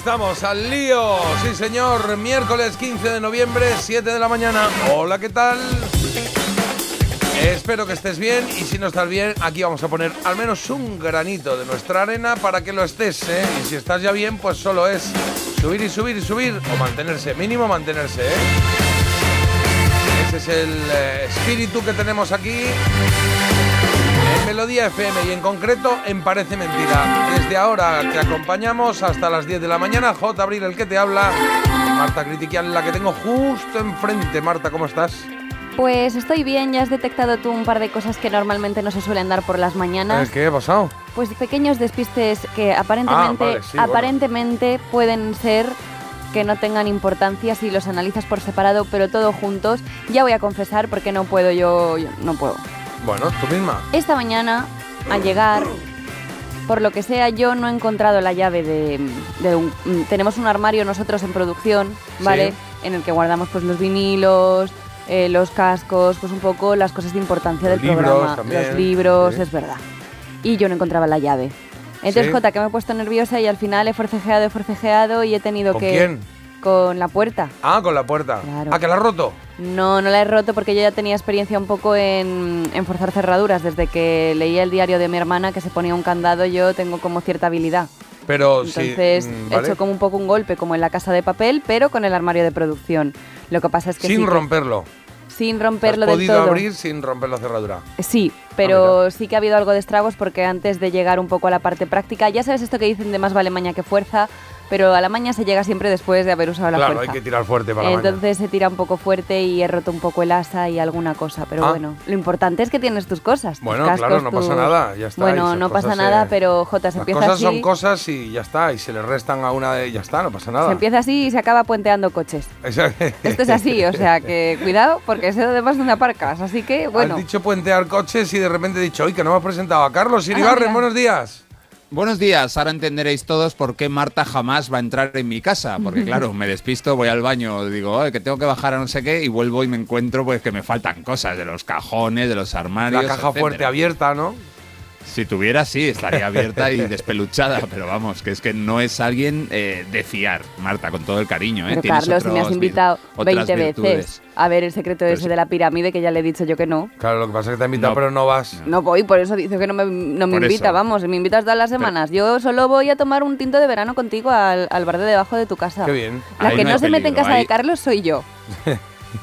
Estamos, al lío. Sí, señor. Miércoles 15 de noviembre, 7 de la mañana. Hola, ¿qué tal? Espero que estés bien y si no estás bien, aquí vamos a poner al menos un granito de nuestra arena para que lo estés, ¿eh? Y si estás ya bien, pues solo es subir y subir y subir o mantenerse, mínimo mantenerse, ¿eh? Ese es el eh, espíritu que tenemos aquí Melodía FM y en concreto en Parece Mentira. Desde ahora te acompañamos hasta las 10 de la mañana. J. Abril, el que te habla. Marta Critiquian, la que tengo justo enfrente. Marta, ¿cómo estás? Pues estoy bien, ya has detectado tú un par de cosas que normalmente no se suelen dar por las mañanas. ¿Qué ha pasado? Pues pequeños despistes que aparentemente, Ah, vale, sí, bueno. aparentemente pueden ser que no tengan importancia si los analizas por separado, pero todos juntos. Ya voy a confesar porque no puedo yo, yo no puedo. Bueno, tú misma. Esta mañana, al llegar, por lo que sea, yo no he encontrado la llave de, de un... Tenemos un armario nosotros en producción, ¿vale? En el que guardamos pues los vinilos, eh, los cascos, pues un poco las cosas de importancia Los del programa. también, los libros, sí. es verdad. Y yo no encontraba la llave. Entonces, Sí. Jota, que me he puesto nerviosa y al final he forcejeado, he forcejeado y he tenido ¿Con que... quién? Con la puerta. Ah, con la puerta. Claro. Ah, que la has roto. No, no la he roto porque yo ya tenía experiencia un poco en, en forzar cerraduras. Desde que leía el diario de mi hermana que se ponía un candado, yo tengo como cierta habilidad. Pero sí. Entonces mm, he ¿vale? hecho como un poco un golpe, como en la casa de papel, pero con el armario de producción. Lo que pasa es que Sin sí que- romperlo. sin romperlo del podido todo. abrir sin romper la cerradura. Sí, Ah, pero sí que ha habido algo de estragos porque antes de llegar un poco a la parte práctica, ya sabes esto que dicen de más vale maña que fuerza, pero a la maña se llega siempre después de haber usado la claro, fuerza. hay que tirar fuerte para la. Entonces se tira un poco fuerte y he roto un poco el asa y alguna cosa. Pero Ah. bueno, lo importante es que tienes tus cosas. tus Bueno, cascos, claro, no pasa nada, ya está, y Bueno, no pasa nada, se- pero Jota, se Las empieza cosas así. son cosas y ya está. Y se le restan a una de ya está, no pasa nada. Se empieza así y se acaba puenteando coches. Esto es así, o sea que cuidado porque sé además donde aparcas. Así que bueno. Has dicho puentear coches y de repente he dicho, oye, que no me has presentado a Carlos Ah, Iribarren, buenos días. Buenos días, ahora entenderéis todos por qué Marta jamás va a entrar en mi casa, porque claro, me despisto, voy al baño, digo, "Ay, que tengo que bajar a no sé qué, y vuelvo y me encuentro pues que me faltan cosas de los cajones, de los armarios. La caja etcétera. fuerte abierta, ¿no? Si tuviera, sí, estaría abierta y despeluchada, pero vamos, que es que no es alguien eh, de fiar, Marta, con todo el cariño. ¿eh? Pero Carlos, si me has otros invitado otras 20 virtudes. veces a ver el secreto Pero ese sí. de la pirámide, que ya le he dicho yo que no. Claro, lo que pasa es que te ha invitado, No. pero no vas. No voy, por eso dice que no me, no me invita, eso. vamos, me invitas todas las semanas. Yo solo voy a tomar un tinto de verano contigo al, al bar de debajo de tu casa. Qué bien. La Ahí que no se mete en casa de Carlos soy yo.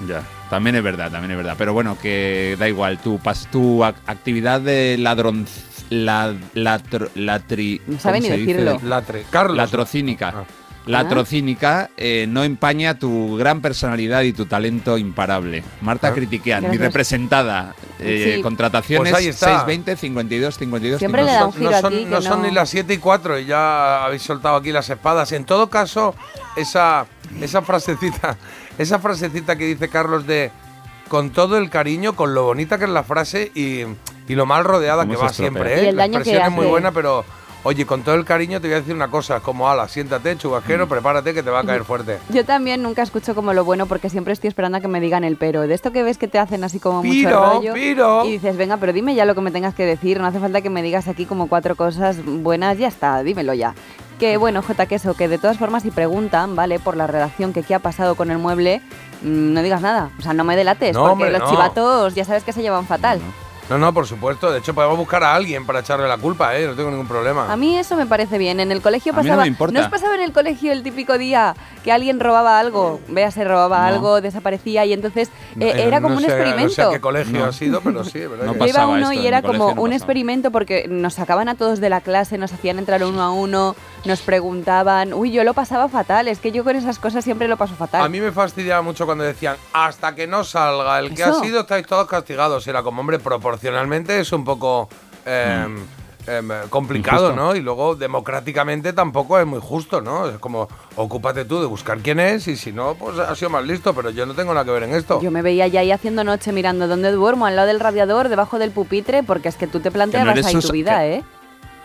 Ya, también es verdad, también es verdad. Pero bueno, que da igual, tu, pas- tu ac- actividad de ladrón... La, latro- latri, No sabe ¿cómo ni se dice? decirlo. Latre. Carlos. Latrocínica. Ah. Latrocínica eh, no empaña tu gran personalidad y tu talento imparable. Marta Ah. Critiquian, mi representada. eh, Sí. Contrataciones Pues ahí está. 620 52 52 Siempre le 52. da un son- giro no a son, ti no son ni las 7 y 4 y ya habéis soltado aquí las espadas. En todo caso, esa, esa frasecita, esa frasecita que dice Carlos de con todo el cariño, con lo bonita que es la frase y, y lo mal rodeada ¿Cómo que va estropea? siempre, ¿eh? Y el la daño que expresión es muy buena, pero oye, con todo el cariño te voy a decir una cosa, como ala, siéntate, chubasquero, Mm. prepárate que te va a caer fuerte. Yo también nunca escucho como lo bueno porque siempre estoy esperando a que me digan el pero. De esto que ves que te hacen así como mucho Piro, rollo. piro. Y dices, venga, pero dime ya lo que me tengas que decir. No hace falta que me digas aquí como cuatro cosas buenas, ya está, dímelo ya. Que bueno, J, que eso, que de todas formas si preguntan, ¿vale? Por la redacción que qué ha pasado con el mueble, mm, no digas nada. O sea, no me delates, No, porque hombre, los no. chivatos ya sabes que se llevan fatal. No, no, por supuesto. De hecho, podemos buscar a alguien para echarle la culpa, ¿eh? No tengo ningún problema. A mí eso me parece bien. En el colegio A mí no pasaba. me importa. os pasaba en el colegio el típico día que alguien robaba algo? Vea, se robaba No. algo, desaparecía y entonces eh, Eh, era como no un sé- experimento. No sé a qué colegio No. ha sido, pero sí, verdad. No Yo iba pasaba uno esto, y era como no un pasaba. experimento porque nos sacaban a todos de la clase, nos hacían entrar uno a uno, nos preguntaban, uy, yo lo pasaba fatal, es que yo con esas cosas siempre lo paso fatal. A mí me fastidiaba mucho cuando decían, hasta que no salga el que ha sido, estáis todos castigados. Era como, hombre, proporcionalmente es un poco... eh, em, complicado, Injusto. ¿no? Y luego democráticamente tampoco es muy justo, ¿no? Es como, ocúpate tú de buscar quién es y si no, pues ha sido más listo, pero yo no tengo nada que ver en esto. Yo me veía ya ahí haciendo noche mirando dónde duermo, al lado del radiador, debajo del pupitre, porque es que tú te planteabas eres ahí tu vida, que- ¿eh?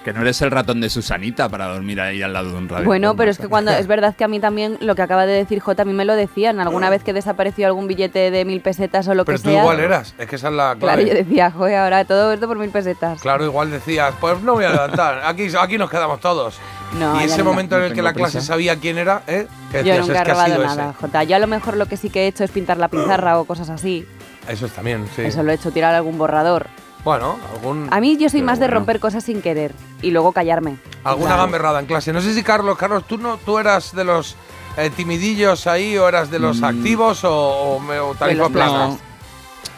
Que no eres el ratón de Susanita para dormir ahí al lado de un radio. Bueno, pero es que cuando es verdad que a mí también lo que acaba de decir J, a mí me lo decían. Alguna vez que desapareció algún billete de mil pesetas o lo pero que tú sea. igual eras, es que esa es la Claro, clave. yo decía, joder, ahora todo esto por mil pesetas. Claro, igual decías, pues no voy a levantar, aquí, aquí nos quedamos todos. No, y ese no. momento en No el que la clase prisa. sabía quién era, ¿eh? Que Yo nunca he "Es que ha robado nada, ese". J. Yo a lo mejor lo que sí que he hecho es pintar la pizarra o cosas así. Eso es también, sí. Eso lo he hecho, tirar algún borrador. Bueno, algún, A mí yo soy Pero más de bueno. romper cosas sin querer y luego callarme. alguna Claro. gamberrada en clase. No sé si Carlos, Carlos, tú no, tú eras de los eh, timidillos ahí o eras de los Mm. activos o, o, me- o los plana? plastas.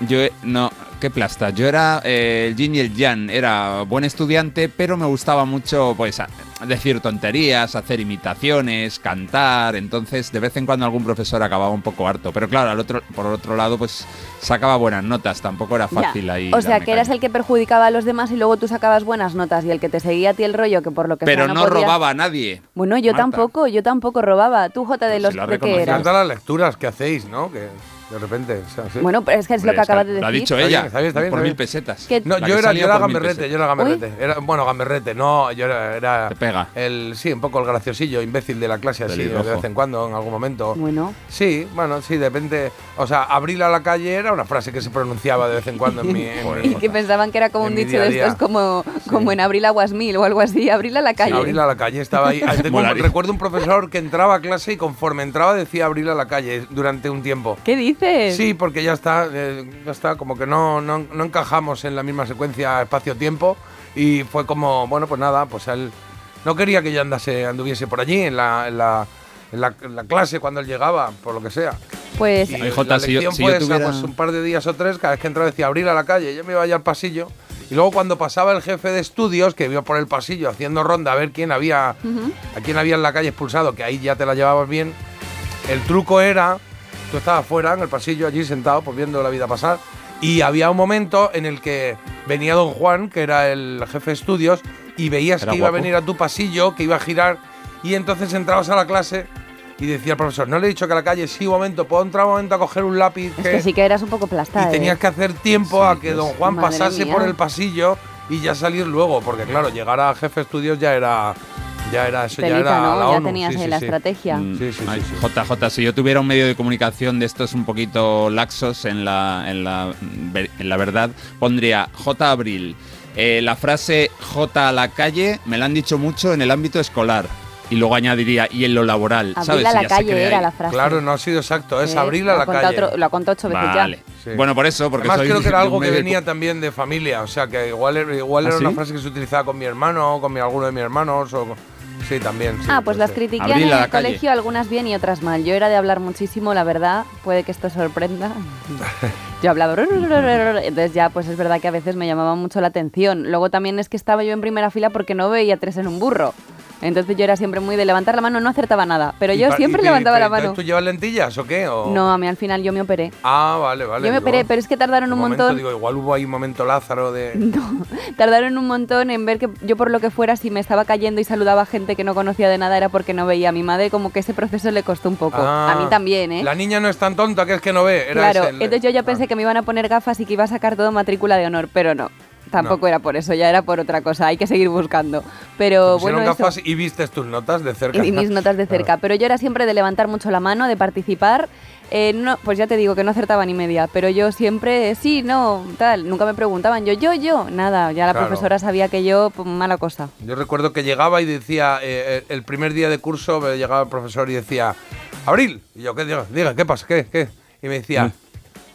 Yo, no, qué plasta. Yo era eh, el yin y el yang. Era buen estudiante, pero me gustaba mucho, pues, decir tonterías, hacer imitaciones, cantar. Entonces, de vez en cuando algún profesor acababa un poco harto. Pero claro, al otro, por otro lado, pues, sacaba buenas notas. Tampoco era Ya. fácil ahí. O sea, que eras el que perjudicaba a los demás y luego tú sacabas buenas notas y el que te seguía a ti el rollo que por lo que Pero sea no, podía- robaba a nadie. Bueno, yo Marta. tampoco, yo tampoco robaba. Tú, J, de Pues los si la de eras. encantan las lecturas que hacéis, ¿no? Que de repente. o sea, sí. Bueno, pero es que es lo Hombre, que acabas de Lo ha decir. dicho ella. bien, está bien, está bien, por está mil pesetas. No, yo era, yo era gamberrete, yo era gamberrete. Era, bueno, gamberrete, no, yo era, era Te pega. el sí, un poco el graciosillo, imbécil de la clase así, de vez en cuando, en algún momento. Bueno, Sí, bueno, sí, de repente, o sea, abrir a la calle era una frase que se pronunciaba de vez en cuando en mi, en mi- y que pensaban que era como En un dicho día de estos como, como en abril aguas mil o algo así, abril a la calle. Abrir a la calle, estaba ahí. Ah, recuerdo un profesor que entraba a clase y conforme entraba decía abrir a la calle durante un tiempo. ¿Qué dices? Sí, porque ya está, eh, ya está, como que no, no, no encajamos en la misma secuencia espacio-tiempo y fue como, bueno, pues nada, pues él no quería que yo andase, anduviese por allí en la, en la, en la, en la clase cuando él llegaba, por lo que sea. Pues Y Jota, la si yo- si yo tuviera- pues un par de días o tres, cada vez que entraba decía abrir a la calle, yo me iba allá al pasillo y luego cuando pasaba el jefe de estudios, que iba por el pasillo haciendo ronda a ver quién había, a quién había en la calle expulsado, que ahí ya te la llevabas bien, el truco era, tú estabas fuera en el pasillo allí sentado, pues viendo la vida pasar, y había un momento en el que venía don Juan, que era el jefe de estudios, y veías Era que iba a venir a tu pasillo, que iba a girar, y entonces entrabas a la clase y decía el profesor, no le he dicho que a la calle, sí, un momento, puedo entrar un momento a coger un lápiz. es que sí que eras un poco plasta, Y ¿eh? tenías que hacer tiempo Sí, a que don Juan pasase mía. por el pasillo y ya salir luego, porque claro, llegar a jefe de estudios ya era, ya era eso, ya era ¿no? la ya ONU. tenías sí, la sí. estrategia. Mm, Sí, sí, ay, sí, sí. JJ, si yo tuviera un medio de comunicación de estos un poquito laxos en la, en la, en la verdad, pondría J. Abril. Eh, la frase J a la calle me la han dicho mucho en el ámbito escolar. Y luego añadiría, y en lo laboral. Abril ¿sabes? a la ya calle era ahí. la frase. Claro, no ha sido exacto, es abrir Lo a la calle. otro- lo ha contado ocho veces Vale. Sí. Bueno, por eso, porque Además soy creo que era algo que venía también de familia, o sea que igual, era- igual ¿Ah, era una sí? frase que se utilizaba con mi hermano o con mi, alguno de mis hermanos. O, con- sí, también. sí, Ah, pues las sí. critiqué en el calle. colegio, algunas bien y otras mal. Yo era de hablar muchísimo, la verdad. Puede que esto sorprenda. Yo hablaba. Entonces ya, pues es verdad que a veces me llamaba mucho la atención. Luego también es que estaba yo en primera fila porque no veía tres en un burro. Entonces yo era siempre muy de levantar la mano, no acertaba nada. Pero yo siempre y- levantaba la mano. ¿Tú llevas lentillas o qué? O- No, a mí al final yo me operé. Ah, vale, vale. yo me digo, operé, pero es que tardaron un momento, montón. Digo, igual hubo ahí un momento Lázaro de. Tardaron un montón en ver que yo por lo que fuera, si me estaba cayendo y saludaba a gente que no conocía de nada, era porque no veía. A mi madre como que ese proceso le costó un poco. Ah, a mí también, ¿eh? La niña no es tan tonta que es que no ve. Era Claro, ese el- entonces yo ya Ah. pensé que me iban a poner gafas y que iba a sacar todo matrícula de honor, pero no. Tampoco No. era por eso, ya era por otra cosa, hay que seguir buscando. Pero Pusieron bueno, eso, gafas y vistes tus notas de cerca. y mis notas de cerca. Pero yo era siempre de levantar mucho la mano, de participar. Eh, no, pues ya te digo que no acertaba ni media, pero yo siempre, eh, sí, no, tal. Nunca me preguntaban, yo, yo, yo, nada. Ya la Claro. profesora sabía que yo, pues, mala cosa. Yo recuerdo que llegaba y decía, eh, el primer día de curso me llegaba el profesor y decía, Abril. Y yo, ¿qué diga? Diga, ¿qué pasa? ¿Qué? ¿Qué? Y me decía,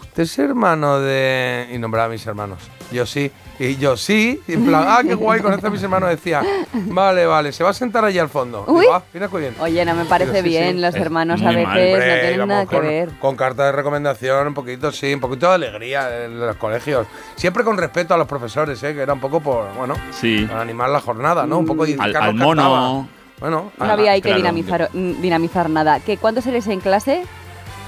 ¿usted es hermano de...? Y nombraba a mis hermanos. Yo sí. Y yo sí. Y en plan, ah, qué guay, conoce a mis hermanos. Decía, vale, vale, se va a sentar allí al fondo. Uy. Digo, ah, mira qué bien. Oye, no me parece Digo, sí, bien, sí. los Es hermanos a veces mal, no tienen nada que con, ver. con carta de recomendación, un poquito, sí, un poquito de alegría en los colegios. Siempre con respeto a los profesores, ¿eh? que era un poco por, bueno, Sí. para animar la jornada, ¿no? Un poco de Al, al mono. cantaba. Bueno, No ah, había ahí que dinamizar, dinamizar nada. ¿Qué, ¿Cuántos eres en clase?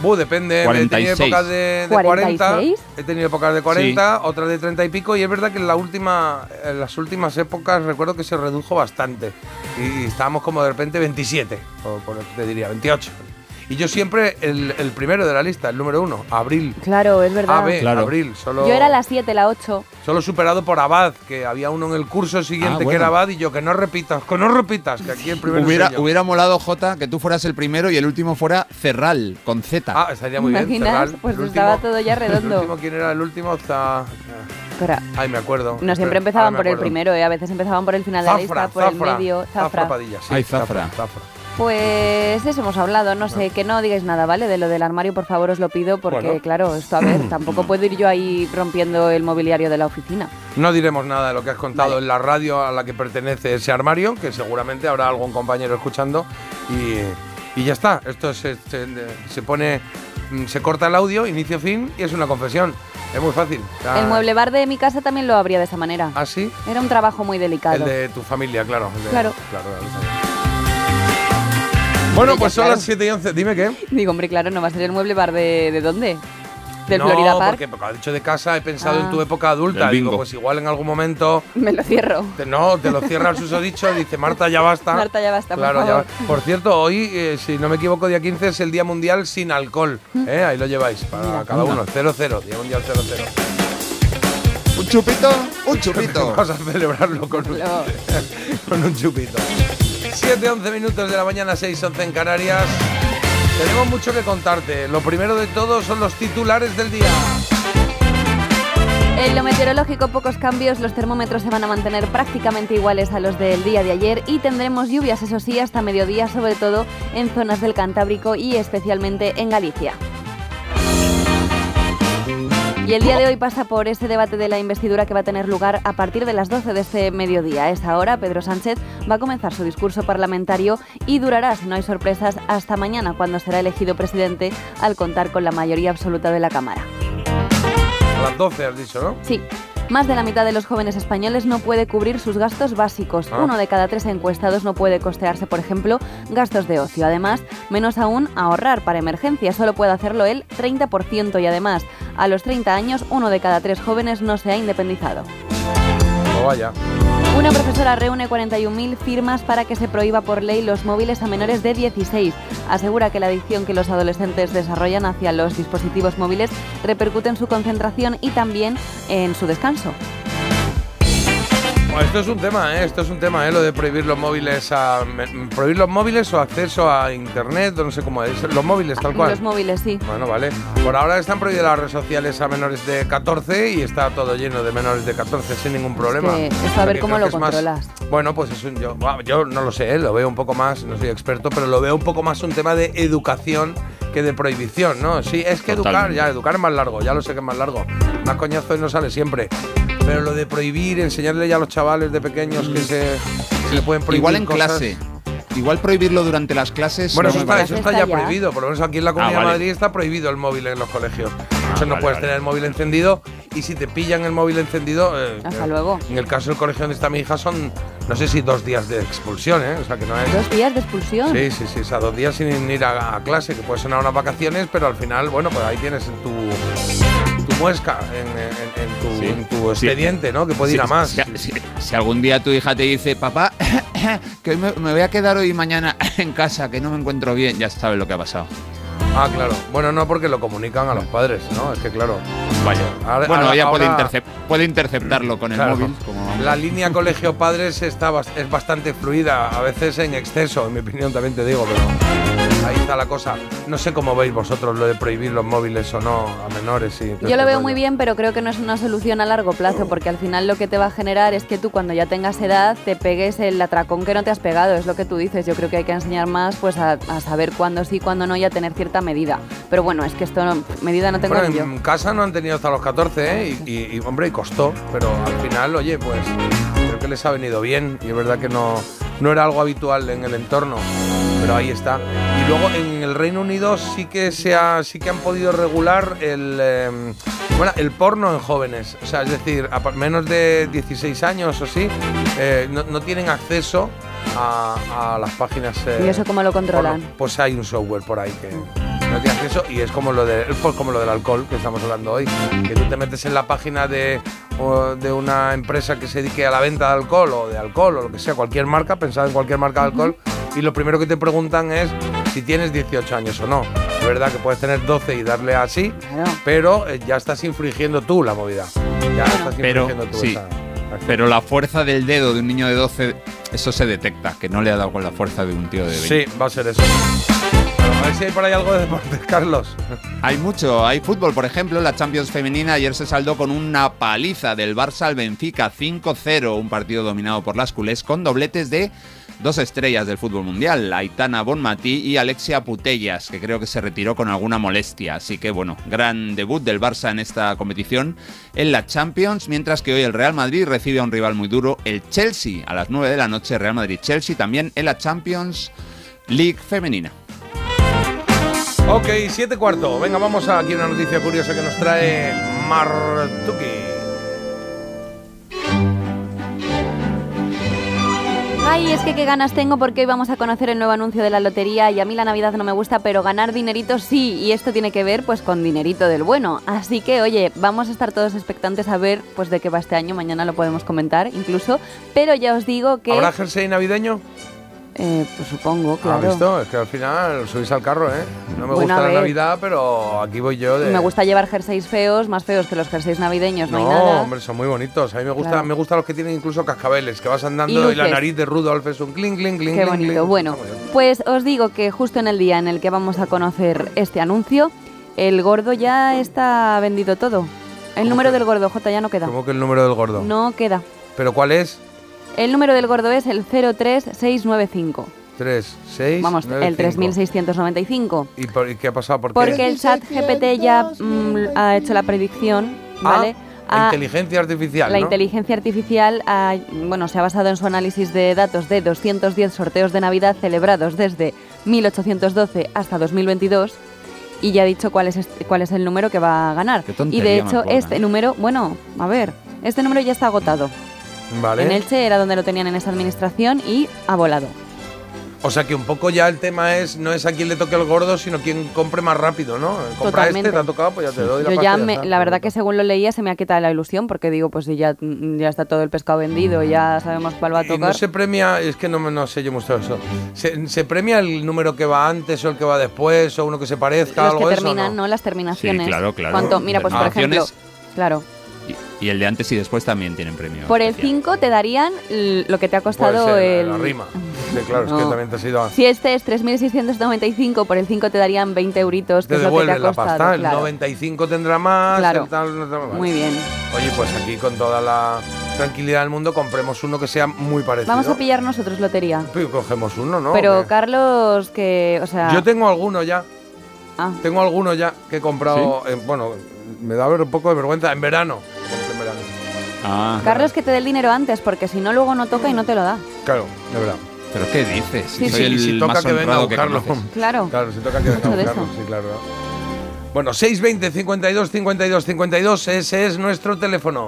Bu, depende. He tenido 46. épocas de, de 40. 46. He tenido épocas de 40, otras de 30 y pico. Y es verdad que en, la última, en las últimas épocas recuerdo que se redujo bastante. Y estábamos como de repente 27, o por, te diría, 28. Y yo siempre el, el primero de la lista, el número uno, Abril. Claro, es verdad. AB, Claro. Abril. Solo, Yo era la 7, la 8. solo superado por Abad, que había uno en el curso siguiente Ah, que era Abad. Y yo, que no repitas, que no repitas, que aquí el primero Hubiera, soy yo. hubiera molado, Jota, que tú fueras el primero y el último fuera Cerral, con Z. Ah, estaría muy bien. ¿Imaginas? Ferral. Pues El estaba último- todo ya redondo. El último, ¿quién era el último? Pero Ay, me acuerdo. no siempre empezaban por el primero, ¿eh? a veces empezaban por el final de la lista, por Zafra, el medio. Zafra Zafra. Padilla, sí. Ay, Zafra. Zafra. Pues eso hemos hablado, no sé, que no digáis nada, ¿vale? De lo del armario, por favor, os lo pido, porque Bueno. claro, esto a ver, tampoco puedo ir yo ahí rompiendo el mobiliario de la oficina. No diremos nada de lo que has contado Vale. en la radio a la que pertenece ese armario, que seguramente habrá algún compañero escuchando. Y, y ya está. Esto se, se- se pone. mm, Se corta el audio, inicio, fin, y es una confesión. Es muy fácil. Ya- El mueble bar de mi casa también lo abría de esa manera. ¿Ah, sí? Era un trabajo muy delicado. El de tu familia, claro. el de- Claro. claro, claro. Bueno, pues ya, son claro. las 7 y 11. Dime qué. Digo, hombre, claro, no va a ser el mueble bar de, de dónde? Del no, Florida Park. porque porque has dicho de casa, he pensado Ah. en tu época adulta. Del Digo, pues igual en algún momento Me lo cierro. Te- no, te lo cierra el susodicho, dice Marta, ya basta. Marta, ya basta, por claro, ya favor. ba- Por cierto, hoy, eh, si no me equivoco, día 15 es el Día Mundial sin alcohol. ¿eh? Ahí lo lleváis, para Mira. cada uno. 0-0, Día Mundial 0-0. Un chupito, un chupito. Vamos a celebrarlo con un, con un chupito. 7-11 minutos de la mañana, 6-11 en Canarias. Tenemos mucho que contarte. Lo primero de todo son los titulares del día. En lo meteorológico, pocos cambios, los termómetros se van a mantener prácticamente iguales a los del día de ayer y tendremos lluvias, eso sí, hasta mediodía, sobre todo en zonas del Cantábrico y especialmente en Galicia. Y el día de hoy pasa por ese debate de la investidura que va a tener lugar a partir de las 12 de este mediodía. A esa hora, Pedro Sánchez va a comenzar su discurso parlamentario y durará, si no hay sorpresas, hasta mañana, cuando será elegido presidente al contar con la mayoría absoluta de la Cámara. A las 12 has dicho, ¿no? Sí. Más de la mitad de los jóvenes españoles no puede cubrir sus gastos básicos. Ah. Uno de cada tres encuestados no puede costearse, por ejemplo, gastos de ocio. Además, menos aún ahorrar para emergencias. Solo puede hacerlo el 30% y además, a los 30 años, uno de cada tres jóvenes no se ha independizado. Una profesora reúne 41.000 firmas para que se prohíba por ley los móviles a menores de 16. Asegura que la adicción que los adolescentes desarrollan hacia los dispositivos móviles repercute en su concentración y también en su descanso. Esto es un tema, ¿eh? Esto es un tema, ¿eh? Lo de prohibir los móviles a... Prohibir los móviles o acceso a internet, o no sé cómo es. Los móviles, tal cual. Los móviles, sí. Bueno, vale. Por ahora están prohibidas las redes sociales a menores de 14 y está todo lleno de menores de 14 sin ningún problema. que esto a ver que cómo lo que es más- controlas. bueno, pues es un, yo, no lo sé, ¿eh? lo veo un poco más, no soy experto, pero lo veo un poco más un tema de educación que de prohibición, ¿no? Sí, es que educar, ya, educar es más largo, ya lo sé que es más largo. Más coñazo y no sale siempre. Pero lo de prohibir, enseñarle ya a los chavales de pequeños que se, se le pueden prohibir Igual en cosas. clase. Igual prohibirlo durante las clases. Bueno, no eso está, eso está ya ya. prohibido. Por lo menos aquí en la Comunidad vale. de Madrid está prohibido el móvil en los colegios. o sea, no vale, puedes vale. tener el móvil encendido y si te pillan el móvil encendido... eh, Hasta eh, luego. En el caso del colegio donde está mi hija son, no sé si dos días de expulsión, ¿eh? O sea, que no es... Dos días de expulsión. Sí, sí, sí, o sea, dos días sin ir a, a clase, que puede sonar unas vacaciones, pero al final, bueno, pues ahí tienes en tu, tu muesca, en, en- en tu, Sí. en tu Sí. expediente, ¿no? Que puede ir a más. Si, si- si algún día tu hija te dice, papá, que me, me voy a quedar hoy y mañana en casa, que no me encuentro bien, ya sabes lo que ha pasado. Ah, claro. Bueno, no, porque lo comunican a los padres, ¿no? Es que claro. Vaya. Ahora- bueno, ahora- ella puede, interceptarlo con el Claro. móvil. Como La línea colegio padres está es bastante fluida, a veces en exceso, en mi opinión también te digo, pero ahí está la cosa. No sé cómo veis vosotros lo de prohibir los móviles o no a menores. Y Yo este lo veo rollo. muy bien, pero creo que no es una solución a largo plazo, porque al final lo que te va a generar es que tú cuando ya tengas edad te pegues el atracón que no te has pegado, es lo que tú dices. Yo creo que hay que enseñar más pues a, a saber cuándo sí, cuándo no y a tener cierta medida. Pero bueno, es que esto no, medida no tengo Bueno, yo. en casa no han tenido hasta los 14, ¿eh? Y, y- y, hombre, y costó, pero al final, oye, pues creo que les ha venido bien y es verdad que no, no era algo habitual en el entorno, pero ahí está. Y luego en el Reino Unido sí que se ha, sí que han podido regular el, eh, bueno, el porno en jóvenes, o sea, es decir, a menos de 16 años o sí, eh, no, no tienen acceso a, a las páginas. eh, ¿Y eso cómo lo controlan? porno. Pues hay un software por ahí que No tienes acceso y es como lo, de, pues como lo del alcohol que estamos hablando hoy. Que tú te metes en la página de, de una empresa que se dedique a la venta de alcohol o de alcohol o lo que sea, cualquier marca, pensad en cualquier marca de alcohol, y lo primero que te preguntan es si tienes 18 años o no. Es verdad que puedes tener 12 y darle así, Claro. pero eh, ya estás infringiendo tú la movida. Ya estás Pero, infringiendo tú sí. esa. Pero la fuerza del dedo de un niño de 12, eso se detecta, que no le ha dado con la fuerza de un tío de 20. Sí, va a ser eso. A ver si hay por ahí algo de deportes, Carlos. Hay mucho, hay fútbol, por ejemplo, la Champions femenina ayer se saldó con una paliza del Barça al Benfica 5-0, un partido dominado por las culés con dobletes de dos estrellas del fútbol mundial, Aitana Bonmatí y Alexia Putellas, que creo que se retiró con alguna molestia. Así que bueno, gran debut del Barça en esta competición en la Champions, mientras que hoy el Real Madrid recibe a un rival muy duro, el Chelsea, a las 9 de la noche, Real Madrid-Chelsea, también en la Champions League femenina. Ok, siete cuarto. Venga, vamos a aquí una noticia curiosa que nos trae Martuki. Ay, es que qué ganas tengo porque hoy vamos a conocer el nuevo anuncio de la lotería y a mí la Navidad no me gusta, pero ganar dinerito sí, y esto tiene que ver pues con dinerito del bueno. Así que, oye, vamos a estar todos expectantes a ver pues de qué va este año, mañana lo podemos comentar incluso, pero ya os digo que ¿Habrá jersey navideño? Eh, pues supongo, ¿Has claro. visto? Es que al final subís al carro, ¿eh? No me Bueno, gusta la. Navidad, pero aquí voy yo de... Me gusta llevar jerseys feos, más feos que los jerseys navideños, no, No, hay nada. hombre, son muy bonitos. A mí me gusta, Claro. me gustan los que tienen incluso cascabeles, que vas andando y, la nariz de Rudolf es un clink, clink, clink, Qué bonito. clink. Bueno, pues os digo que justo en el día en el que vamos a conocer este anuncio, el gordo ya está vendido todo. El ¿Cómo número que- del gordo, J, ya no queda. ¿Cómo que el número del gordo? No queda. ¿Pero cuál es? El número del gordo es el 03695. 3, 6, Vamos, el 3695. ¿Y, por- y qué ha pasado? ¿Por qué? Porque el chat GPT ya mm, ha hecho la predicción, ¿vale? Ah, la Ha- inteligencia artificial, la ¿no? inteligencia artificial ha- bueno, se ha basado en su análisis de datos de 210 sorteos de Navidad celebrados desde 1812 hasta 2022 y ya ha dicho cuál es, este- cuál es el número que va a ganar. Qué Y tontería de más hecho, este ¿eh? número, bueno, a ver, este número ya está agotado. Vale. En Elche era donde lo tenían en esa administración y ha volado. O sea que un poco ya el tema es no es a quien le toque el gordo, sino quien compre más rápido, ¿no? Compra Totalmente. este, te ha tocado, pues ya te doy la Yo pasta ya, y me- la verdad que según lo leía se me ha quitado la ilusión porque digo, pues si ya, mm, ya está todo el pescado vendido, ya sabemos cuál va a Y tocar. no se premia, es que no, me- no sé yo mucho eso. ¿Se, se premia el número que va antes o el que va después o uno que se parezca Los algo que eso, terminan, no? ¿no? Las terminaciones. Sí, claro, claro. ¿Cuánto? Mira, pues por ejemplo, claro, Y, el de antes y después también tienen premio. por el especial. 5 te darían lo que te ha Puede costado ser, el... la rima. Sí, claro, es que también te has ido a... Si este es 3.695, por el 5 te darían 20 euritos, que Te es lo que te devuelven ha la costado. pasta, el claro. 95 tendrá más, Claro. el tal, no tal, vale. Muy bien. Oye, pues aquí con toda la tranquilidad del mundo compremos uno que sea muy parecido. Vamos a pillar nosotros lotería. Pues cogemos uno, ¿no? Pero. Carlos, que, o sea... Yo tengo alguno ya. Ah, Tengo alguno ya que he comprado. eh, bueno, me da ver- un poco de vergüenza. En verano. Ah, Carlos, que te dé el dinero antes, porque si no, luego no toca y no te lo da. Claro, de verdad. ¿Pero qué dices? Sí, Soy sí. el si toca más que venga a honrado que buscarlo. Claro. Claro, si toca que venga a buscarlo. Sí, claro. Bueno, 620 52 52 52, ese es nuestro teléfono.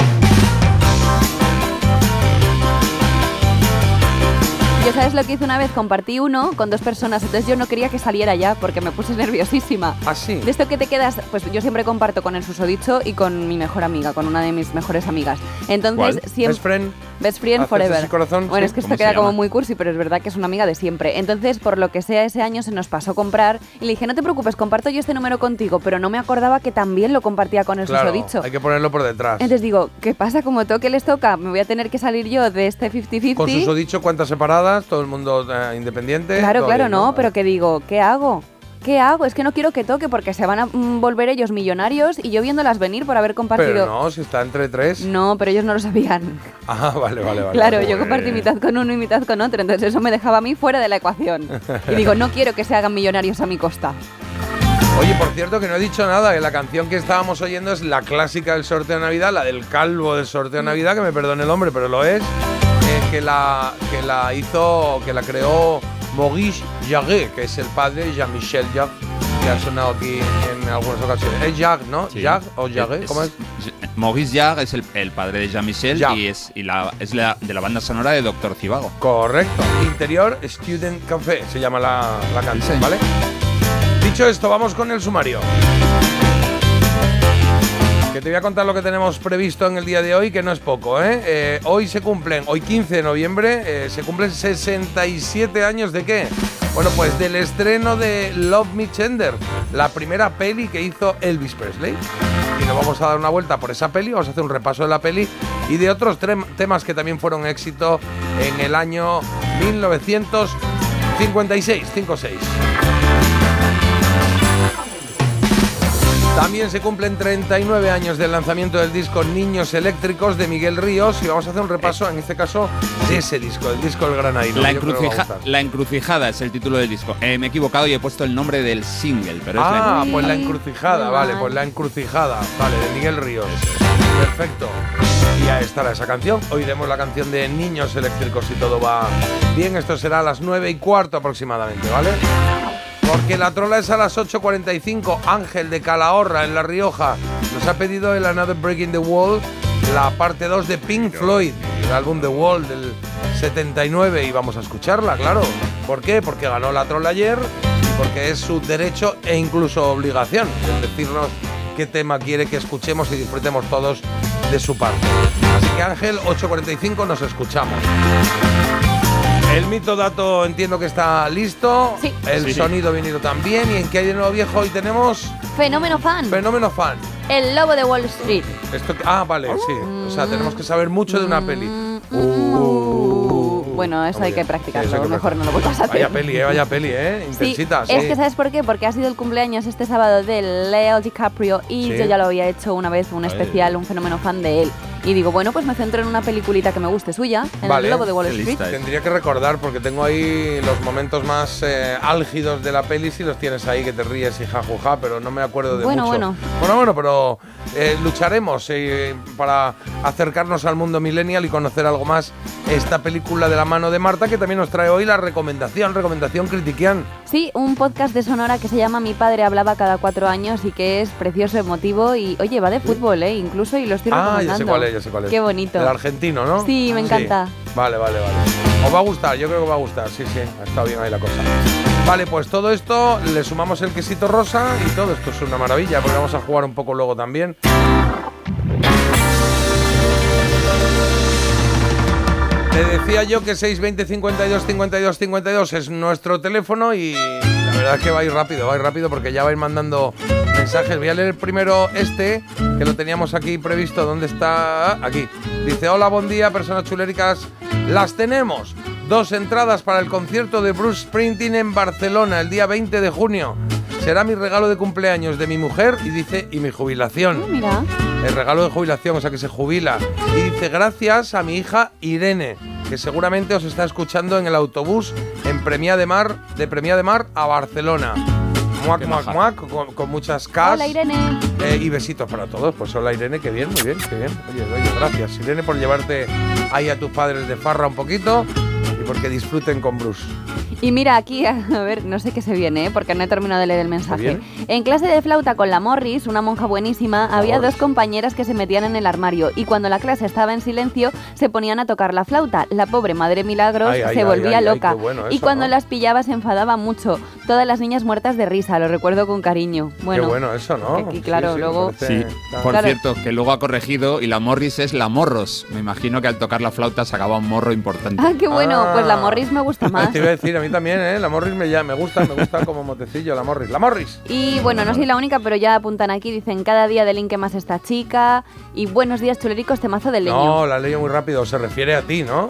Yo sabes lo que hice una vez, compartí uno con dos personas, entonces yo no quería que saliera ya porque me puse nerviosísima. Ah, sí. De esto que te quedas, pues yo siempre comparto con el susodicho y con mi mejor amiga, con una de mis mejores amigas. Entonces, ¿Cuál? siempre... Best friend. Best friend ¿Haces forever. corazón? Bueno, Sí. es que ¿Cómo esto queda como muy cursi, pero es verdad que es una amiga de siempre. Entonces, por lo que sea, ese año se nos pasó comprar y le dije, no te preocupes, comparto yo este número contigo, pero no me acordaba que también lo compartía con el Claro, susodicho. hay que ponerlo por detrás. Entonces digo, ¿qué pasa? Como toque les toca, me voy a tener que salir yo de este 50-50. Con sus dicho cuentas separadas, todo el mundo eh, independiente. Claro, claro, bien, no, Vale. pero que digo, ¿qué hago? ¿Qué hago? Es que no quiero que toque porque se van a mm, volver ellos millonarios y yo viéndolas venir por haber compartido. Pero no, si está entre tres. No, pero ellos no lo sabían. Ah, vale, vale, vale. claro, yo compartí mitad con uno y mitad con otro, entonces eso me dejaba a mí fuera de la ecuación. Y digo, no quiero que se hagan millonarios a mi costa. Oye, por cierto, que no he dicho nada, que la canción que estábamos oyendo es la clásica del sorteo de Navidad, la del calvo del sorteo de Navidad, que me perdone el hombre, pero lo es, eh, que, la, que la hizo, que la creó Maurice Jarre, que es el padre de Jean-Michel Jarre, que ha sonado aquí en algunas ocasiones. Es Jarre, ¿no? Sí. Jarre o Jarre, ¿cómo es? Maurice Jarre es el, el padre de Jean-Michel y es, y la, es la, de la banda sonora de Doctor Cibago. Correcto. Interior Student Café se llama la, la canción. ¿vale? Dicho esto, vamos con el sumario. Que te voy a contar lo que tenemos previsto en el día de hoy, que no es poco, ¿eh? Eh, hoy se cumplen, hoy 15 de noviembre, eh, se cumplen 67 años de qué? Bueno, pues del estreno de Love Me Tender, la primera peli que hizo Elvis Presley. Y nos vamos a dar una vuelta por esa peli, vamos a hacer un repaso de la peli y de otros temas que también fueron éxito en el año 1956, 56. También se cumplen 39 años del lanzamiento del disco Niños Eléctricos de Miguel Ríos y vamos a hacer un repaso, en este caso, de ese disco, el disco El Granadino. La, encrucija- la encrucijada es el título del disco. Eh, me he equivocado y he puesto el nombre del single, pero es la Ah, pues la encrucijada, vale, pues la encrucijada, vale, de Miguel Ríos. Perfecto. Y ahí estará esa canción. Oiremos la canción de Niños Eléctricos si todo va bien. Esto será a las 9 y cuarto aproximadamente, ¿vale? Porque la trola es a las 8.45. Ángel de Calahorra, en La Rioja, nos ha pedido el Another Breaking the Wall, la parte 2 de Pink Floyd, el álbum The Wall del 79. Y vamos a escucharla, claro. ¿Por qué? Porque ganó la trola ayer y porque es su derecho e incluso obligación el decirnos qué tema quiere que escuchemos y disfrutemos todos de su parte. Así que Ángel, 8.45 nos escuchamos. El mito dato entiendo que está listo. Sí. El Sí. sonido venido también. ¿Y en qué hay de nuevo viejo? Hoy tenemos Fenómeno fan. Fenómeno Fan. El lobo de Wall Street. Esto, ah, vale, sí. O sea, tenemos que saber mucho de una peli. Uh, bueno, eso hay que practicarlo. Sí, eso hay que Mejor no lo vuelvas a hacer. Vaya peli, eh, vaya peli, eh. Sí, Intensita, sí. es que ¿sabes por qué? Porque ha sido el cumpleaños este sábado de Leo DiCaprio y Sí. yo ya lo había hecho una vez, un Ay. especial, un fenómeno fan de él. Y digo, bueno, pues me centro en una peliculita que me guste suya, en Vale. El Lobo de Wall Street. lista. Tendría que recordar porque tengo ahí los momentos más eh, álgidos de la peli si los tienes ahí que te ríes y jajuja, pero no me acuerdo de Bueno, mucho. bueno. Bueno, bueno, pero eh, lucharemos eh, para acercarnos al mundo millennial y conocer algo más esta película de la mano de Marta que también nos trae hoy la recomendación, recomendación critiquian. Sí, un podcast de Sonora que se llama Mi padre hablaba cada cuatro años y que es precioso, emotivo y, oye, va de fútbol, ¿eh? Incluso y lo estoy Ah, recomendando. ya sé cuál es, ya sé cuál es. Qué bonito. El argentino, ¿no? Sí, me encanta. Vale, vale, vale. Os va a gustar, yo creo que os va a gustar, sí, sí, ha estado bien ahí la cosa. Vale, pues todo esto, le sumamos el quesito rosa y todo esto es una maravilla, porque vamos a jugar un poco luego también. Te decía yo que 620 52 52 52 es nuestro teléfono y la verdad es que va a ir rápido, va a ir rápido porque ya vais mandando mensajes. Voy a leer primero este, que lo teníamos aquí previsto. ¿Dónde está? Aquí. Dice, hola, buen día, personas chuléricas. Las tenemos. Dos entradas para el concierto de Bruce Springsteen en Barcelona el día 20 de junio. Será mi regalo de cumpleaños de mi mujer y dice, y mi jubilación Ah, mira. el regalo de jubilación, o sea que se jubila. Y dice, gracias a mi hija Irene, que seguramente os está escuchando en el autobús en Premia de Mar, de Premia de Mar a Barcelona. Muac, muac, muac, con, con muchas Ks. Hola, Irene. Eh, y besitos para todos. Pues hola Irene, qué bien, muy bien, qué bien. Oye, oye, gracias Irene por llevarte ahí a tus padres de farra un poquito y porque disfruten con Bruce. Y mira aquí, a ver, no sé qué se viene, ¿eh? porque no he terminado de leer el mensaje. En clase de flauta con la Morris, una monja buenísima, había Morris. dos compañeras que se metían en el armario y cuando la clase estaba en silencio se ponían a tocar la flauta. La pobre Madre Milagros Ay, se ay, volvía ay, loca y cuando ¿no? las pillaba se enfadaba mucho. Todas las niñas muertas de risa, lo recuerdo con cariño. Bueno, qué bueno eso, ¿no? aquí, claro, Sí, sí, luego- parece- Sí, por Claro. cierto, que luego ha corregido y la Morris es la Morros. Me imagino que al tocar la flauta sacaba un morro importante. Ah, qué bueno, pues la Ah. Morris me gusta más. Te iba a decir, a mí también, ¿eh? La Morris me, ya, me gusta, me gusta como motecillo, la Morris. ¡La Morris! Y bueno, no soy la única, pero ya apuntan aquí, dicen cada día delinque más esta chica. Y buenos días, chulericos, temazo del leño. No, la leí muy rápido, se refiere a ti, ¿no?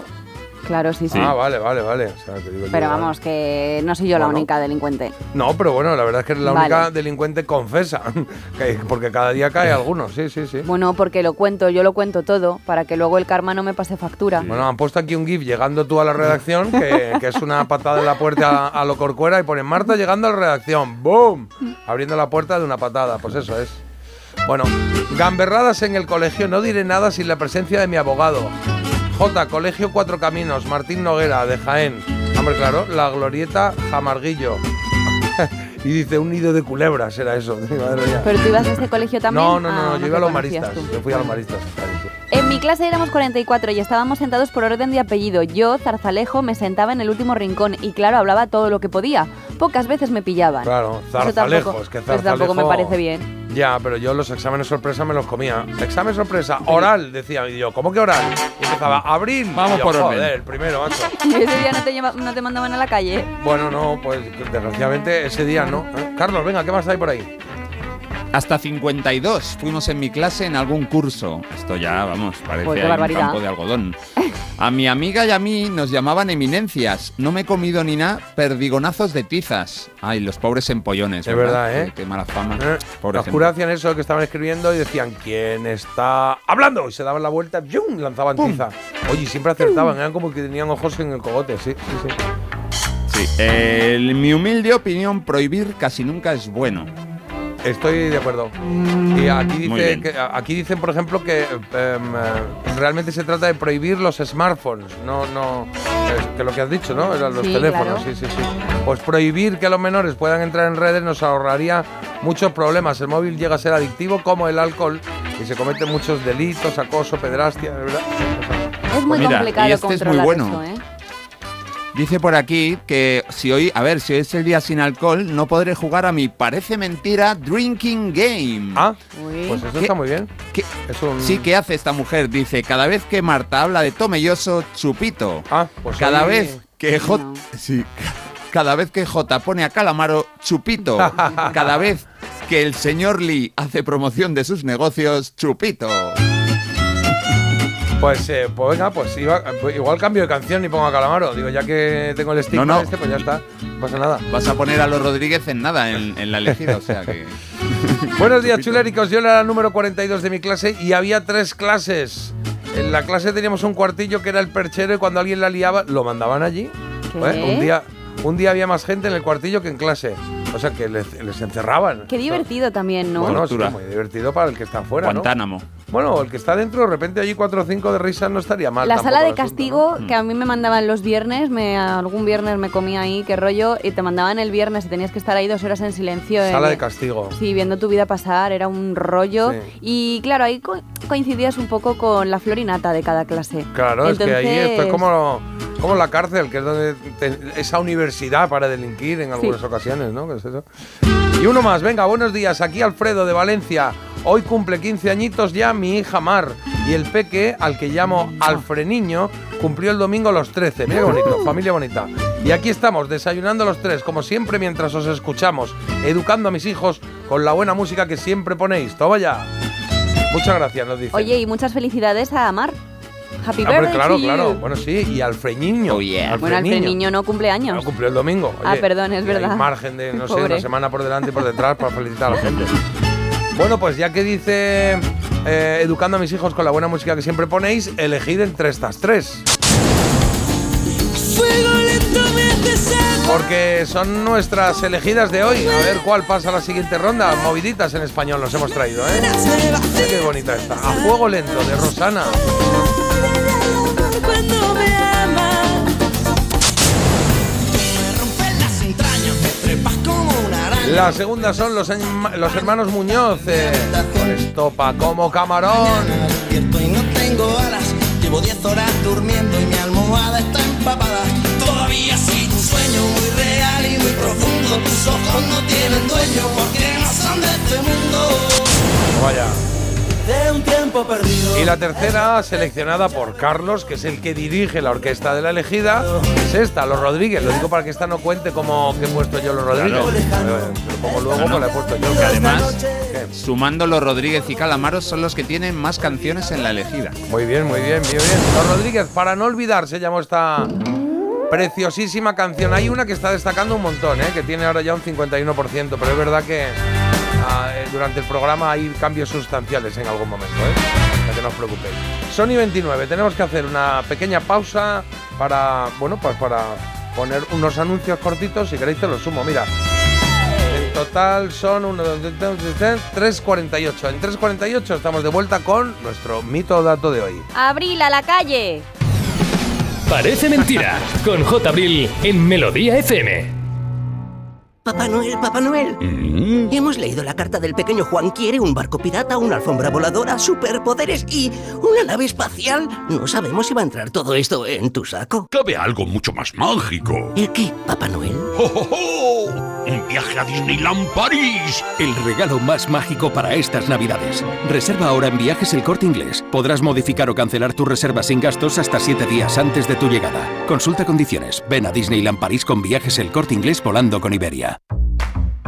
Claro, sí, sí. Ah, vale, vale, vale. O sea, que digo yo, Pero vamos, que no soy yo la única delincuente. No, pero bueno, la verdad es que eres la Vale. única delincuente confesa. que- porque cada día cae alguno, sí, sí, sí. Bueno, porque lo cuento, yo lo cuento todo, para que luego el karma no me pase factura. Bueno, han puesto aquí un GIF llegando tú a la redacción, que, que es una patada en la puerta a, a lo corcuera y ponen Marta llegando a la redacción. ¡Boom! Abriendo la puerta de una patada, pues eso es. Bueno, gamberradas en el colegio, no diré nada sin la presencia de mi abogado. J, Colegio Cuatro Caminos, Martín Noguera, de Jaén. Hombre, claro, la glorieta Jamarguillo. y dice, un nido de culebras era eso. Madre mía. ¿Pero tú ibas a este colegio también? No, no, no, Ah, no, yo iba a los maristas. tú. Yo fui a los maristas. En mi clase éramos 44 y estábamos sentados por orden de apellido. Yo, Zarzalejo, me sentaba en el último rincón y claro, hablaba todo lo que podía. Pocas veces me pillaban. Claro, Eso zarzalejo, tampoco, es que pues tampoco me zarzalejo- parece bien. Ya, pero yo los exámenes sorpresa me los comía. Examen sorpresa, oral, decía. Y yo, ¿cómo que oral? Y empezaba, abril. Vamos yo, por orden. Joder, el primero, macho. ¿Y ese día no te, lleva- no te mandaban a la calle? Bueno, no, pues desgraciadamente ese día no. ¿eh? Carlos, venga, ¿qué más hay por ahí? Hasta 52 fuimos en mi clase en algún curso. Esto ya, vamos, parece Pues un campo de algodón. A mi amiga y a mí nos llamaban eminencias. No me he comido ni nada, perdigonazos de tizas. Ay, los pobres empollones. Es verdad, ¿eh? Qué, qué mala fama. Eh, Pobre Los curas hacían eso que estaban escribiendo y decían, ¿quién está hablando? Y se daban la vuelta, ¡yum! lanzaban tiza. Oye, siempre acertaban, eran como que tenían ojos en el cogote, sí, sí, sí. Sí, eh, mi humilde opinión, prohibir casi nunca es bueno. Estoy de acuerdo. Y aquí, dice que, aquí dicen, por ejemplo, que em, eh, realmente se trata de prohibir los smartphones, no, no, es que lo que has dicho, ¿no? Eran los Sí, teléfonos, claro. sí, sí, sí. Pues prohibir que los menores puedan entrar en redes nos ahorraría muchos problemas. El móvil llega a ser adictivo como el alcohol y se cometen muchos delitos, acoso, pedrastia, de verdad. Es muy Pues mira, complicado y este es muy bueno. eso, ¿eh? Dice por aquí que si hoy, a ver, si hoy es el día sin alcohol, no podré jugar a mi parece mentira drinking game. Ah, Uy. pues eso ¿Qué? está muy bien. ¿Qué? Es un- Sí, ¿qué hace esta mujer? Dice, cada vez que Marta habla de tomelloso, chupito. Ah, pues cada hoy- vez que J... No. Sí, cada vez que J pone a Calamaro, chupito. cada vez que el señor Lee hace promoción de sus negocios, chupito. Pues, eh, pues venga, pues iba- pues igual cambio de canción y pongo a Calamaro. Digo, ya que tengo el estigma No, no. este, pues ya está. No pasa nada. Vas a poner a los Rodríguez en nada en, en la elegida, o sea que... Buenos días, chuléricos. Yo era la número 42 de mi clase y había tres clases. En la clase teníamos un cuartillo que era el perchero y cuando alguien la liaba, lo mandaban allí. ¿Qué? ¿Eh? Un, día, un día había más gente en el cuartillo que en clase. O sea, que les, les encerraban. Qué divertido también, ¿no? Bueno, sí, muy divertido para el que está afuera, ¿no? Guantánamo. Bueno, el que está dentro, de repente allí cuatro o cinco de risas no estaría mal. La sala de asunto, castigo ¿no? que a mí me mandaban los viernes, me, algún viernes me comía ahí, qué rollo, y te mandaban el viernes y tenías que estar ahí dos horas en silencio. Sala eh, de castigo. Sí, viendo tu vida pasar, era un rollo. Sí. Y claro, ahí co- coincidías un poco con la florinata de cada clase. Claro, es que ahí esto es Entonces- como, como la cárcel, que es donde te- esa universidad para delinquir en algunas ocasiones, ¿no? ¿Qué es eso? Y uno más, venga, buenos días, aquí Alfredo de Valencia. Hoy cumple 15 añitos ya mi hija Mar y el peque, al que llamo Alfreniño, cumplió el domingo los 13. Mira qué bonito, familia bonita. Y aquí estamos, desayunando los tres, como siempre, mientras os escuchamos, educando a mis hijos con la buena música que siempre ponéis. Toma ya. Muchas gracias, nos dice. Oye, y muchas felicidades a Amar. Happy Ah, birthday claro, to you. claro. Bueno, sí, y Alfreñiño. Oh, yeah. Bueno, Alfred Niño no cumple años. No cumplió el domingo. Ah, perdón, es y hay verdad. margen de, no sé, una semana por delante y por detrás para felicitar a la gente. Bueno, pues ya que dice eh, educando a mis hijos con la buena música que siempre ponéis, elegid entre estas tres. Porque son nuestras elegidas de hoy. A ver cuál pasa la siguiente ronda. Moviditas en español nos hemos traído, ¿eh? Qué bonita esta. A fuego lento, de Rosana. La segunda son los, los hermanos Muñoz. eh, con estopa como camarón. Despierto y no tengo alas. Llevo 10 horas durmiendo y mi almohada está empapada. Tus ojos no tienen dueño porque no son de este mundo. Vaya. De un tiempo perdido. Y la tercera, seleccionada por Carlos, que es el que dirige la orquesta de la elegida, es esta, Los Rodríguez. Lo digo para que esta no cuente como que he puesto yo Los Rodríguez. Claro. Eh, Lo pongo luego, No, no. pues la he puesto yo. Que además, ¿Qué? sumando los Rodríguez y Calamaros, son los que tienen más canciones en la elegida. Muy bien, muy bien, muy bien. Los Rodríguez, para no olvidar, se llamó esta preciosísima canción. Hay una que está destacando un montón, ¿eh? que tiene ahora ya un 51%, pero es verdad que ah, eh, durante el programa hay cambios sustanciales en algún momento, ¿eh? O que no os preocupéis. Sony 29, tenemos que hacer una pequeña pausa para, bueno, pues para poner unos anuncios cortitos. Si queréis te los sumo, mira. En total son 1, 2, 3, 3.48. En 3.48 estamos de vuelta con nuestro mito dato de hoy. Abril a la calle. Parece mentira. Con J. Abril en Melodía FM. Papá Noel, Papá Noel. Hemos leído la carta del pequeño Juan. Quiere un barco pirata, una alfombra voladora, superpoderes y una nave espacial. No sabemos si va a entrar todo esto en tu saco. Cabe algo mucho más mágico. ¿El qué, Papá Noel? ¡Oh, oh, oh! ¡Un viaje a Disneyland París! El regalo más mágico para estas navidades. Reserva ahora en Viajes El Corte Inglés. Podrás modificar o cancelar tu reserva sin gastos hasta 7 días antes de tu llegada. Consulta condiciones. Ven a Disneyland París con Viajes El Corte Inglés volando con Iberia.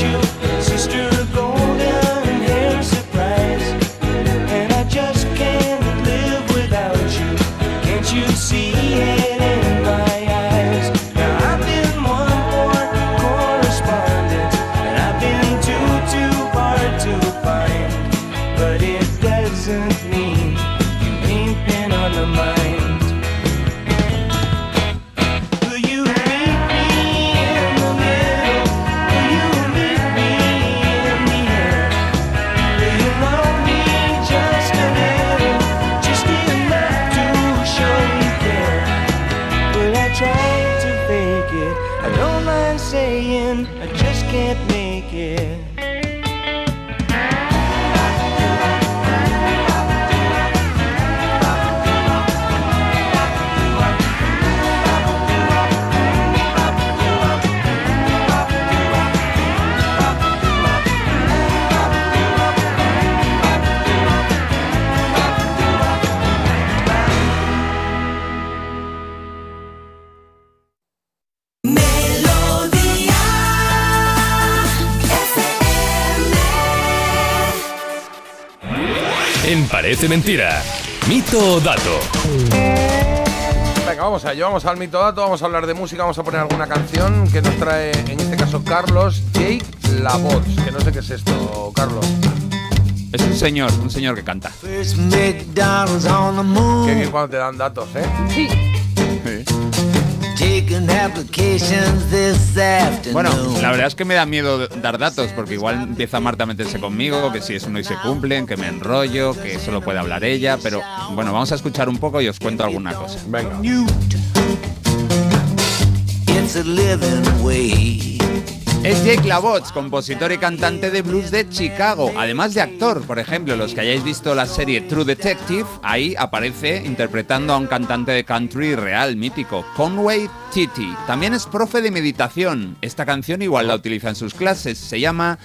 You. Sister of golden hair, surprise, and I just can't live without you. Can't you see it Parece Mentira. Mito o dato. Venga, vamos a ello, vamos al mito dato, vamos a hablar de música, vamos a poner alguna canción que nos trae, en este caso, Carlos Jake La Voz, que no sé qué es esto, Carlos. Es un señor, un señor que canta. Moon. Qué bien cuando te dan datos, ¿eh? Sí. Bueno, la verdad es que me da miedo dar datos, porque igual empieza Marta a meterse conmigo, que si es uno y se cumplen, que me enrollo, que solo puede hablar ella, pero bueno, vamos a escuchar un poco y os cuento alguna cosa. Venga. Es Jake LaBotte, compositor y cantante de blues de Chicago, además de actor. Por ejemplo, los que hayáis visto la serie True Detective, ahí aparece interpretando a un cantante de country real, mítico, Conway Titty. También es profe de meditación. Esta canción igual la utiliza en sus clases. Se llama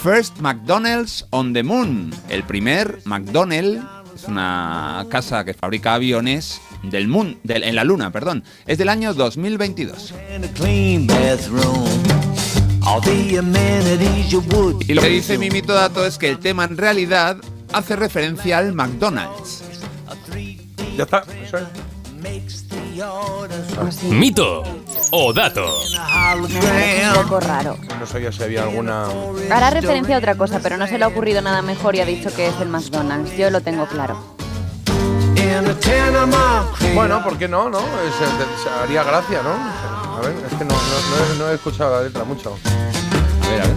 First McDonald's on the Moon. El primer McDonald's es una casa que fabrica aviones del moon, en la luna, perdón. Es del año 2022. Y lo que dice Mimito Dato es que el tema en realidad hace referencia al McDonald's. Ya está, eso es. Mito o dato. Es un poco raro. No sabía si había alguna. Hará referencia a otra cosa, pero no se le ha ocurrido nada mejor y ha dicho que es el McDonald's. Yo lo tengo claro. Bueno, ¿por qué no? no? Se, se haría gracia, ¿no? A ver, es que no, no, no he, no he escuchado la letra mucho. A ver, a ver.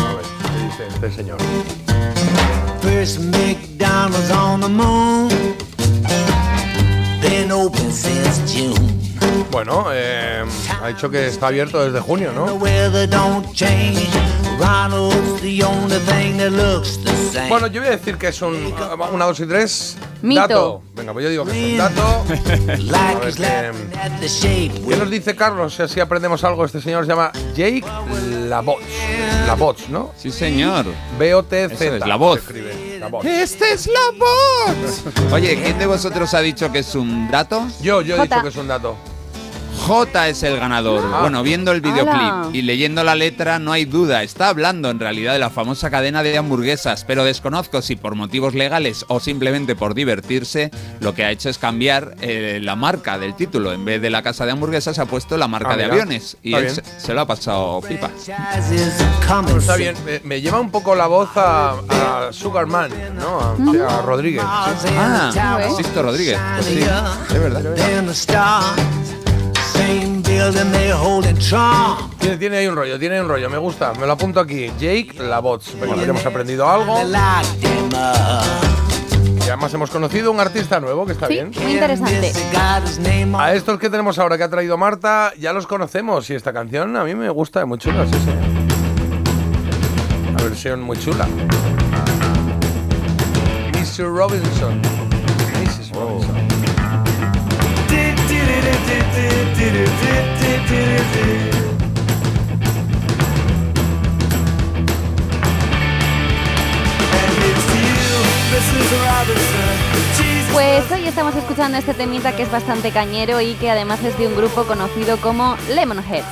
A ver, ¿qué dice este señor? First McDonald's on the moon. Been open since June. Bueno, eh, ha dicho que está abierto desde junio, ¿no? Bueno, yo voy a decir que es un. Una, dos y tres. Mito. Dato. Venga, pues yo digo que es un dato. A ver qué, laughing at the shape ¿Qué nos dice Carlos? Si así aprendemos algo. Este señor se llama Jake Labots. Labots, ¿no? Sí, señor. B-O-T-Z. Es, la voz. ¡Este es la voz! Oye, ¿quién de vosotros ha dicho que es un dato? Yo, yo he Jota. dicho que es un dato. J es el ganador. Ah. Bueno, viendo el videoclip y leyendo la letra no hay duda, está hablando en realidad de la famosa cadena de hamburguesas, pero desconozco si por motivos legales o simplemente por divertirse, lo que ha hecho es cambiar eh, la marca del título. En vez de la casa de hamburguesas ha puesto la marca Ah, de aviones y él se, se lo ha pasado pipa. coming Bueno, está bien. Me, me lleva un poco la voz a, a Sugarman, ¿no? A, a Rodríguez. sí. Ah. Sisto Rodríguez. Pues sí, es verdad. Tiene, tiene ahí un rollo, tiene un rollo. Me gusta. Me lo apunto aquí. Jake Labots. Venga, ya hemos aprendido algo. Y además hemos conocido un artista nuevo que está Sí, bien. muy interesante. A estos que tenemos ahora que ha traído Marta, ya los conocemos. Y esta canción a mí me gusta, es muy chula, sí, sí. Una versión muy chula. Mr. Robinson. Mrs. Robinson. Pues hoy estamos escuchando este temita que es bastante cañero y que además es de un grupo conocido como Lemonheads.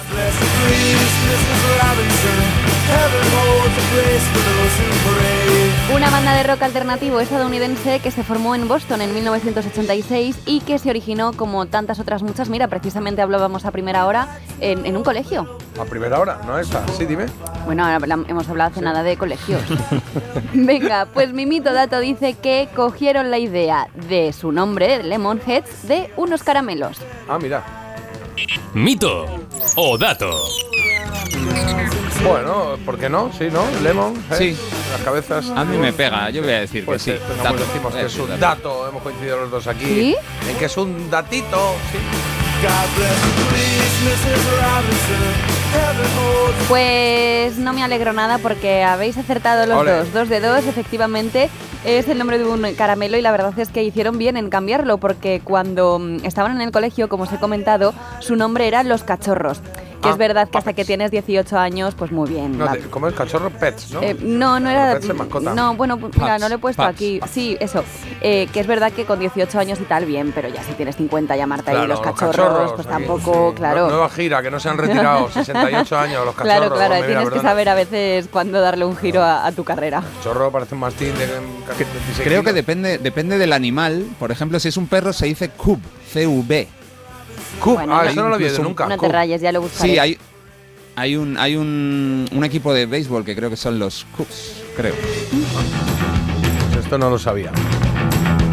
Una banda de rock alternativo estadounidense que se formó en Boston en 1986 y que se originó como tantas otras muchas, mira, precisamente hablábamos a primera hora en, en un colegio. A primera hora, ¿no esta? Sí, dime. Bueno, ahora hemos hablado hace nada de colegios. Venga, pues mi mito dato dice que cogieron la idea de su nombre, Lemonheads, de unos caramelos. Ah, mira. Mito o dato. Bueno, ¿por qué no? Sí, ¿no? Lemon, ¿eh? Sí. Las cabezas. A mí me pega, yo voy a decir Pues que sí. sí, Dato. decimos que es un dato. dato. Hemos coincidido los dos aquí. ¿Sí? En que es un datito. Sí. Pues no me alegro nada porque habéis acertado los dos. Dos de dos, efectivamente, es el nombre de un caramelo y la verdad es que hicieron bien en cambiarlo porque cuando mm, estaban en el colegio, como os he comentado, su nombre era Los Cachorros. Que Ah, es verdad que hasta que tienes 18 años, pues muy bien. No, ¿Cómo es? Cachorro Pets, ¿no? Eh, no, no era. Pets de mascota. No, bueno, pues mira, Pups, no lo he puesto aquí. Sí, eso. Eh, que es verdad que con 18 años y tal, bien, pero ya si tienes 50 llamarte ahí Claro, los cachorros, pues aquí, tampoco, sí. claro. Nueva gira, que no se han retirado, 68 años los cachorros. Claro, claro, Mira, tienes que saber a veces cuándo darle un giro a, a tu carrera. Cachorro parece un mastín de casi 26 Creo que depende, depende del animal. Por ejemplo, si es un perro se dice cub, C-U-B. Bueno, ah, no- eso no lo había un- nunca. No te rayes, ya lo buscaré. Sí, hay, hay, un, hay un, un equipo de béisbol que creo que son los Cubs, creo. Esto no lo sabía.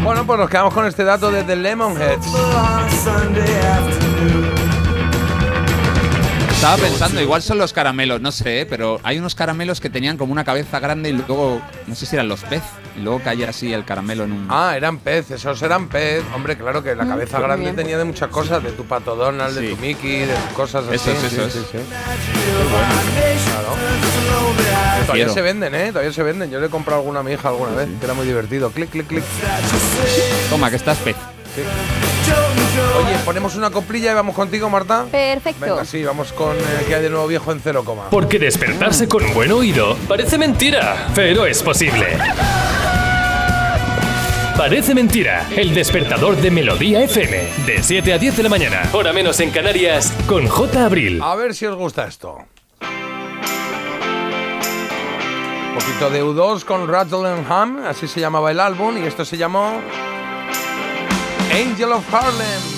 Bueno, pues nos quedamos con este dato de The Lemonheads. Estaba pensando, igual son los caramelos, no sé, ¿eh? pero hay unos caramelos que tenían como una cabeza grande y luego, no sé si eran los pez, y luego caía así el caramelo en un... Ah, eran pez, esos eran pez. Hombre, claro que la cabeza qué grande bien. tenía de muchas cosas, de tu pato Donald, de tu Mickey, de tus cosas así. Eso sí, eso es. sí, sí. Claro. Todavía se venden, ¿eh? Todavía se venden. Yo le he comprado alguna a mi hija alguna vez, que era muy divertido. Clic, clic, clic. Toma, que estás pez. Sí. Oye, ponemos una coplilla y vamos contigo, Marta. Perfecto. Venga, sí, vamos con eh, que hay de nuevo viejo en cero coma. Porque despertarse con buen oído parece mentira, pero es posible. Parece mentira, el despertador de Melodía FM, de 7 a 10 de la mañana, hora menos en Canarias, con J. Abril. A ver si os gusta esto. Un poquito de U2 con Rattle and Ham, así se llamaba el álbum, y esto se llamó Angel of Harlem.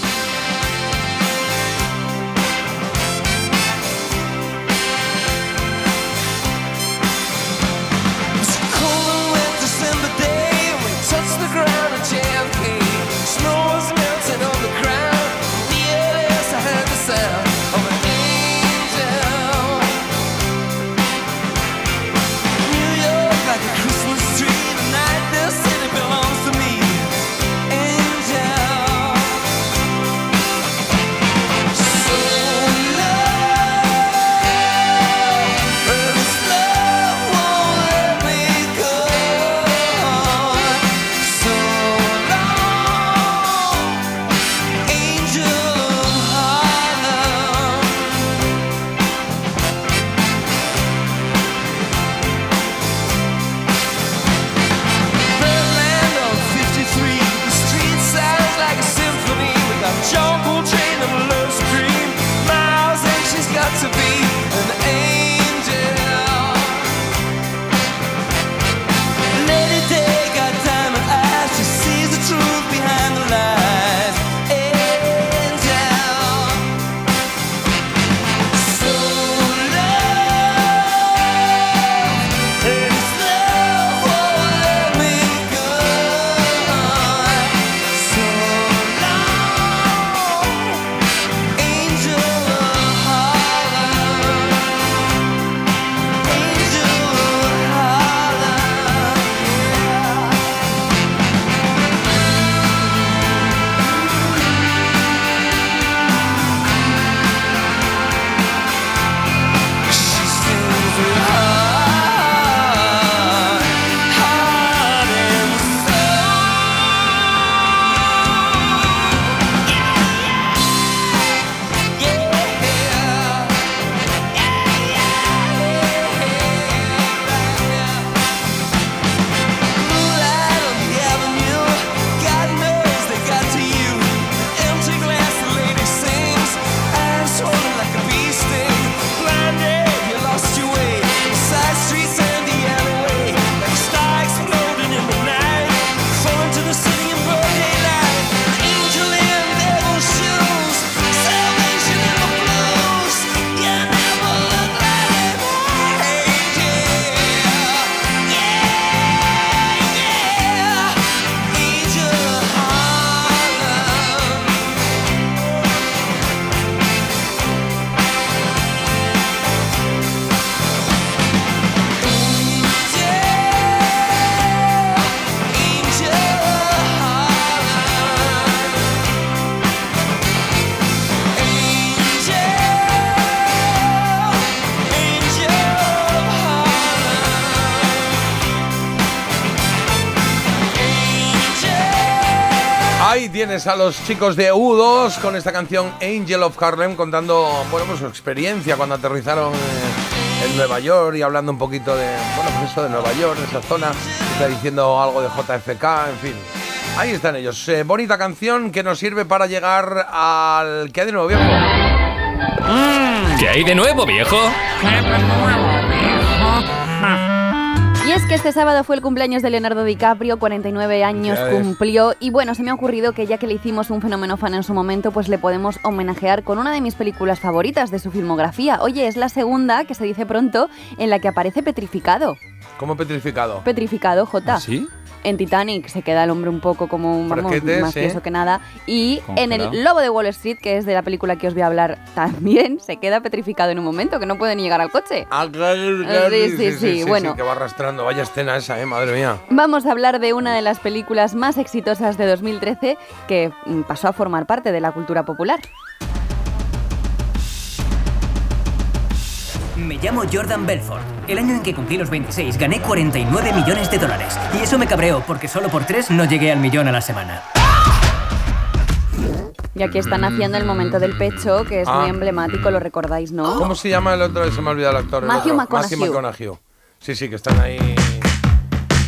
Tienes a los chicos de U2 con esta canción Angel of Harlem contando bueno, pues su experiencia cuando aterrizaron eh, en Nueva York y hablando un poquito de, bueno, pues eso de Nueva York, de esa zona. Está diciendo algo de JFK, en fin. Ahí están ellos. Eh, bonita canción que nos sirve para llegar al que hay de nuevo viejo. ¿Qué hay de nuevo, viejo? Que este sábado fue el cumpleaños de Leonardo DiCaprio, 49 años cumplió. Y bueno, se me ha ocurrido que ya que le hicimos un fenómeno fan en su momento, pues le podemos homenajear con una de mis películas favoritas de su filmografía. Oye, es la segunda, que se dice pronto, en la que aparece petrificado. Como petrificado. Petrificado, J. ¿Sí? En Titanic se queda el hombre un poco como un vamos, más tieso que nada. Y en el Lobo de Wall Street, que es de la película que os voy a hablar, también se queda petrificado en un momento, que no puede ni llegar al coche. Ah, claro, claro, Sí, sí, sí, bueno. que va arrastrando. Vaya escena esa, eh, madre mía. Vamos a hablar de una de las películas más exitosas de 2013 que mm, pasó a formar parte de la cultura popular. Me llamo Jordan Belfort. El año en que cumplí los 26 gané 49 millones de dólares. Y eso me cabreó porque solo por tres no llegué al millón a la semana. Y aquí están haciendo el momento del pecho, que es Ah. muy emblemático, lo recordáis, ¿no? ¿Cómo se llama el otro? Se me ha olvidado el actor. Matthew. McConaughey. Matthew McConaughey. Sí, sí, que están ahí.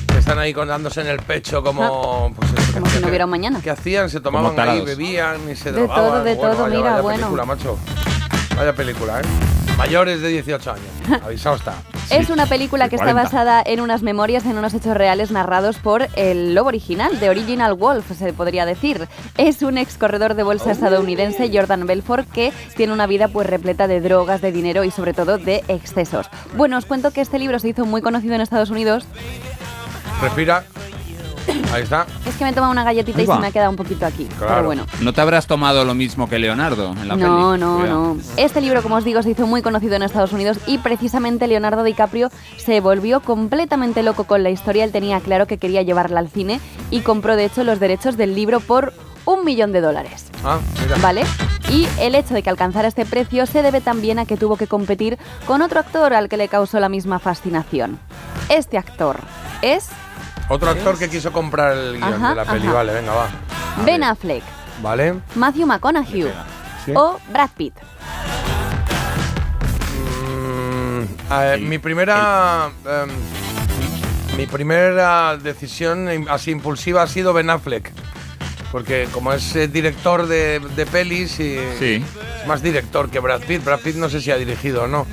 Que están ahí con- dándose en el pecho como. Pues eso, Como que- si no hubiera un mañana. ¿Qué hacían? Se tomaban ahí, bebían y se De drogaban. todo, de Bueno, todo, vaya, mira, vaya bueno. película, macho. Vaya película, ¿eh? Mayores de 18 años. Avisado está. Es una película que está 40. basada en unas memorias, en unos hechos reales narrados por el lobo original, de Original Wolf, se podría decir. Es un ex corredor de bolsa estadounidense, Jordan Belfort, que tiene una vida pues repleta de drogas, de dinero y sobre todo de excesos. Bueno, os cuento que este libro se hizo muy conocido en Estados Unidos. Respira. Ahí está. Es que me he tomado una galletita Ahí y va. se me ha quedado un poquito aquí. Claro. Pero bueno. No te habrás tomado lo mismo que Leonardo en la peli. No, no, Cuidado. no. Este libro, como os digo, se hizo muy conocido en Estados Unidos y precisamente Leonardo DiCaprio se volvió completamente loco con la historia. Él tenía claro que quería llevarla al cine y compró, de hecho, los derechos del libro por un millón de dólares. Ah, mira. ¿Vale? Y el hecho de que alcanzara este precio se debe también a que tuvo que competir con otro actor al que le causó la misma fascinación. Este actor es Otro actor que quiso comprar el guion Ajá, de la peli. ajá. Vale, venga, va. Ben Affleck, Vale. Matthew McConaughey Sí. o Brad Pitt. Mm, a ver, mi primera. em, mi primera decisión así impulsiva ha sido Ben Affleck. Porque como es eh, director de, de pelis y Sí. es más director que Brad Pitt. Brad Pitt no sé si ha dirigido o no.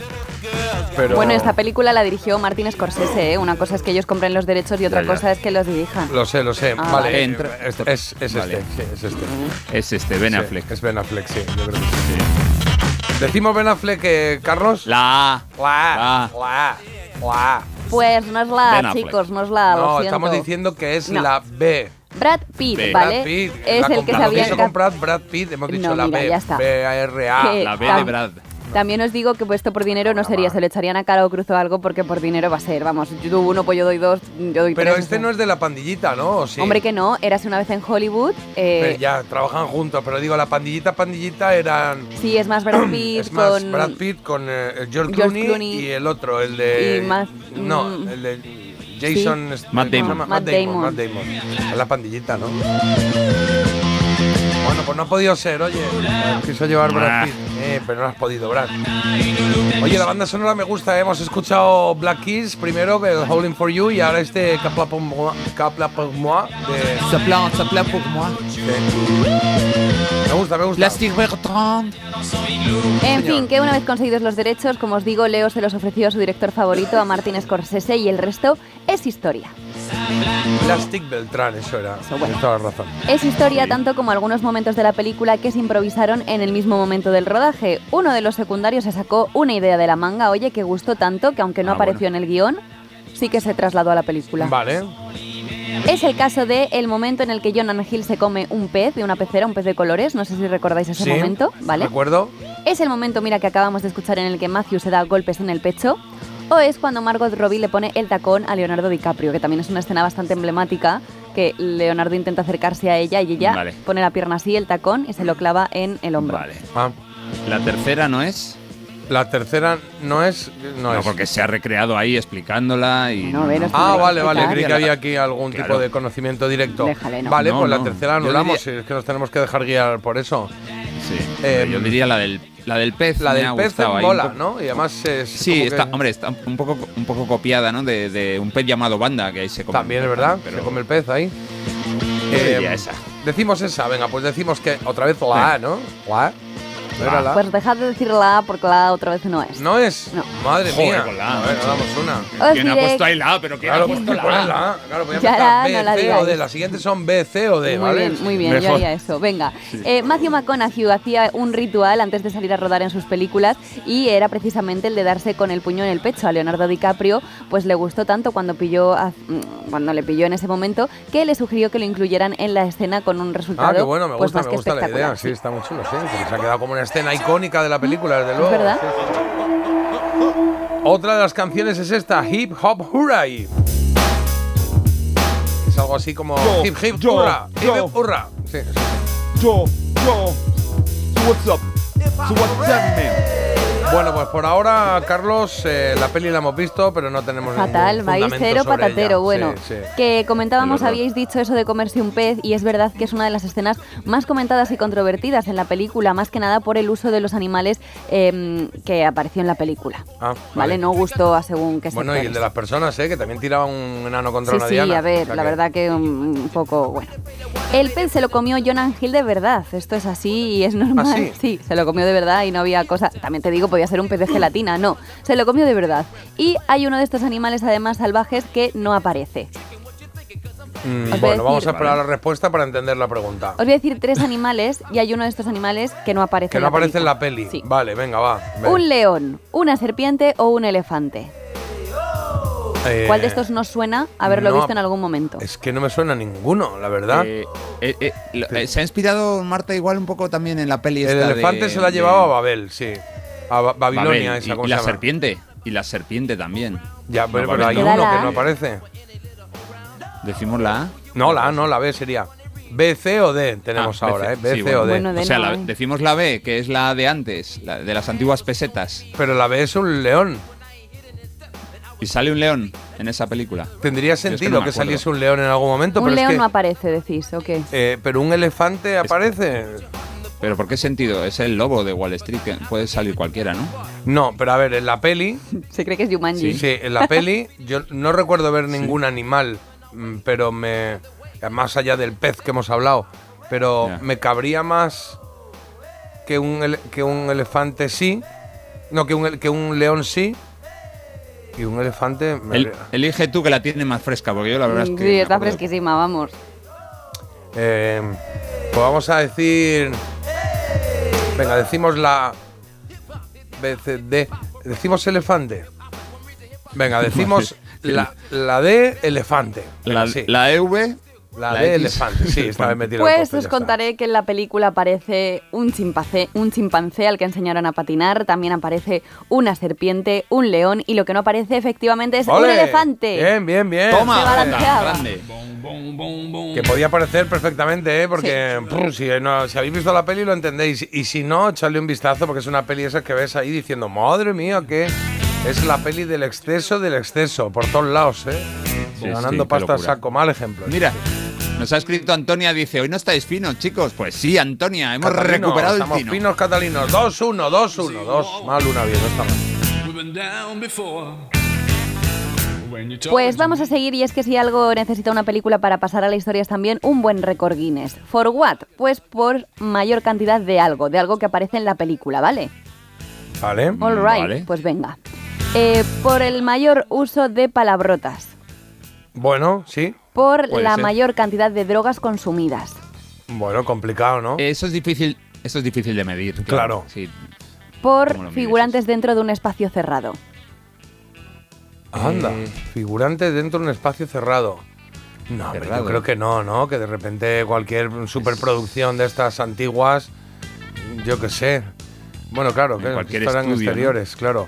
Pero Bueno, esta película la dirigió Martin Scorsese. ¿eh? Una cosa es que ellos compren los derechos y otra Ya, ya. cosa es que los dirijan. Lo sé, lo sé. Ah, vale. Entra- es, es, es Vale. este, sí, es este. Es este, Ben Sí, Affleck. Es Ben Affleck, sí, yo creo que sí. Decimos Ben Affleck, eh, Carlos. La A. La, la, la. Pues no es la, chicos, no es la. No, estamos diciendo que es No. la B. Brad Pitt, B. ¿vale? Brad Pitt. Es la el que se había comprar Brad Pitt, hemos dicho No, la mira, B. ya está. B-A-R-A. Que- La B de Brad. También os digo que puesto por dinero no sería, se lo echarían a cara o cruz o algo porque por dinero va a ser, vamos, yo doy uno, pues yo doy dos, yo doy Pero tres. este no es de la pandillita, ¿no? Hombre que no, érase una vez en Hollywood. eh, Pero ya, trabajan juntos, pero digo, la pandillita, pandillita eran... Sí, es más Brad Pitt Es más con... Brad Pitt con eh, George, George Clooney, Clooney y el otro, el de... y más- No, mm. el de Jason... Sí. este, Matt ¿cómo se Damon. Matt Matt Damon. Damon. Matt Damon. Es la pandillita, ¿no? Bueno, pues no ha podido ser, oye. Quiso llevar Brad. Pitt. Eh, pero no has podido, Brad. Oye, la banda sonora me gusta. ¿eh? Hemos escuchado Black Keys primero, el Howling for You, y ahora este Capla pour moi, Capla pour moi de... Ça plaint pour moi. Me gusta, me gusta. Plastic Bertrand. En fin, que una vez conseguidos los derechos, como os digo, Leo se los ofreció a su director favorito, a Martin Scorsese, y el resto es historia. Plastic Beltrán, eso era. Eso, bueno. Tienes toda la razón. Es historia tanto como algunos momentos de la película que se improvisaron en el mismo momento del rodaje. Uno de los secundarios se sacó una idea de la manga, oye, que gustó tanto que aunque no Ah, apareció en el guion, sí que se trasladó a la película. Vale. Es el caso de el momento en el que Jonan Hill se come un pez de una pecera, un pez de colores, no sé si recordáis ese Sí, momento, ¿vale? ¿Recuerdo? Es el momento, mira, que acabamos de escuchar en el que Matthew se da golpes en el pecho. O es cuando Margot Robbie le pone el tacón a Leonardo DiCaprio, que también es una escena bastante emblemática, que Leonardo intenta acercarse a ella y ella Vale. pone la pierna así, el tacón, y se lo clava en el hombro. Vale. Ah, La tercera no es. la tercera no es. No, No, es. porque se ha recreado ahí explicándola y. No, Ah, vale, vale. Creí que había aquí algún Claro. tipo de conocimiento directo. Déjale, no. Vale, No, pues la no. tercera anulamos. diría- Es que nos tenemos que dejar guiar por eso. Sí. Eh, yo diría la del, la del pez. La me del ha pez en bola. ¿no? Y además es. Sí, está, que- hombre, está un poco, un poco copiada, ¿no? De, de un pez llamado Banda, que ahí se come. También es verdad, Pero se come el pez ahí. Eh, esa. Decimos esa, venga, pues decimos que otra vez la A, ¿no? La A. ¿No era la A? Pues dejad de decir la A porque la A otra vez no es. ¿No es? No. Madre Joder, mía. con la A, A ver, damos una. Os ¿Quién ha puesto ahí la A? Pero ¿quién Claro, ha pues puesto la A? la A. Claro, voy a Ya empezar la, B, no la C o digáis. D. Las siguientes son B, C o D, Muy ¿vale? bien, muy bien, yo Mejor. haría eso. Venga, eh, Matthew McConaughey hacía un ritual antes de salir a rodar en sus películas y era precisamente el de darse con el puño en el pecho a Leonardo DiCaprio, pues le gustó tanto cuando pilló a- mm, cuando le pilló en ese momento que le sugirió que lo incluyeran en la escena con un resultado Ah, qué bueno, me pues gusta, más me que gusta la idea. Sí, está muy chulo, sí. porque se ha quedado como una escena icónica de la película, desde luego. verdad? Otra de las canciones es esta, Hip Hop Hooray. Es algo así como Yo, Hip Hip yo, Hurra, Hip yo. Hip Hurra. Sí, sí. Yo, yo. So what's up? So what's up, man? Bueno, pues por ahora, Carlos, eh, la peli la hemos visto, pero no tenemos Fatal, fundamento cero patatero. ella. Bueno, Sí, sí. que comentábamos, habíais dicho eso de comerse un pez y es verdad que es una de las escenas más comentadas y controvertidas en la película, más que nada por el uso de los animales em, que apareció en la película. Ah, ¿Vale? No gustó a según qué Bueno, y el sectores. de las personas, ¿eh? Que también tiraba un enano contra Sí, una sí, diana. a ver, O sea la que- verdad que un, un poco, bueno. El pez se lo comió Jonan Hill de verdad, esto es así y es normal. ¿Ah, sí? se lo comió de verdad y no había cosa. También te digo, podía podía ser un pez de gelatina, no, se lo comió de verdad. Y hay uno de estos animales además salvajes que no aparece. Mm, voy a bueno, vamos decir- a esperar la respuesta para entender la pregunta. Os voy a decir tres animales y hay uno de estos animales que no aparece Que en no la aparece en película. la peli. Sí. Vale, venga, va. ven. Un león, una serpiente o un elefante. Eh, ¿Cuál de estos nos suena haberlo no, visto en algún momento? Es que no me suena ninguno, la verdad. Eh, eh, eh, lo- eh, se ha inspirado Marta igual un poco también en la peli el esta de- elefante se la de- llevaba a Babel, sí. A Ba- Babilonia, Babel, esa y, ¿cómo y se la llama? serpiente. Y la serpiente también. Ya, pero, No pero hay uno que no aparece. Decimos la A. No, la A, no, la B sería. B, C o D tenemos Ah, ahora, ¿eh? B, Sí, C o D. Bueno, O sea, decimos la B, que es la de antes, la de las antiguas pesetas. Pero la B es un león. Y sale un león en esa película. Tendría es que sentido no que, saliese un león en algún momento, un pero león es que. no aparece, decís, ¿o qué? eh, pero un elefante aparece. Pero ¿por qué sentido? Es el lobo de Wall Street, que puede salir cualquiera, ¿no? No, pero a ver, en la peli. Se cree que es Jumanji. Sí, en la peli yo no recuerdo ver ningún animal, mm, pero me. Más allá del pez que hemos hablado, pero me cabría más que un, que un elefante sí. No, que un, que un león sí. Y un elefante. me- El- elige tú que la tienes más fresca, porque yo la verdad es que. Sí, está fresquísima, vamos. Eh, pues vamos a decir. Venga, decimos la. B, C, D. Decimos elefante. Venga, decimos la, la D, elefante. La, sí. la EV. La, la D, X. elefante. Sí, esta vez me tiro el Pues os contaré que en la película aparece un chimpancé, un chimpancé al que enseñaron a patinar, también aparece una serpiente, un león y lo que no aparece efectivamente es un ¡Ole! elefante. Bien, bien, bien. Toma, grande. Que podía aparecer perfectamente, ¿eh? Porque prr, si, no- si habéis visto la peli lo entendéis. Y si no, echadle un vistazo porque es una peli esa que ves ahí diciendo, madre mía, que es la peli del exceso del exceso, por todos lados, ¿eh? Sí, Ganando sí, pasta saco, mal ejemplo. Mira, nos ha escrito Antonia, dice, hoy no estáis finos, chicos. Pues sí, Antonia, hemos Catalino, recuperado el estamos fino. finos catalinos. 2-1, 2-1, 2. Mal, una bien, no está mal. Pues vamos a seguir y es que si algo necesita una película para pasar a la historia es también un buen récord Guinness. ¿For what? Pues por mayor cantidad de algo, de algo que aparece en la película, ¿vale? Vale. All right, Vale. pues venga. Eh, por el mayor uso de palabrotas, Bueno, sí. Por Puede la ser. mayor cantidad de drogas consumidas, Bueno, complicado, ¿no? Eso es difícil, eso es difícil de medir. Claro. Sí. por ¿Cómo lo mides figurantes dentro de un espacio cerrado. Anda, Eh, figurante dentro de un espacio cerrado. No, hombre, yo Cerrado. creo que no, ¿no? Que de repente cualquier superproducción de estas antiguas, yo qué sé. Bueno, claro, En que cualquier estarán estudio, ¿no? exteriores, claro.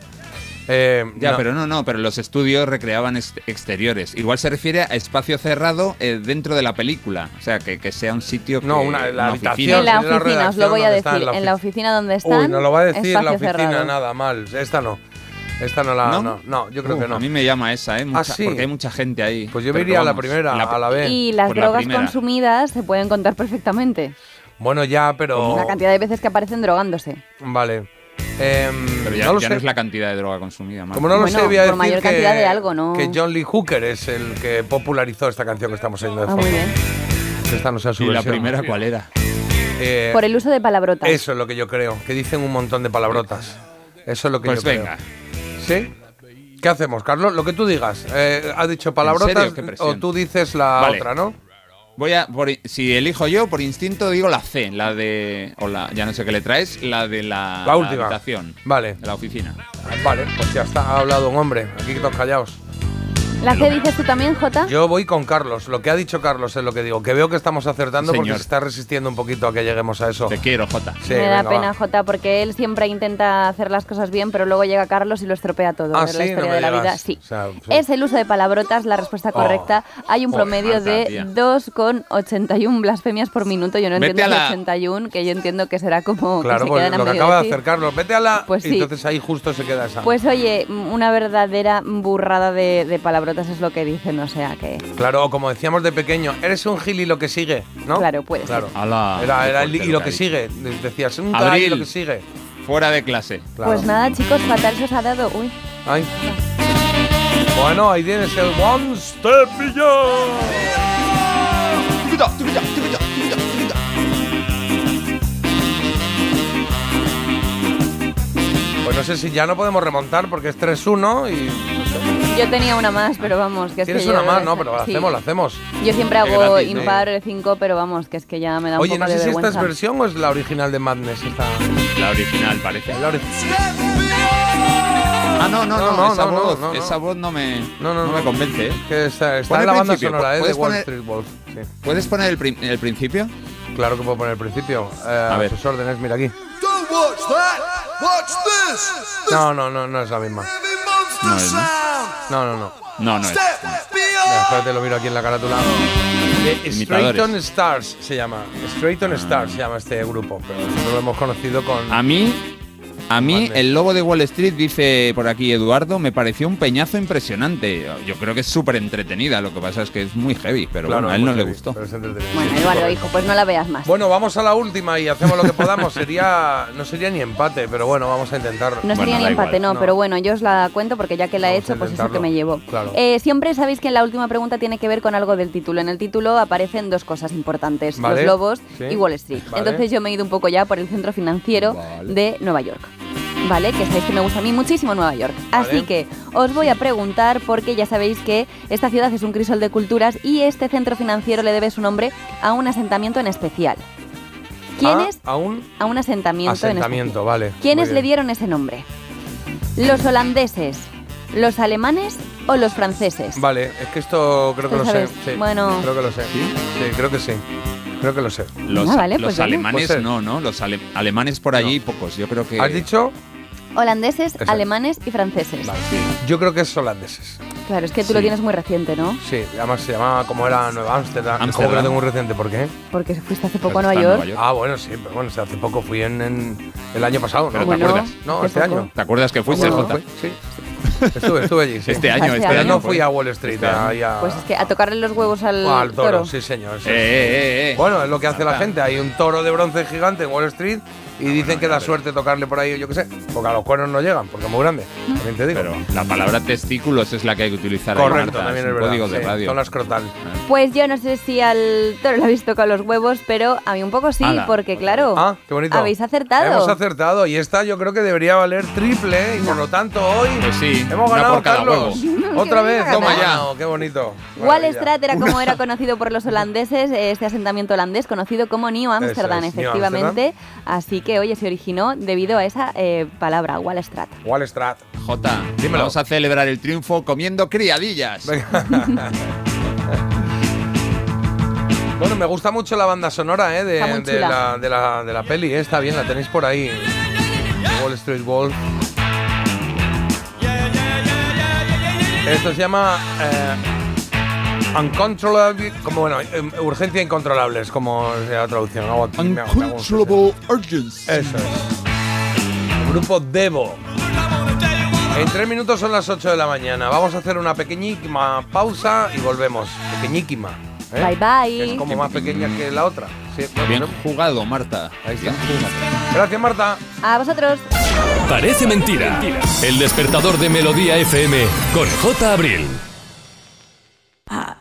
Eh, Ya, no, pero no, no, pero los estudios recreaban est- exteriores. Igual se refiere a espacio cerrado eh, dentro de la película. O sea, que, que sea un sitio que... No, una- la oficina. habitación. En la oficina, os lo voy a decir. en En la la ofi- oficina donde están. Uy, no lo va a decir en la espacio oficina cerrado. nada mal. Esta no. Esta no la. ¿No? No, no, yo creo que no. A mí me llama esa, ¿eh? Mucha- sí? Porque hay mucha gente ahí. Pues yo me iría a la primera, la- a la B. Y las Pues la drogas consumidas se pueden contar perfectamente. Bueno, ya, pero. La cantidad de veces que aparecen drogándose. Vale. Em, Pero ya, no lo ya sé. no es la cantidad de droga consumida. Como no lo Bueno, sé, voy a por decir mayor que, cantidad de algo, ¿no? que John Lee Hooker es el que popularizó esta canción que estamos oyendo de Ah, fondo. muy bien. Esta no sea su ¿Y la versión. primera cuál era? Eh, Por el uso de palabrotas. Eso es lo que yo creo, que dicen un montón de palabrotas. Eso es lo que Pues yo venga. creo. ¿Sí? ¿Qué hacemos, Carlos? Lo que tú digas. Eh, ¿Has dicho palabrotas serio? Qué presión. o tú dices la Vale. otra, no? Voy a, por- si elijo yo, por instinto digo la C, la de, o la, ya no sé qué le traes, la de la, La última. habitación, Vale. de la oficina. Vale, pues ya está. Ha hablado un hombre. Aquí todos callados. ¿La C dices tú también, Jota? Yo voy con Carlos. Lo que ha dicho Carlos es lo que digo. Que veo que estamos acertando porque Señor. se está resistiendo un poquito a que lleguemos a eso. Te quiero, Jota. Sí, Me da venga, pena, va. Jota, porque él siempre intenta hacer las cosas bien, pero luego llega Carlos y lo estropea todo. Ah, Es sí, la historia de la vida. Sí. O sea, sí. Es el uso de palabrotas la respuesta Oh. correcta. Hay un Joder, promedio de tía. 2,81 blasfemias por minuto. Yo no Vete entiendo la- 81, que yo entiendo que será como Claro, que se pues quedan a lo que acaba de hacer Carlos. Vete a la. Pues y sí. entonces ahí justo se queda esa. Pues oye, una verdadera burrada de, de palabrotas es lo que dicen, o sea que... Claro, o como decíamos de pequeño, eres un gil y lo que sigue, ¿no? Claro, puede Claro. Ala, Era, qué era el- fuerte y lo que sigue. Decías, un y Abril. lo que sigue. Fuera de clase. Claro. Pues nada, chicos, fatal se os ha dado. Uy, Ay. Bueno, ahí tienes el One Step Beyond. Pues no sé si ya no podemos remontar porque es 3-1 y... Yo tenía una más, pero vamos, que es Tienes que yo- una más, ¿no? Pero la sí. hacemos, la hacemos. Yo siempre Qué hago gratis, ¿no? impar 5, pero vamos, que es que ya me da un Oye, poco no sé de si esta vergüenza. es versión o es la original de Madness. Esta... La original, parece. La ori- Ah, no, no, no, No, no, esa, no, voz, no, no. esa voz no me, No, no, no me convence. ¿eh? Que está, está Pon en el la banda principio, sonora ¿eh? de ¿puedes Wall poner- Street Wolf. Sí. ¿Puedes poner el, prim- el principio? Claro que puedo poner el principio. Eh, a ver. sus órdenes, mira aquí. Don't watch that. Watch this. No, no, no, no es la misma. No es, ¿no? No, no, no. No, no es. Espérate, lo miro aquí en la carátula. Imitadores. Straighton Stars se llama. Straighton Stars se llama este grupo, pero nosotros lo hemos conocido con. A mí, a mí el lobo de Wall Street, dice por aquí Eduardo, me pareció un peñazo impresionante. Yo creo que es súper entretenida, lo que pasa es que es muy heavy, pero Claro, bueno, a él no muy le gustó. es. Bueno, Eduardo, hijo, pues no la veas más. Bueno, vamos a la última y hacemos lo que podamos. sería no sería ni empate, pero bueno, vamos a intentar. No sería ni empate, no, pero bueno, yo os la cuento porque ya que la he Vamos hecho, pues eso intentarlo. que me llevo. Claro. Eh, siempre sabéis que la última pregunta tiene que ver con algo del título. En el título aparecen dos cosas importantes, Vale, los lobos sí, y Wall Street. vale. Entonces yo me he ido un poco ya por el centro financiero de Nueva York. ¿Vale? Que sabéis que me gusta a mí muchísimo Nueva York. Así que os voy a preguntar porque ya sabéis que esta ciudad es un crisol de culturas y este centro financiero le debe su nombre a un asentamiento en especial. ¿Quiénes? A, a un A un asentamiento, en especial. asentamiento, vale. ¿Quiénes le dieron ese nombre? ¿Los holandeses, los alemanes o los franceses? Vale, es que esto creo que ¿Tú lo sé. Sí, Bueno. creo que lo sé. ¿Sí? creo que sí. Creo que lo sé. Los, Ah, vale, los pues alemanes Puede ser. no, ¿no? Los ale- alemanes por allí pocos, yo creo que... ¿Has dicho? Holandeses, Exacto. alemanes y franceses. Yo creo que es holandeses. Claro, es que tú Sí. lo tienes muy reciente, ¿no? Sí, además se llamaba como era Nueva Ámsterdam. Ámsterdam. ¿Cómo que lo tengo muy reciente? ¿Por qué? Porque fuiste hace poco a Nueva York. Nueva York. Ah, bueno, sí, pero bueno, o sea, hace poco fui en, en el año pasado, ¿no? Pero ¿te Bueno, acuerdas? No, este poco. año. ¿Te acuerdas que fuiste, Bueno, Jota? fui, sí. Estuve, estuve allí, sí. Este año, este Pero años. no año. fui a Wall Street, Este año. ahí a, Pues es que a tocarle los huevos al, al toro, toro. sí señor. sí. Eh, eh, eh. Bueno, es lo que hace la gente. Hay un toro de bronce gigante en Wall Street y dicen que da suerte tocarle por ahí, yo qué sé, porque a los cuernos no llegan, porque es muy grande. También te digo. Pero la palabra testículos es la que hay que utilizar Correcto, Marta, también es verdad. código de sí, radio. Zona escrotal. Pues yo no sé si al toro le habéis tocado los huevos, pero a mí un poco sí, Ala, porque claro, Ah, qué bonito. habéis acertado. Hemos acertado y esta yo creo que debería valer triple y por lo tanto hoy Pues sí, hemos ganado por cada Carlos. huevo. Otra vez, toma ya. qué bonito. Wall. Street era como era conocido por los holandeses, eh, este asentamiento holandés conocido como New Amsterdam, es, New efectivamente. Así que, oye, se originó debido a esa eh, palabra, Wall Street. Wall Street. Jota, Dímelo. vamos a celebrar el triunfo comiendo criadillas. Bueno, me gusta mucho la banda sonora ¿eh? de, la, de, la, de la peli, ¿eh? está bien, la tenéis por ahí. Wall Street Wolf. Esto se llama eh, Uncontrollable, como bueno, eh, urgencia incontrolable, es como es la traducción. Hago aquí. Uncontrollable urgency. Eso es. El grupo Devo. En tres minutos son las 8 de la mañana. Vamos a hacer una pequeñísima pausa y volvemos. Pequeñísima. ¿eh? Bye, bye. Que es como más pequeña que la otra. Sí, bueno, Bien jugado, Marta. Ahí está. Gracias, Marta. A vosotros. Parece mentira. El despertador de Melodía FM con J. Abril. ¿A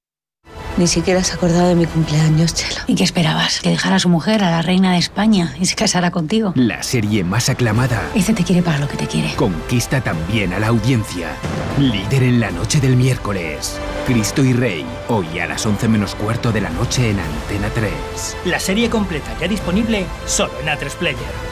Ni siquiera has acordado de mi cumpleaños, Chelo. ¿Y qué esperabas? ¿Que dejara a su mujer, a la reina de España, y se casara contigo? La serie más aclamada Este te quiere para lo que te quiere. conquista también a la audiencia. Líder en la noche del miércoles. Cristo y Rey, hoy a las 11 menos cuarto de la noche en Antena 3. La serie completa ya disponible solo en A3 Player.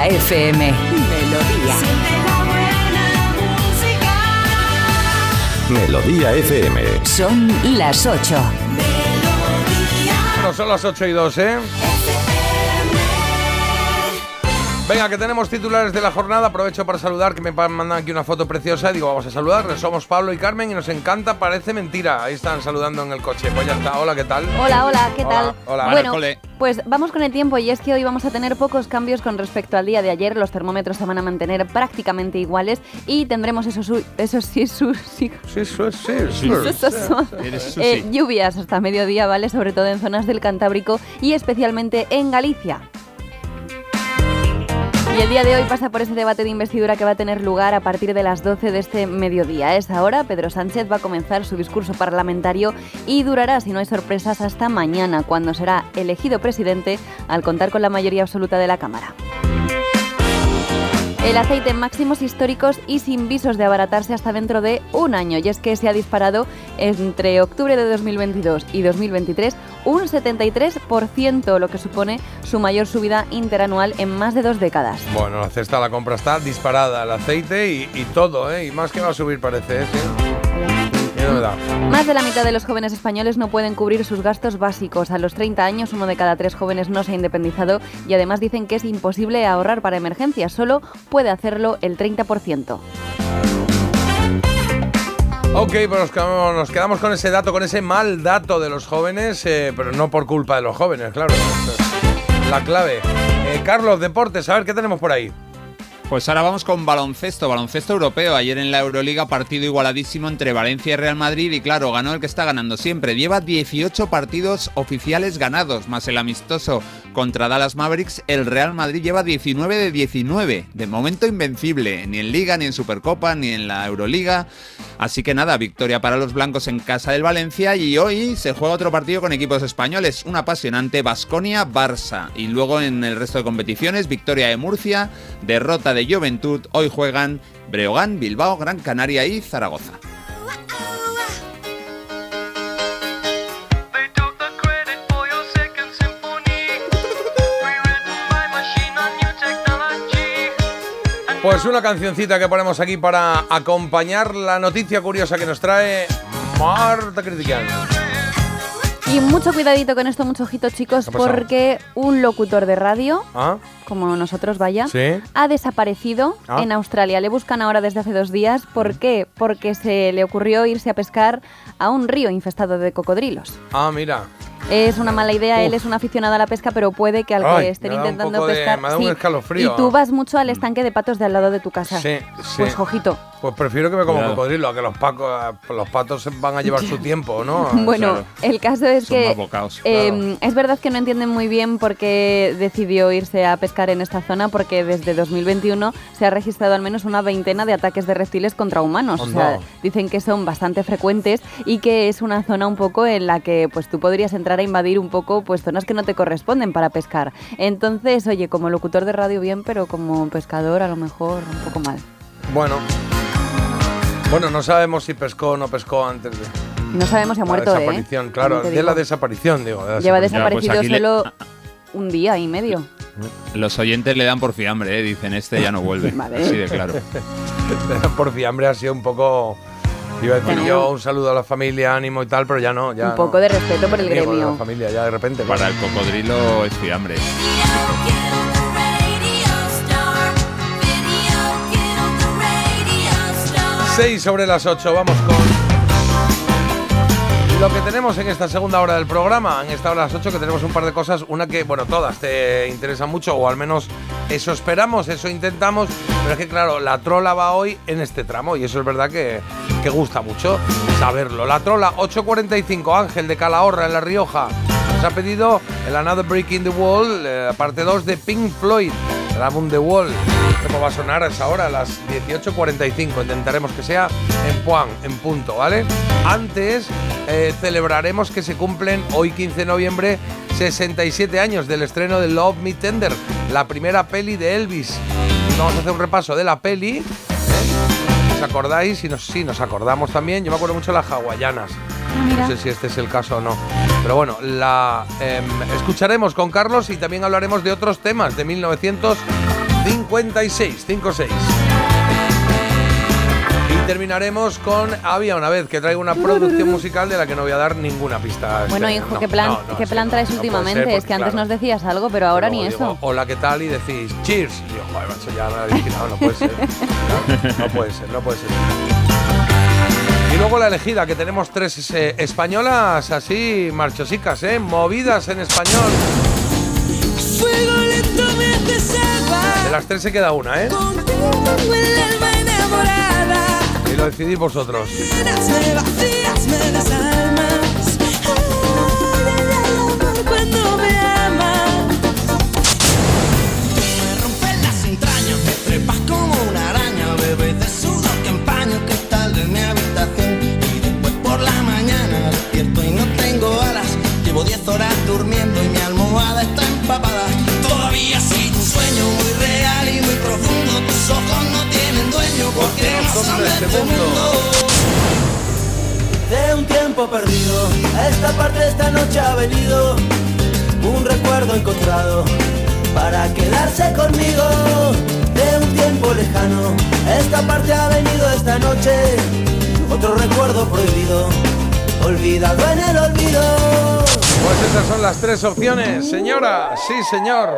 Melodía FM. Melodía. Melodía FM. Son las 8. Bueno, son las 8 y 2, ¿eh? Venga, que tenemos titulares de la jornada. Aprovecho para saludar, que me mandan aquí una foto preciosa. Digo, vamos a saludar. Somos Pablo y Carmen y nos encanta. Parece mentira. Ahí están saludando en el coche. Pues ya está. Hola, ¿qué tal? Hola, hola, ¿qué tal? Hola. Bueno, Cole. pues vamos con el tiempo y es que hoy vamos a tener pocos cambios con respecto al día de ayer. Los termómetros se van a mantener prácticamente iguales y tendremos esos, esos sí, su- sí, Sí, sí, sí. Eh, lluvias hasta mediodía, ¿vale? Sobre todo en zonas del Cantábrico y especialmente en Galicia. Y el día de hoy pasa por ese debate de investidura que va a tener lugar a partir de las 12 de este mediodía. A esa hora, Pedro Sánchez va a comenzar su discurso parlamentario y durará, si no hay sorpresas, hasta mañana, cuando será elegido presidente al contar con la mayoría absoluta de la Cámara. El aceite en máximos históricos y sin visos de abaratarse hasta dentro de un año. Y es que se ha disparado entre octubre de 2022 y 2023 un 73%, lo que supone su mayor subida interanual en más de dos décadas. Bueno, la cesta la compra está disparada. El aceite y, y todo, ¿eh? Y más que va a subir, parece, ¿eh? Más de la mitad de los jóvenes españoles no pueden cubrir sus gastos básicos. A los 30 años, uno de cada tres jóvenes no se ha independizado y además dicen que es imposible ahorrar para emergencias. Solo puede hacerlo el 30%. Ok, pues nos quedamos, con ese dato, con ese mal dato de los jóvenes, eh, pero no por culpa de los jóvenes, claro. Es La clave. Eh, Carlos, deportes, a ver qué tenemos por ahí. Pues ahora vamos con baloncesto, baloncesto europeo. Ayer en la Euroliga partido igualadísimo entre Valencia y Real Madrid y claro, ganó el que está ganando siempre. Lleva 18 partidos oficiales ganados, más el amistoso contra Dallas Mavericks, el Real Madrid lleva 19 de 19. De momento invencible, ni en Liga, ni en Supercopa, ni en la Euroliga. Así que nada, victoria para los blancos en casa del Valencia y hoy se juega otro partido con equipos españoles, un apasionante Basconia-Barça. Y luego en el resto de competiciones, victoria de Murcia, derrota de Juventud, hoy juegan Breogán, Bilbao, Gran Canaria y Zaragoza. Pues una cancioncita que ponemos aquí para acompañar la noticia curiosa que nos trae Marta Critican. Y mucho cuidadito con esto, mucho ojito chicos, porque un locutor de radio, ¿Ah? como nosotros vaya, Sí. ha desaparecido Ah. en Australia. Le buscan ahora desde hace dos días. ¿Por qué? Porque se le ocurrió irse a pescar a un río infestado de cocodrilos. Ah, mira. Es una mala idea, Uf. él es un aficionado a la pesca, pero puede que al Ay, que estén intentando poco de- pescar... me da un sí, escalofrío. Y tú vas mucho al estanque de patos de al lado de tu casa. Sí, sí. Pues ojito. Pues prefiero que me como cocodrilo, a que los, pacos, los patos van a llevar su tiempo, ¿no? Bueno, el caso es que más bocaos. eh, es verdad que no entienden muy bien por qué decidió irse a pescar en esta zona, porque desde 2021 se ha registrado al menos una veintena de ataques de reptiles contra humanos. O sea, dicen que son bastante frecuentes y que es una zona un poco en la que pues tú podrías entrar a invadir un poco pues zonas que no te corresponden para pescar. Entonces, oye, como locutor de radio bien, pero como pescador a lo mejor un poco mal. Bueno. Bueno, no sabemos si pescó o no pescó antes de No sabemos si ha la muerto, ¿eh? desaparición. Claro, de la desaparición, digo. de la Lleva desaparición. desaparecido le- solo un día y medio. Los oyentes le dan por fiambre, ¿eh? dicen este ya no vuelve. Vale. Así de claro. Por fiambre ha sido un poco. Iba a decir Bueno. yo un saludo a la familia, ánimo y tal, pero ya no. Ya un poco de respeto por el Amigo de la gremio. familia, ya de repente. Para el cocodrilo es fiambre. 6 sobre las 8, vamos con lo que tenemos en esta segunda hora del programa. En esta hora las 8 que tenemos un par de cosas, una que, bueno, todas te interesan mucho, o al menos eso esperamos, eso intentamos, pero es que claro, la trola va hoy en este tramo y eso es verdad que, que gusta mucho saberlo. La trola 845, Ángel de Calahorra en La Rioja. Nos ha pedido el Another Break in the Wall, eh, parte 2 de Pink Floyd, el álbum The Wall. ¿Cómo va a sonar a esa hora? A las 18.45. Intentaremos que sea en Puan, en punto, ¿vale? Antes eh, celebraremos que se cumplen hoy 15 de noviembre 67 años del estreno de Love Me Tender, la primera peli de Elvis. Vamos a hacer un repaso de la peli. ¿eh? ¿Os acordáis? Y nos, sí, nos acordamos también. Yo me acuerdo mucho de las hawaianas. No sé si este es el caso o no. Pero bueno, la em, escucharemos con Carlos y también hablaremos de otros temas de 1956, 56. Terminaremos con Había una vez, que traigo una producción musical de la que no voy a dar ninguna pista. Bueno, Este, hijo, no, ¿qué plan, no, no, ¿qué plan traes últimamente? ser, es que antes nos decías algo, pero ahora ni digo, eso. Hola, ¿qué tal? Y decís, cheers. Y digo, joder, macho, ya me no puede ser. No puede ser, no puede ser. Y luego la elegida, que tenemos tres eh, españolas así, marchosicas, ¿eh? Movidas en español. Fuego lento me hace salvar. De las tres se queda una, ¿eh? Tengo el alma enamorada. Lo decidís vosotros. Son de este mundo. De un tiempo perdido, a esta parte esta noche ha venido un recuerdo encontrado para quedarse conmigo. De un tiempo lejano, a esta parte ha venido esta noche otro recuerdo prohibido, olvidado en el olvido. Pues esas son las tres opciones, señora. Sí, señor.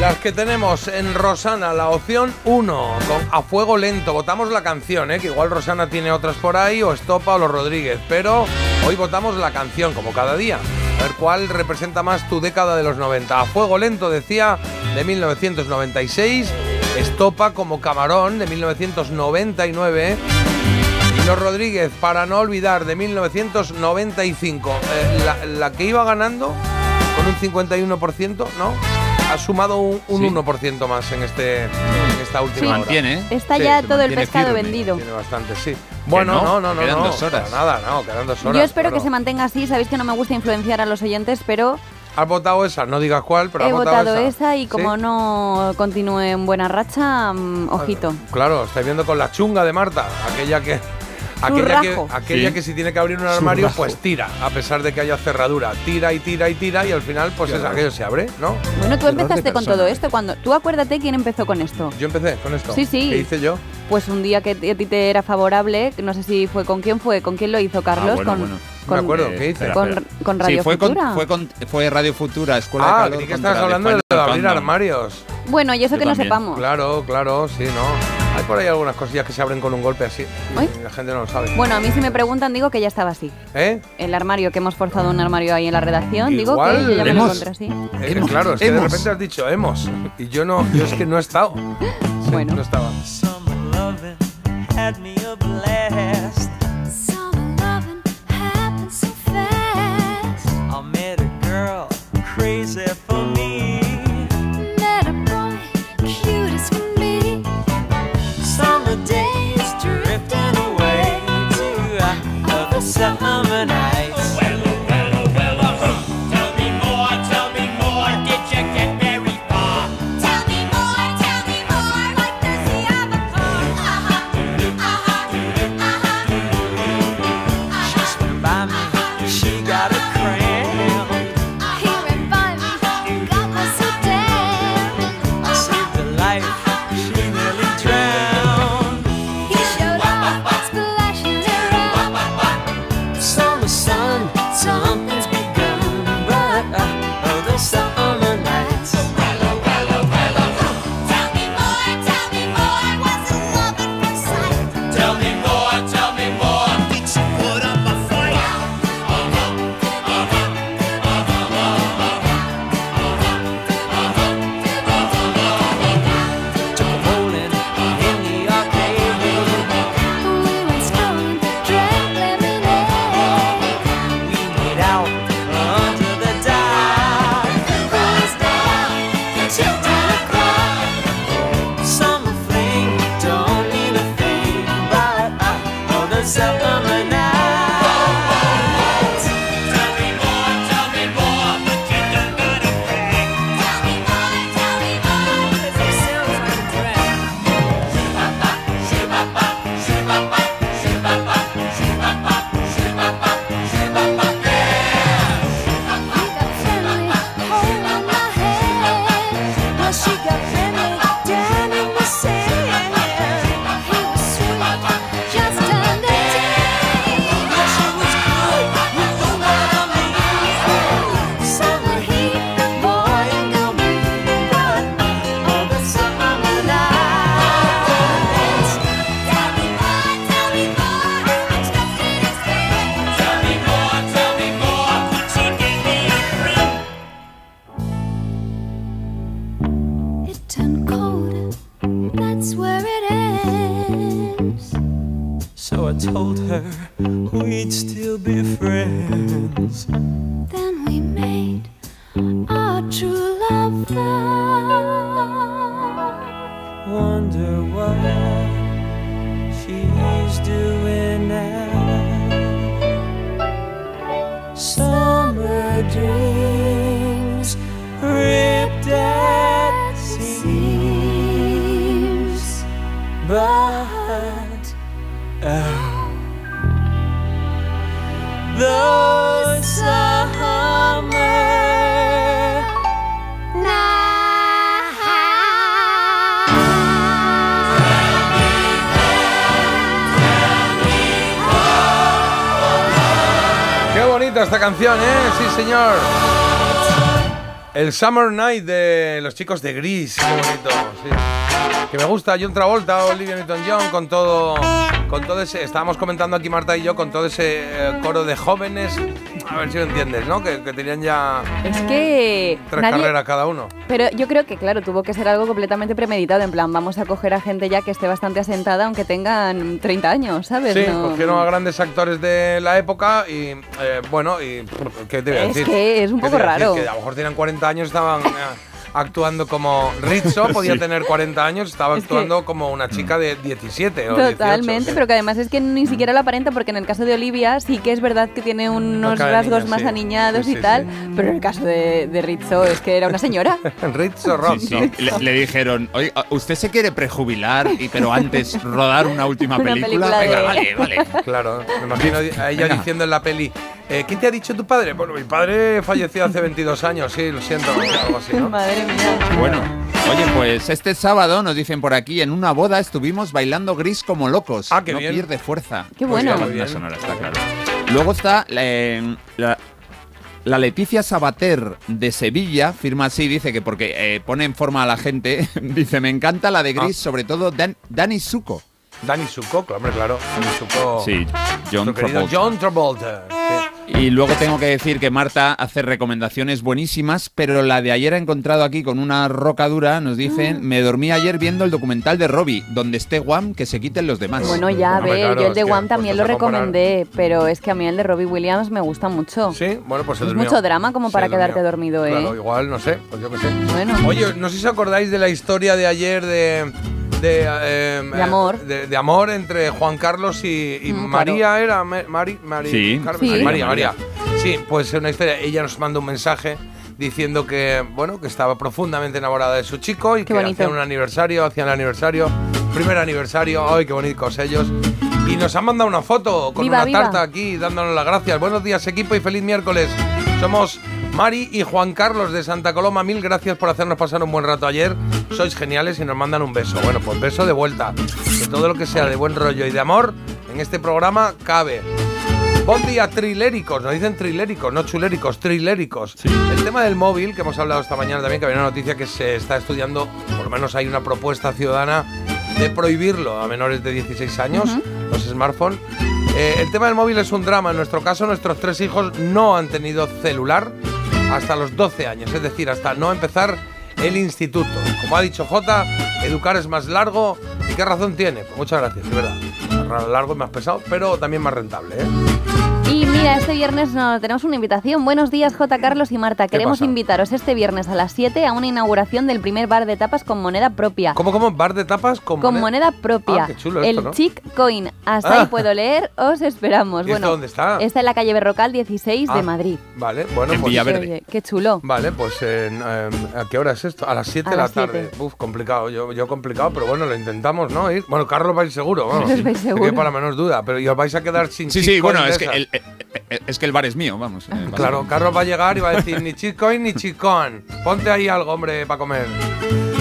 Las que tenemos en Rosana, la opción 1, con A Fuego Lento. Votamos la canción, ¿eh? que igual Rosana tiene otras por ahí, o Estopa o los Rodríguez. Pero hoy votamos la canción, como cada día. A ver cuál representa más tu década de los 90. A Fuego Lento, decía, de 1996. Estopa como Camarón, de 1999. Y los Rodríguez, para no olvidar, de 1995. Eh, la, la que iba ganando con un 51%, ¿no? Ha sumado un, un Sí. 1% más en, este, en esta última Sí. hora. Mantiene, ¿eh? Está Sí, ya todo el pescado firme. vendido. Tiene bastante, sí. Bueno, no, no, no, no. quedan no, dos horas. Nada, no, quedan dos horas. Yo espero que se mantenga así. Sabéis que no me gusta influenciar a los oyentes, pero Has votado esa, no digas cuál, pero he votado, votado esa y ¿Sí? como no continúe en buena racha, mm, ojito. Claro, estáis viendo con la chunga de Marta, aquella que. Aquella, que, aquella Sí. que si tiene que abrir un armario, pues tira, a pesar de que haya cerradura. Tira y tira y tira y al final, pues es, aquello se abre, ¿no? Bueno, tú empezaste con todo esto. cuando Tú acuérdate quién empezó con esto. Yo empecé con esto. Sí, sí. ¿Qué hice yo? Pues un día que a ti te era favorable, no sé si fue con quién fue, con quién lo hizo Carlos, Ah, bueno, con, bueno. con, Me acuerdo, ¿qué hice? espera, con, espera. con Radio sí, fue con, Futura. fue con fue Radio Futura, Escuela de Calor que estabas hablando de abrir armarios. Bueno, y eso Yo que no también. sepamos. Claro, claro, sí, ¿no? Hay por ahí algunas cosillas que se abren con un golpe así. La gente no lo sabe. Bueno, a mí si me preguntan digo que ya estaba así. ¿Eh? El armario, que hemos forzado un armario ahí en la redacción, digo que yo ya me lo hemos- encontré así. Es que Hemos, claro, es que de repente has dicho hemos. Y yo no, yo es que no he estado. Sí, Bueno. No estaba. Summer loving had I'm Summer dreams esta canción, ¿eh? Sí, señor. El Summer Night de los chicos de Gris. Qué bonito, sí. Que me gusta John Travolta, Olivia Newton-John, con todo, con todo ese... Estábamos comentando aquí Marta y yo con todo ese eh, coro de jóvenes A ver si lo entiendes, ¿no? Que, que tenían ya Es que tres nadie- carreras cada uno. Pero yo creo que, claro, tuvo que ser algo completamente premeditado. En plan, vamos a coger a gente ya que esté bastante asentada, aunque tengan 30 años, ¿sabes? Sí, No- cogieron a grandes actores de la época y, eh, bueno, y ¿qué te voy a Es decir? que es un ¿Qué te poco raro. Que a lo mejor tenían 40 años, estaban eh, actuando como Rizzo, podía Sí. tener 40 años, estaba Es que- actuando como una chica de 17 o 18. Totalmente, sí. pero que además es que ni siquiera lo aparenta porque en el caso de Olivia sí que es verdad que tiene unos rasgos niña, más sí. aniñados Sí, y sí, tal, pero en el caso de, de Rizzo es que era una señora. Rizzo Rock. Sí, sí. Le, le dijeron, oye, ¿usted se quiere prejubilar y pero antes rodar una última Una película? película Venga, de- vale, vale. Claro, me imagino a ella diciendo en la peli, eh, ¿quién te ha dicho tu padre? Bueno, mi padre falleció hace 22 años, sí, lo siento, algo así, ¿no? Madre mía. Bueno, oye, pues este sábado nos dicen por aquí, en una boda estuvimos bailando gris como locos. Ah, qué no bien. pierde fuerza. Qué bueno. Pues ya, Muy bien. la sonora está claro. Luego está la, la- la Leticia Sabater de Sevilla, firma así, dice que porque eh, pone en forma a la gente, dice, me encanta la de gris, sobre todo Dan- Dani Suco. Dani Suco, claro, hombre, claro. Dani Suco. Sí, John Travolta. John Travolta. sí. Y luego tengo que decir que Marta hace recomendaciones buenísimas, pero la de ayer ha encontrado aquí con una rocadura, nos dicen, me dormí ayer viendo el documental de Robbie, donde esté Guam, que se quiten los demás. Bueno, ya, ver, claro, yo el de Guam también lo recomendé, pero es que a mí el de Robbie Williams me gusta mucho. Sí, bueno, pues se Es durmió. mucho drama como Se para durmió. quedarte dormido, ¿eh? Claro, igual, no sé, pues yo qué sé. Bueno. Oye, no sé si os acordáis de la historia de ayer de... De, eh, De amor. De, de amor entre Juan Carlos y, y Mm, María, ¿era? Ma- Mari, Mari- Sí. Carmen- Sí. María, María. María. Sí, pues una historia. Ella nos manda un mensaje diciendo que, bueno, que estaba profundamente enamorada de su chico y Qué que bonito. hacían un aniversario, hacían el aniversario, primer aniversario, ¡ay, qué bonitos ellos! Y nos han mandado una foto con Viva, una viva. tarta aquí dándonos las gracias. Buenos días, equipo, y feliz miércoles. Somos Mari y Juan Carlos de Santa Coloma. Mil gracias por hacernos pasar un buen rato ayer. Sois geniales y nos mandan un beso. Bueno, pues beso de vuelta. Que todo lo que sea de buen rollo y de amor en este programa cabe. Buen día, triléricos. Nos dicen triléricos, no chuléricos, triléricos. El tema del móvil, que hemos hablado esta mañana también, que había una noticia que se está estudiando, por lo menos hay una propuesta ciudadana de prohibirlo a menores de 16 años, los smartphones. Eh, el tema del móvil es un drama. En nuestro caso, nuestros tres hijos no han tenido celular hasta los 12 años, es decir, hasta no empezar el instituto. Como ha dicho Jota, educar es más largo. ¿Y qué razón tiene? Pues muchas gracias, es verdad. Largo y más pesado, pero también más rentable. ¿eh? Mira, este viernes nos tenemos una invitación. Buenos días, J. Carlos y Marta. Queremos pasa? invitaros este viernes a las 7 a una inauguración del primer bar de tapas con moneda propia. ¿Cómo, cómo? ¿Bar de tapas con, Con moneda propia. Ah, qué chulo el esto, ¿no? Chic Coin. Hasta Ah. ahí puedo leer, os esperamos. ¿Y esto bueno, dónde está? Está en la calle Berrocal 16 de Ah, Madrid. Vale, bueno, En pues. Villaverde. Oye, qué chulo. Vale, pues en, em, ¿a qué hora es esto? A las 7 A de la tarde. siete. Uf, complicado. Yo, yo complicado, pero bueno, lo intentamos, ¿no? Ir. Bueno, Carlos vais seguro, vamos. Os vais Que seguro. para menos duda, pero y os vais a quedar sin Sí, sí, bueno, es que el, es que el bar es mío, vamos. eh, Claro. Carlos va a llegar y va a decir ni chitcoin ni chicón. Ponte ahí algo, hombre, para comer.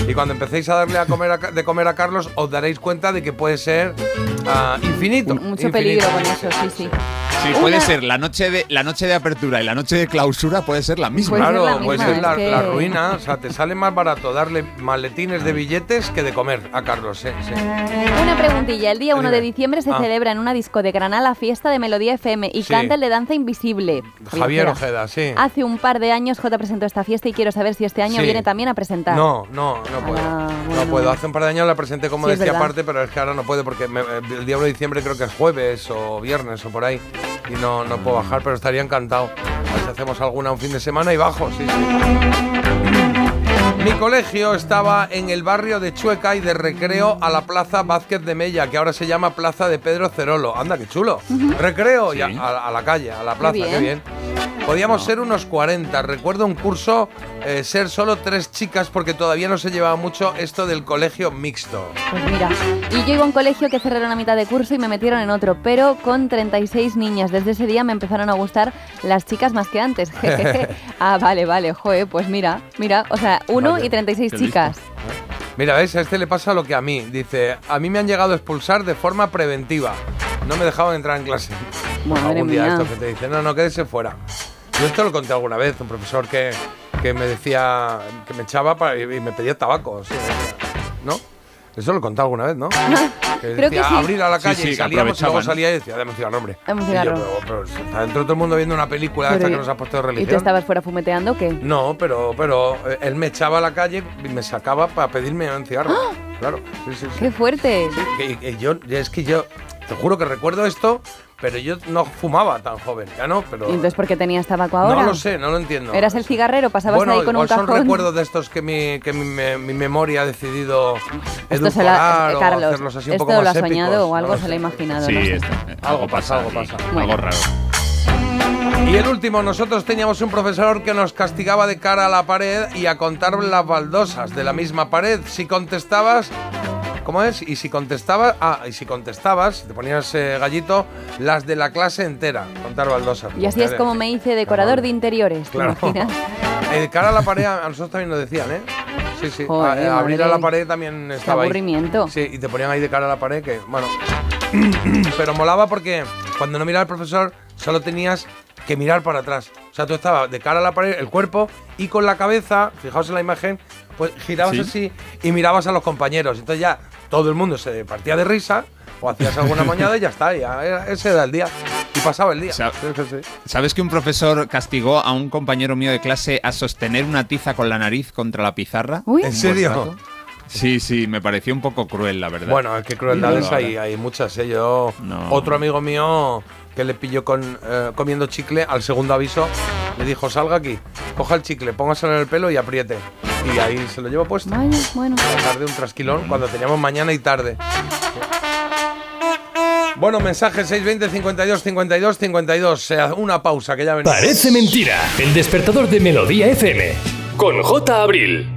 Y cuando empecéis a darle a comer a de comer a Carlos, os daréis cuenta de que puede ser ah, infinito. Mucho infinito. peligro con eso, sí, sí. Sí, puede Una- ser la noche de la noche de apertura y la noche de clausura puede ser la misma. Puede ser Claro, la puede misma, ser la, que- la ruina. O sea, te sale más barato darle maletines de billetes que de comer a Carlos. sí, sí. Una preguntilla. El día 1 de diciembre se Ah. celebra en una disco de Granada la fiesta de Melodía FM y Sí. canta de Danza Invisible. Javier Ojeda. Sí. Hace un par de años J presentó esta fiesta y quiero saber si este año Sí. viene también a presentar. No, no, no puedo. Ah, No bueno. puedo. Hace un par de años la presenté como Sí, decía aparte, pero es que ahora no puedo porque me- el día 1 de diciembre creo que es jueves o viernes o por ahí. Y no, no puedo bajar, pero estaría encantado. A ver si hacemos alguna un fin de semana y bajo, sí, sí. Mi colegio estaba en el barrio de Chueca y de recreo a la Plaza Vázquez de Mella, que ahora se llama Plaza de Pedro Cerolo. Anda, qué chulo. Recreo y a, a- a la calle, a la plaza, qué bien. bien. Podíamos ser unos 40. Recuerdo un curso eh, ser solo tres chicas porque todavía no se llevaba mucho esto del colegio mixto. Pues mira, y yo iba a un colegio que cerraron a mitad de curso y me metieron en otro, pero con 36 niñas. Desde ese día me empezaron a gustar las chicas más que antes. Ah, vale, vale, joe, pues mira, mira, o sea, uno Vale, y 36 qué chicas. Mira, ¿ves? A este le pasa lo que a mí. Dice, a mí me han llegado a expulsar de forma preventiva. No me dejaban entrar en clase. Madre Algún día mía. esto que te dice, no, no, quédese fuera. Yo esto lo conté alguna vez, un profesor que, que me decía, que me echaba para- y me pedía tabaco. sí, ¿No? Eso lo he contado alguna vez, ¿no? Que Creo decía, que sí. abrir a la Sí, calle sí, y que salíamos y luego salía y decía, dame un cigarro, hombre. Dame un Y yo, cigarro. pero, pero está dentro todo el mundo viendo una película Pero esta y- que nos ha puesto de ¿Y religión. tú estabas fuera fumeteando o qué? No, pero, pero eh, él me echaba a la calle y me sacaba para pedirme un cigarro. Claro, sí, sí, sí. ¡Qué fuerte! Que- que yo, es que yo, te juro que recuerdo esto, pero yo no fumaba tan joven, ya no, pero... ¿Y entonces por qué tenías tabaco ahora? No lo sé, no lo entiendo. ¿Eras el cigarrero? ¿Pasabas bueno, ahí con un igual son cajón? recuerdos de estos que mi, que mi, me- mi memoria ha decidido Esto se la, o Carlos, hacerlos así un esto poco lo más ha soñado épicos, o algo no se lo lo ha imaginado. Sí, no sé. esto, eh, algo pasa, algo pasa. Bueno. Algo raro. Y el último, nosotros teníamos un profesor que nos castigaba de cara a la pared y a contar las baldosas de la misma pared. Si contestabas, ¿cómo es? Y si contestabas, ah, y si contestabas, te ponías eh, gallito, las de la clase entera, contar baldosas. Y así es como me hice decorador de interiores, ¿te Claro. imaginas? Eh, de cara a la pared, a nosotros también nos decían, ¿eh? Sí, sí. Joder, a- eh, abrir a la pared también estaba ahí. aburrimiento. Sí, y te ponían ahí de cara a la pared, que, bueno. Pero molaba porque cuando no miraba el profesor, solo tenías que mirar para atrás. O sea, tú estabas de cara a la pared, el cuerpo, y con la cabeza, fijaos en la imagen, pues girabas Sí. así y mirabas a los compañeros. Entonces ya todo el mundo se partía de risa, o hacías alguna mañada y ya está, ya era- ese era el día. Y pasaba el día. ¿Sabes que un profesor castigó a un compañero mío de clase a sostener una tiza con la nariz contra la pizarra? Uy. ¿En serio? Rato? Sí, sí, me pareció un poco cruel, la verdad. Bueno, es que crueldades hay, hay muchas. ¿eh? Yo, No. otro amigo mío que le pilló con, eh, comiendo chicle, al segundo aviso le dijo, salga aquí, coja el chicle, póngaselo en el pelo y apriete. Y ahí se lo llevo puesto. Bueno. La tarde un trasquilón cuando teníamos mañana y tarde. Bueno, mensaje 620 52 52 52. Sea una pausa que ya venimos. Parece mentira. El despertador de Melodía FM. Con J. Abril.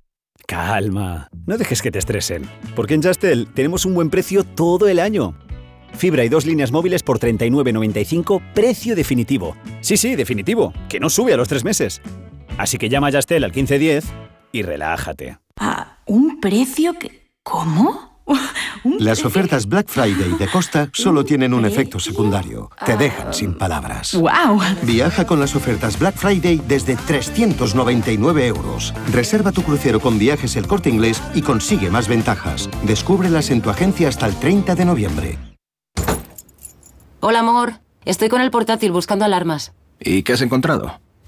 Calma, no dejes que te estresen, porque en Justel tenemos un buen precio todo el año. Fibra y dos líneas móviles por 39.95, precio definitivo. Sí, sí, definitivo, que no sube a los tres meses. Así que llama a Justel al 1510 y relájate. Ah, un precio que... ¿Cómo? Las ofertas Black Friday de Costa solo tienen un efecto secundario. Te dejan sin palabras. ¡Wow! Viaja con las ofertas Black Friday desde 399 euros. Reserva tu crucero con viajes el corte inglés y consigue más ventajas. Descúbrelas en tu agencia hasta el 30 de noviembre. Hola, amor. Estoy con el portátil buscando alarmas. ¿Y qué has encontrado?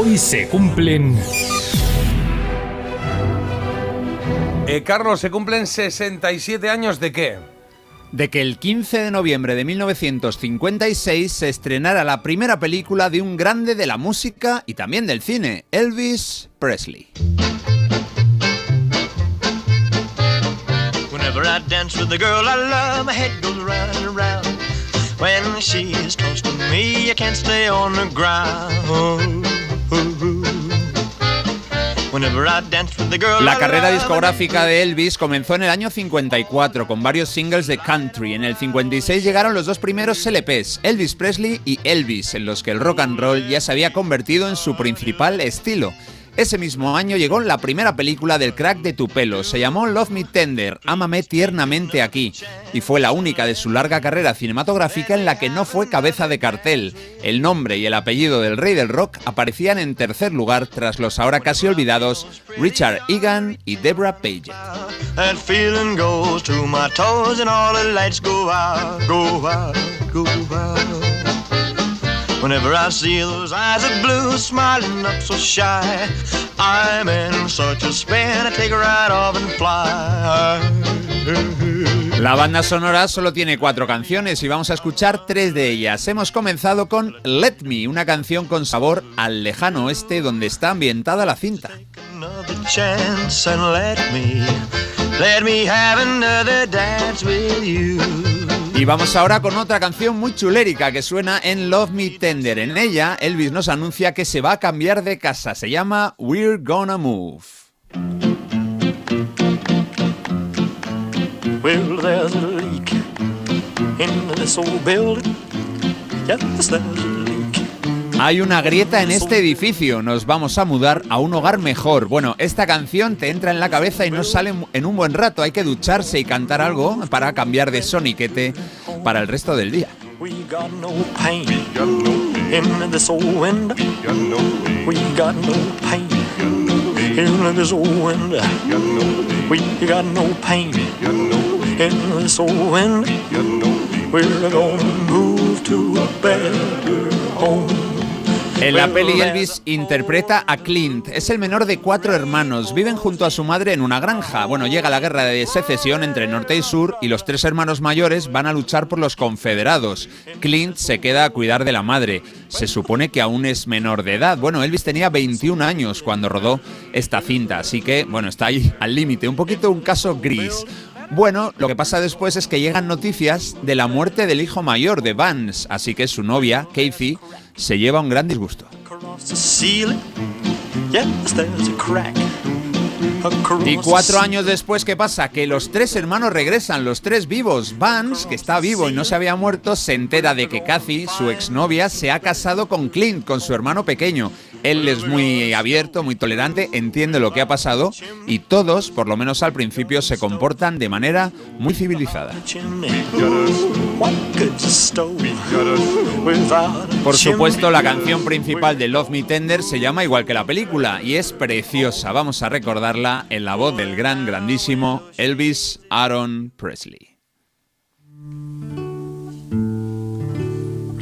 Hoy se cumplen... Eh, Carlos, ¿se cumplen 67 años de qué? de que el 15 de noviembre de 1956 se estrenara la primera película de un grande de la música y también del cine, Elvis Presley. Whenever I dance with the girl I love, my head goes round and round. When she is close to me, I can't stay on the ground. La carrera discográfica de Elvis comenzó en el año 54 con varios singles de country. En el 56 llegaron los dos primeros LPs, Elvis Presley y Elvis, en los que el rock and roll ya se había convertido en su principal estilo. Ese mismo año llegó la primera película del crack de tu pelo. Se llamó Love Me Tender, Ámame tiernamente aquí. Y fue la única de su larga carrera cinematográfica en la que no fue cabeza de cartel. El nombre y el apellido del rey del rock aparecían en tercer lugar tras los ahora casi olvidados Richard Egan y Deborah Page. Whenever I see those eyes of blue smiling up so shy, I'm in such a spin, I take a ride off and fly. La banda sonora solo tiene cuatro canciones y vamos a escuchar tres de ellas. Hemos comenzado con Let Me, una canción con sabor al lejano oeste donde está ambientada la cinta. Another Y vamos ahora con otra canción muy chulérica que suena en Love Me Tender. En ella, Elvis nos anuncia que se va a cambiar de casa. Se llama We're Gonna Move. Hay una grieta en este edificio, nos vamos a mudar a un hogar mejor. Bueno, esta canción te entra en la cabeza y no sale en un buen rato. Hay que ducharse y cantar algo para cambiar de soniquete para el resto del día. We got no pain in this old window. We got no pain in this old window. We got no pain in this old window. We're gonna move to a better home. En la peli Elvis interpreta a Clint. Es el menor de cuatro hermanos. Viven junto a su madre en una granja. Bueno, llega la guerra de secesión entre norte y sur y los tres hermanos mayores van a luchar por los confederados. Clint se queda a cuidar de la madre. Se supone que aún es menor de edad. Bueno, Elvis tenía 21 años cuando rodó esta cinta, así que, bueno, está ahí al límite. Un poquito un caso gris. Bueno, lo que pasa después es que llegan noticias de la muerte del hijo mayor de Vance, así que su novia, Kathy, se lleva un gran disgusto. Y cuatro años después, ¿qué pasa? Que los tres hermanos regresan, los tres vivos. Vance, que está vivo y no se había muerto, se entera de que Kathy, su exnovia, se ha casado con Clint, con su hermano pequeño. Él es muy abierto, muy tolerante, entiende lo que ha pasado y todos, por lo menos al principio, se comportan de manera muy civilizada. Por supuesto, la canción principal de Love Me Tender se llama igual que la película y es preciosa. Vamos a recordarla en la voz del gran, grandísimo Elvis Aaron Presley.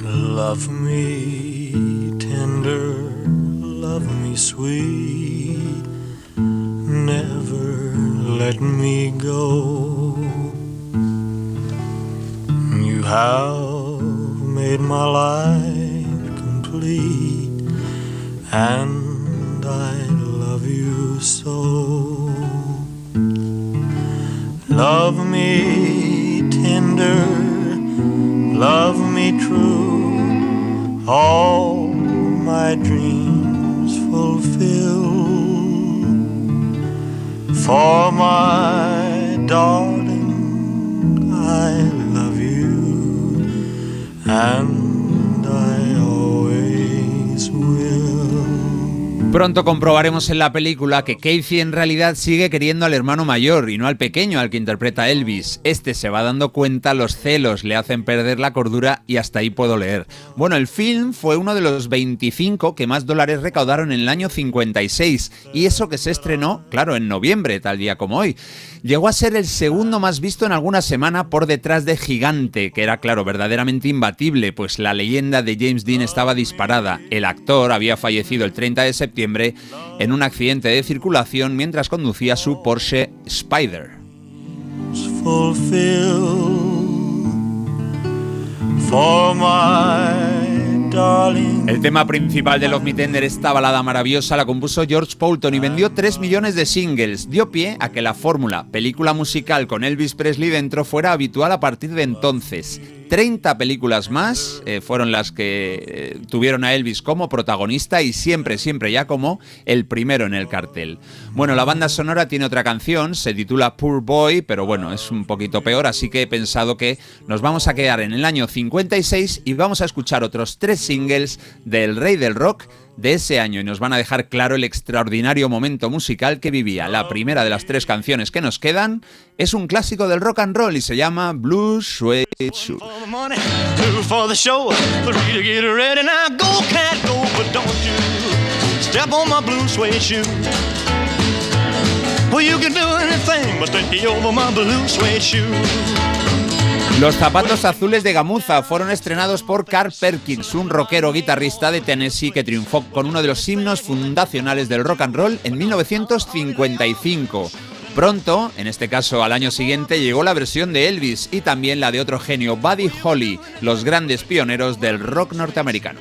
Love me tender, love me sweet, never let me go. You have made my life complete, and I love you so. Love me tender, love me true, all my dreams fulfill. For my darling, I love you, and I always will. Pronto comprobaremos en la película que Casey en realidad sigue queriendo al hermano mayor y no al pequeño al que interpreta Elvis. Este se va dando cuenta, los celos le hacen perder la cordura y hasta ahí puedo leer. Bueno, el film fue uno de los 25 que más dólares recaudaron en el año 56 y eso que se estrenó, claro, en noviembre, tal día como hoy. Llegó a ser el segundo más visto en alguna semana por detrás de Gigante, que era, claro, verdaderamente imbatible, pues la leyenda de James Dean estaba disparada. El actor había fallecido el 30 de septiembre en un accidente de circulación mientras conducía su Porsche Spider. El tema principal de Love Me Tender, esta balada maravillosa, la compuso George Poulton y vendió 3 millones de singles. Dio pie a que la fórmula película musical con Elvis Presley dentro fuera habitual a partir de entonces. 30 películas más eh, fueron las que eh, tuvieron a Elvis como protagonista y siempre, siempre ya como el primero en el cartel. Bueno, la banda sonora tiene otra canción, se titula Poor Boy, pero bueno, es un poquito peor, así que he pensado que nos vamos a quedar en el año 56 y vamos a escuchar otros tres singles del Rey del Rock de ese año y nos van a dejar claro el extraordinario momento musical que vivía. La primera de las tres canciones que nos quedan es un clásico del rock and roll y se llama Blue Suede Shoes. Suede shoe. Well, you can do anything but stay over my blue suede shoe. Los zapatos azules de gamuza fueron estrenados por Carl Perkins, un rockero guitarrista de Tennessee que triunfó con uno de los himnos fundacionales del rock and roll en 1955. Pronto, en este caso al año siguiente, llegó la versión de Elvis y también la de otro genio, Buddy Holly, los grandes pioneros del rock norteamericano.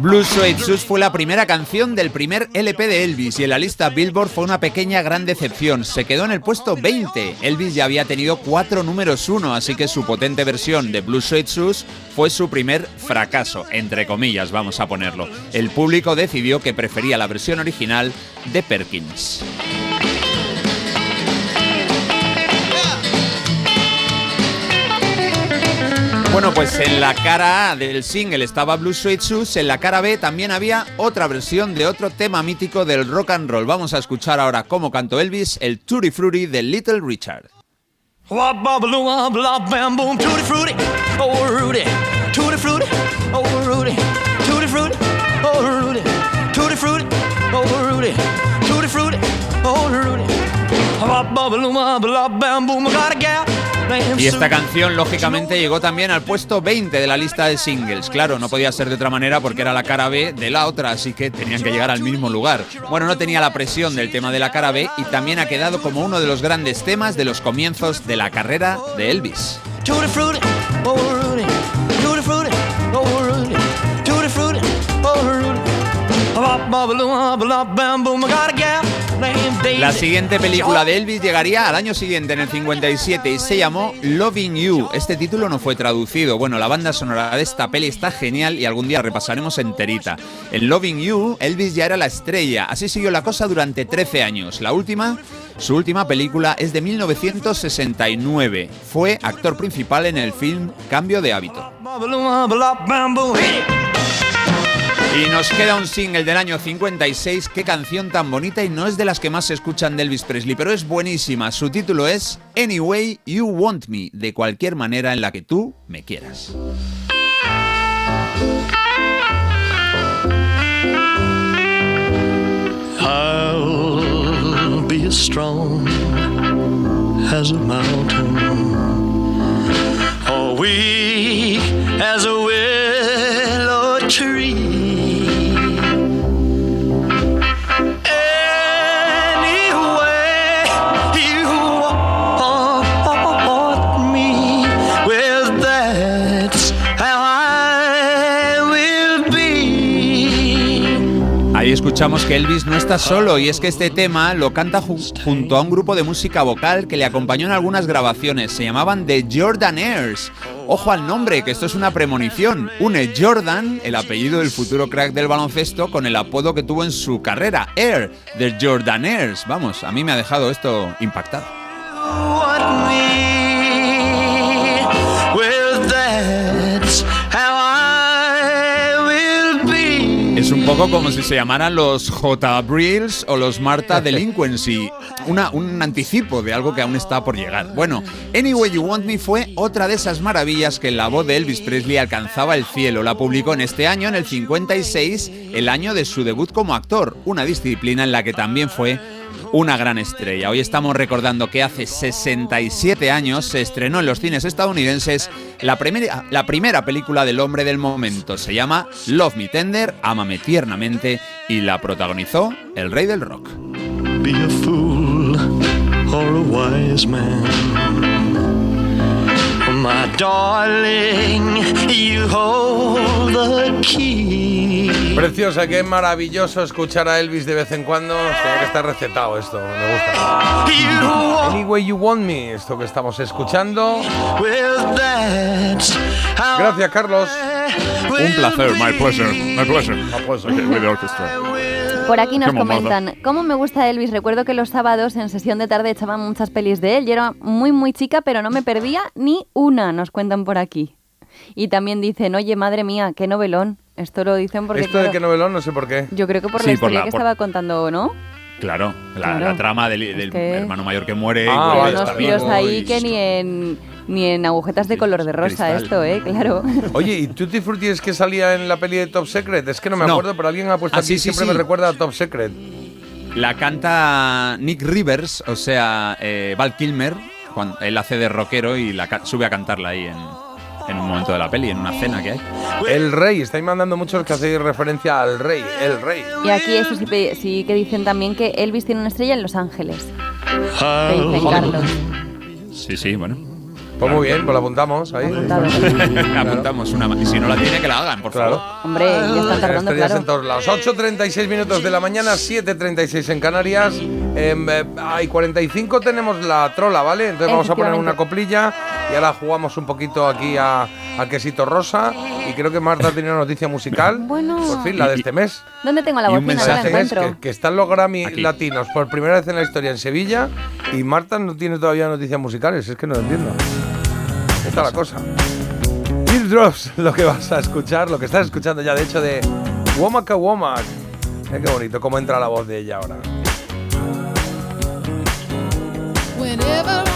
Blue Suede Shoes fue la primera canción del primer LP de Elvis y en la lista Billboard fue una pequeña gran decepción. Se quedó en el puesto 20. Elvis ya había tenido cuatro números uno, así que su potente versión de Blue Suede Shoes fue su primer fracaso, entre comillas, vamos a ponerlo. El público decidió que prefería la versión original de Perkins. Bueno, pues en la cara A del single estaba Blue Suede Shoes, en la cara B también había otra versión de otro tema mítico del rock and roll. Vamos a escuchar ahora cómo cantó Elvis el Tutti Frutti de Little Richard. Y esta canción, lógicamente, llegó también al puesto 20 de la lista de singles. Claro, no podía ser de otra manera porque era la cara B de la otra, así que tenían que llegar al mismo lugar. Bueno, no tenía la presión del tema de la cara B y también ha quedado como uno de los grandes temas de los comienzos de la carrera de Elvis. La siguiente película de Elvis llegaría al año siguiente, en el 57, y se llamó Loving You. Este título no fue traducido. Bueno, la banda sonora de esta peli está genial y algún día repasaremos enterita. En Loving You, Elvis ya era la estrella. Así siguió la cosa durante 13 años. La última, su última película es de 1969. Fue actor principal en el film Cambio de hábito. Y nos queda un single del año 56. Qué canción tan bonita y no es de las que más se escuchan de Elvis Presley, pero es buenísima. Su título es Anyway You Want Me, de cualquier manera en la que tú me quieras. I'll be as strong as a mountain, or weak as a willow tree. Escuchamos que Elvis no está solo y es que este tema lo canta ju- junto a un grupo de música vocal que le acompañó en algunas grabaciones. Se llamaban The Jordanaires. Ojo al nombre, que esto es una premonición. Une Jordan, el apellido del futuro crack del baloncesto, con el apodo que tuvo en su carrera, Air, The Jordanaires. Vamos, a mí me ha dejado esto impactado. Es un poco como si se llamaran los J. Brills o los Marta Delinquency. Una, un anticipo de algo que aún está por llegar. Bueno, Anyway You Want Me fue otra de esas maravillas que la voz de Elvis Presley alcanzaba el cielo. La publicó en este año, en el 56, el año de su debut como actor. Una disciplina en la que también fue una gran estrella. Hoy estamos recordando que hace 67 años se estrenó en los cines estadounidenses la primera, la primera película del hombre del momento. Se llama Love Me Tender, Ámame tiernamente y la protagonizó el rey del rock. Be a fool or a wise man. My darling, you hold the key. Preciosa, qué maravilloso escuchar a Elvis de vez en cuando. Tiene que estar recetado esto, me gusta. Anyway You Want Me, esto que estamos escuchando. Gracias, Carlos. Un placer, my pleasure, my pleasure. My pleasure with the orchestra. Por aquí nos comentan, ¿cómo me gusta Elvis? Recuerdo que los sábados en sesión de tarde echaban muchas pelis de él. Yo era muy, muy chica, pero no me perdía ni una, nos cuentan por aquí. Y también dicen, oye, madre mía, qué novelón. Esto lo dicen porque... Esto de claro, que novelón, no sé por qué. Yo creo que por Sí, la por historia la- que por- estaba contando, ¿no? Claro, la, Claro. la trama del, del que- hermano mayor que muere. y Ah, a vale, Unos tiros ahí y- que ni en, ni en agujetas de color de rosa cristal. esto, ¿eh? Claro. Oye, ¿y Tutti Frutti es que salía en la peli de Top Secret? Es que no me No. acuerdo, pero alguien ha puesto Ah, aquí, sí, siempre sí. me recuerda a Top Secret. La canta Nick Rivers, o sea, eh, Val Kilmer, cuando él hace de rockero y la sube a cantarla ahí en, en un momento de la peli, en una cena que hay. El rey, estáis mandando muchos que hacéis referencia al rey, el rey. Y aquí eso sí, que dicen también que Elvis tiene una estrella en Los Ángeles. Que dicen Carlos. Sí, sí, bueno. Pues muy bien, pues lo apuntamos ahí. Apuntamos una Y si no la tiene, que la hagan, por favor. Hombre, ya están tardando, Estrellas claro. en todos lados. 8.36 minutos de la mañana, 7.36 en Canarias. Em, eh, hay 45 tenemos la trola, ¿vale? Entonces vamos a poner una coplilla y ahora jugamos un poquito aquí a, quesito rosa. Y creo que Marta tiene una noticia musical. Bueno. Por fin, la de este mes. ¿Dónde tengo la? No la mensaje es encuentro. que, que están los Grammy latinos por primera vez en la historia en Sevilla y Marta no tiene todavía noticias musicales. Es que no lo entiendo. Está la cosa. Teardrops, lo que vas a escuchar, lo que estás escuchando ya, de hecho, de Womack Womack. Eh, qué bonito, cómo entra la voz de ella ahora. Whenever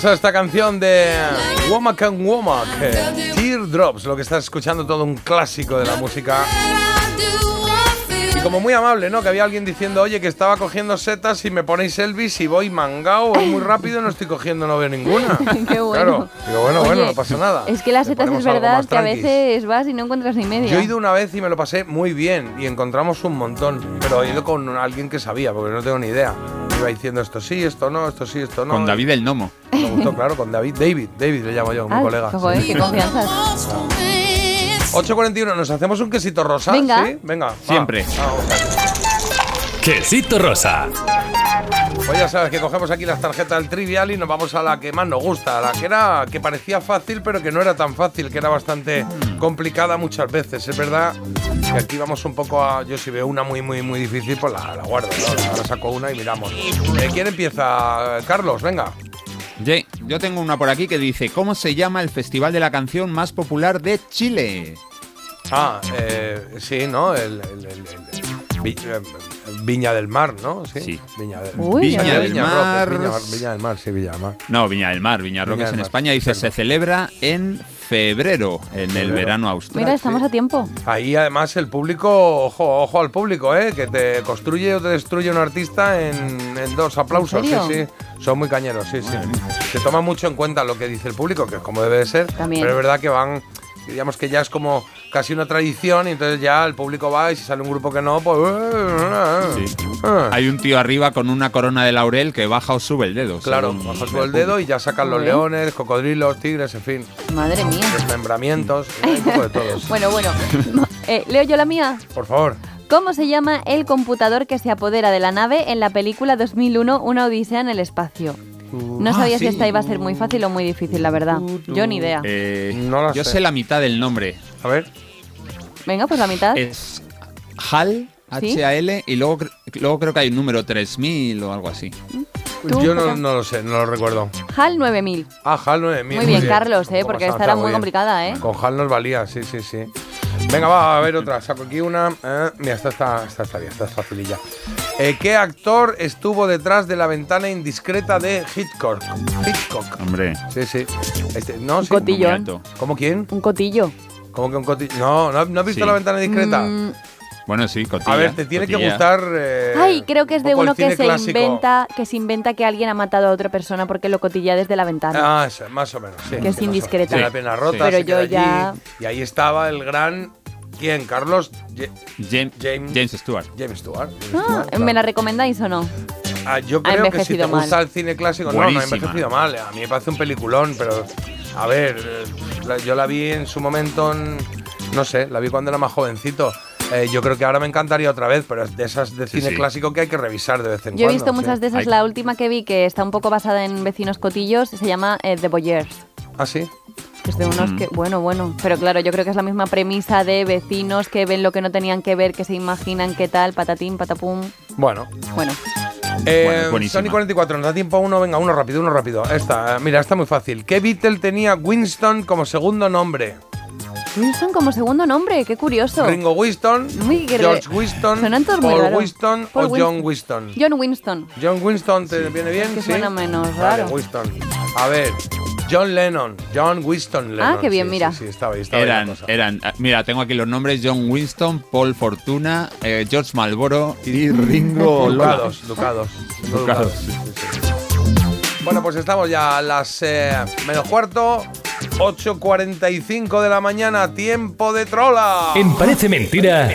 Preciosa esta canción de Womack and Womack. Teardrops, lo que estás escuchando, todo un clásico de la música. Y como muy amable, ¿no? Que había alguien diciendo, oye, que estaba cogiendo setas y me ponéis Elvis y voy mangao, voy muy rápido no estoy cogiendo, no veo ninguna. Qué bueno. Claro. Digo, bueno, bueno, Oye, no pasa nada. Es que las Le setas es verdad que a veces vas y no encuentras ni media. Yo he ido una vez y me lo pasé muy bien y encontramos un montón, pero he ido con alguien que sabía, porque no tengo ni idea. Iba diciendo esto sí, esto no, esto sí, esto no. Con David el Gnomo. Me gustó, claro, con David. David, David le llamo yo, mi Ah, colega. joder, Sí. qué confianza. 8.41, ¿nos hacemos un quesito rosa? Venga. ¿Sí? Venga. va. Siempre. Quesito rosa. Pues ya sabes que cogemos aquí las tarjetas del trivial y nos vamos a la que más nos gusta, a la que era que parecía fácil pero que no era tan fácil, que era bastante complicada muchas veces. Es verdad que aquí vamos un poco a. Yo si veo una muy muy muy difícil, pues la, la guardo. ¿no? Ahora saco una y miramos. Eh, ¿Quién empieza? Carlos, venga. Ye, yo tengo una por aquí que dice, ¿cómo se llama el festival de la canción más popular de Chile? Ah, eh, sí, ¿no? El, el- el- el- Vi- eh, Viña del Mar, ¿no? Sí. Viña del, Uy, Viña Viña del Roque, Mar. Viña, Viña del Mar, sí, Viña del Mar. No, Viña del Mar, Viña Roque Viña es del en España. Dice, se celebra en febrero, en el verano austral. Mira, estamos a tiempo. Ahí además el público, ojo, ojo al público, ¿eh? que te construye o te destruye un artista en, en dos aplausos. Sí, sí. Son muy cañeros, sí, sí. Se toma mucho en cuenta lo que dice el público, que es como debe de ser. También. Pero es verdad que van, digamos que ya es como casi una tradición y entonces ya el público va y si sale un grupo que no, pues... Hay un tío arriba con una corona de laurel que baja o sube el dedo. Claro, según bajo el su el dedo y ya sacan los leones, cocodrilos, tigres, en fin, Madre mía. desmembramientos, hay un poco de todos. Bueno, bueno. Eh, ¿Leo yo la mía? Por favor. ¿Cómo se llama el computador que se apodera de la nave en la película 2001 Una Odisea en el espacio? No Ah, sabía sí. si esta iba a ser muy fácil o muy difícil, la verdad. Yo ni idea. Eh, No la yo sé. sé. la mitad del nombre. A ver. Venga, pues la mitad. Es HAL, ¿Sí? H-A-L, y luego, luego creo que hay un número 3000 o algo así. ¿Tú, Yo no, no lo sé, no lo recuerdo. HAL 9000. Ah, HAL 9000. Muy bien, Carlos, ¿eh? porque esta era muy bien. complicada, ¿eh? Con HAL nos valía, sí, sí, sí. Venga, va a ver otra. Saco aquí una. Eh, mira, esta está, esta está bien, esta es facililla. Eh, ¿Qué actor estuvo detrás de la ventana indiscreta de Hitchcock? Hitchcock. Hombre. Sí, sí. Este, no, sí. cotillón. Muy alto. ¿Cómo quién? Un cotillo. ¿Cómo que un cotillón? No, ¿no, no has visto Sí. la ventana indiscreta? Mm, Bueno, sí, cotilla. a ver, te tiene que gustar. eh, Ay, creo que es un de uno que se clásico. inventa que se inventa que alguien ha matado a otra persona porque lo cotilla desde la ventana. Ah, más o menos, sí. Que es indiscreta. Tiene la Sí, pierna rota, Pero se yo ya- allí, y ahí estaba el gran. ¿Quién? Carlos. James, Stewart. James Stewart. James Ah, Stewart, claro. ¿Me la recomendáis o no? Ah, yo creo que si te gusta el cine clásico, no, no ha Buenísima. envejecido mal. A mí me parece un peliculón, pero a ver, eh, yo la vi en su momento, en- no sé, la vi cuando era más jovencito. Eh, yo creo que ahora me encantaría otra vez, pero es de esas de cine sí. clásico que hay que revisar de vez en Yo he cuando. visto sí. muchas de esas. Hay- La última que vi, que está un poco basada en vecinos cotillos, se llama eh, The Boyers. ¿Ah, sí? Es de unos Mm. que, bueno, bueno. Pero claro, yo creo que es la misma premisa de vecinos que ven lo que no tenían que ver, que se imaginan qué tal, patatín, patapum. Bueno. Bueno, Eh, Bueno. Sony 44, nos da tiempo a uno, venga, uno rápido, uno rápido. Esta, mira, está muy fácil. ¿Qué Beatle tenía Winston como segundo nombre? Winston como segundo nombre, qué curioso. Ringo Winston, Muy George Winston, Paul. Winston Paul o John Winston. John Winston. John Winston, ¿te viene bien? que sí. suena menos Vale, raro. Winston. A ver, John Lennon, John Winston Lennon. Ah, qué bien, Sí, mira. Sí, sí, estaba ahí, estaba Eran, cosa. eran, ah, mira, tengo aquí los nombres: John Winston, Paul Fortuna, eh, George Malboro y Ringo Lola. Ducados, ducados. no Ducados, ducados, sí, sí, sí. Bueno, pues estamos ya a las eh, menos cuarto. 8.45 de la mañana, tiempo de trola. En Parece Mentira,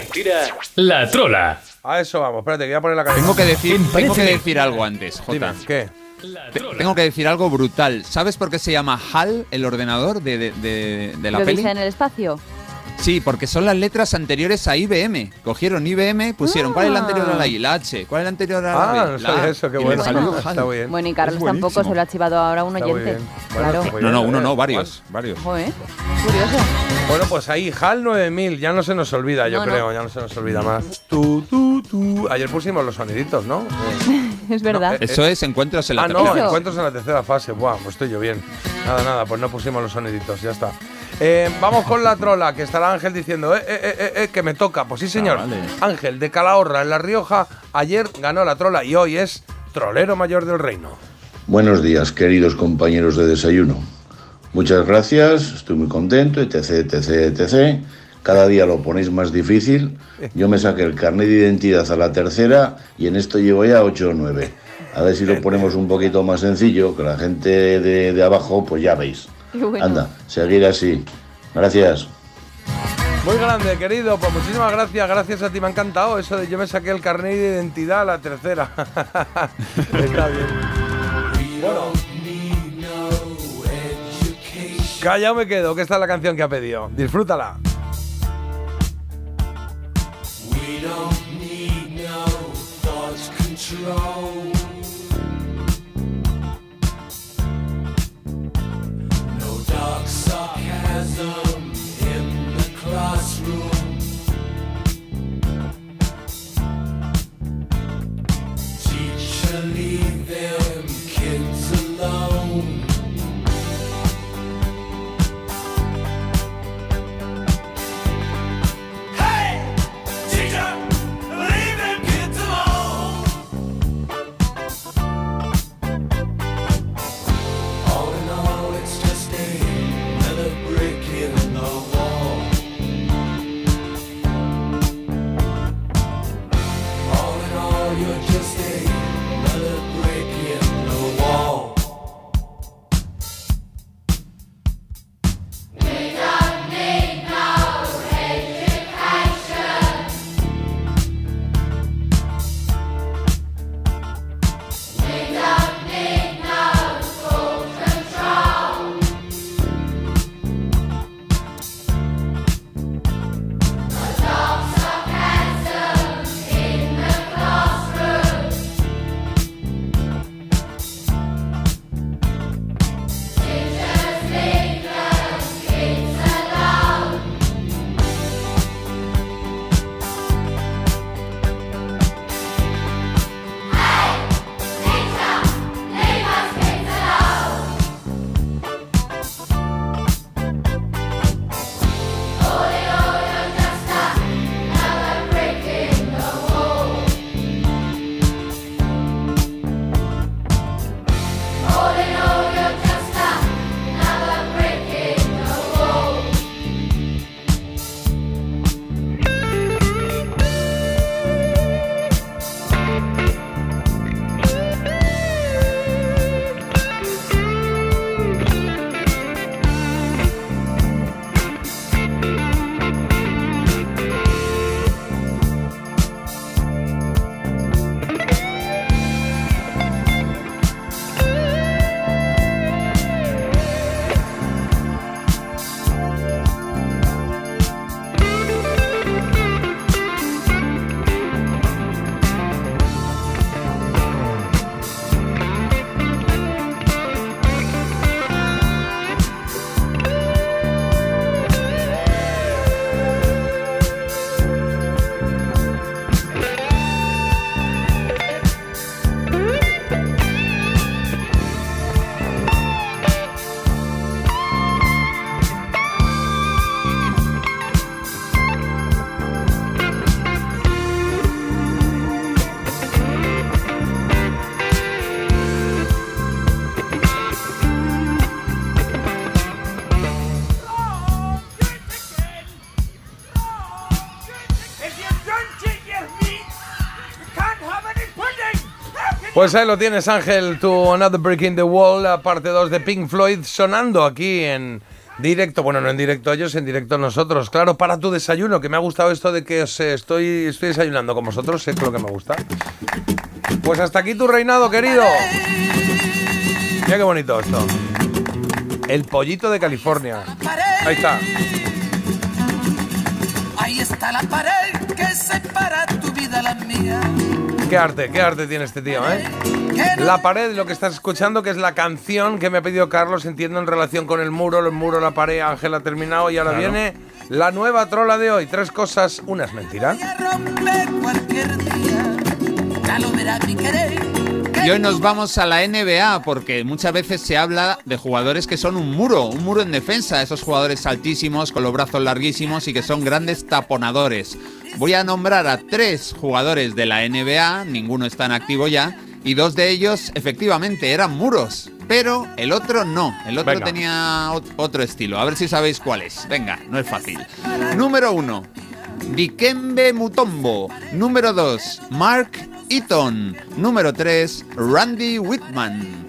la trola. A eso vamos, espérate, que voy a poner la canción. Tengo que decir, tengo que que- decir algo antes, Jota. Dime, ¿qué? Te- Tengo que decir algo brutal. ¿Sabes por qué se llama HAL el ordenador de, de- de- de la ¿Lo peli? dice en el espacio? Sí, porque son las letras anteriores a IBM. Cogieron IBM, pusieron ¿cuál es la anterior a la I? La H. ¿Cuál es la anterior a la Ah, B? no La sabía eso, qué bueno. salió Está bien. Bueno, y Carlos tampoco se lo ha chivado ahora un oyente. Bueno, Claro. pues No, no, uno eh, no, varios. varios. Joder, curioso. Bueno, pues ahí, HAL 9000, ya no se nos olvida, yo No, no. creo, ya no se nos olvida más. Tú, tú, tú. Ayer pusimos los soniditos, ¿no? es verdad. eh, Eso es encuentros en la Ah, no, tercera. encuentros en la tercera fase. Buah, pues estoy yo bien. Nada, nada, pues no pusimos los soniditos, ya está. Eh, vamos con la trola, que estará Ángel diciendo, eh, eh, eh, eh, que me toca. Pues sí, señor. Ah, vale. Ángel, de Calahorra, en La Rioja, ayer ganó la trola y hoy es trolero mayor del reino. Buenos días, queridos compañeros de desayuno. Muchas gracias, estoy muy contento, etc, etc, etc. Cada día lo ponéis más difícil. Yo me saqué el carnet de identidad a la tercera y en esto llevo ya 8 o 9. A ver si lo ponemos un poquito más sencillo, que la gente de, de abajo, pues ya veis. Qué bueno. Anda, seguir así. Gracias. Muy grande, querido. Pues muchísimas gracias. Gracias a ti. Me ha encantado eso de yo me saqué el carnet de identidad a la tercera. Está bien. Bueno. Callado me quedo, que esta es la canción que ha pedido. Disfrútala. We don't need no thought control. No sarcasm in the classroom. Pues ahí lo tienes, Ángel, tu Another Break in the Wall, la parte 2 de Pink Floyd, sonando aquí en, Directo, bueno, no en directo ellos, en directo nosotros. Claro, para tu desayuno, que me ha gustado esto de que os, estoy, estoy desayunando con vosotros, es lo que me gusta. Pues hasta aquí tu reinado, querido. Mira qué bonito esto. El pollito de California. Ahí está. Ahí está la pared que separa tu vida la mía. Qué arte, qué arte tiene este tío, ¿eh? La pared, lo que estás escuchando, que es la canción que me ha pedido Carlos, entiendo, en relación con el muro, el muro, la pared, Ángel ha terminado y ahora Claro. viene la nueva trola de hoy. Tres cosas, una es mentira. Y hoy nos vamos a la NBA porque muchas veces se habla de jugadores que son un muro, un muro en defensa, esos jugadores altísimos con los brazos larguísimos y que son grandes taponadores. Voy a nombrar a tres jugadores de la NBA, ninguno está en activo ya, y dos de ellos efectivamente eran muros, pero el otro no, el otro Venga. tenía ot- otro estilo. A ver si sabéis cuál es. Venga, no es fácil. Número uno, Dikembe Mutombo. Número 2, Mark Eaton. Número 3, Randy Whitman.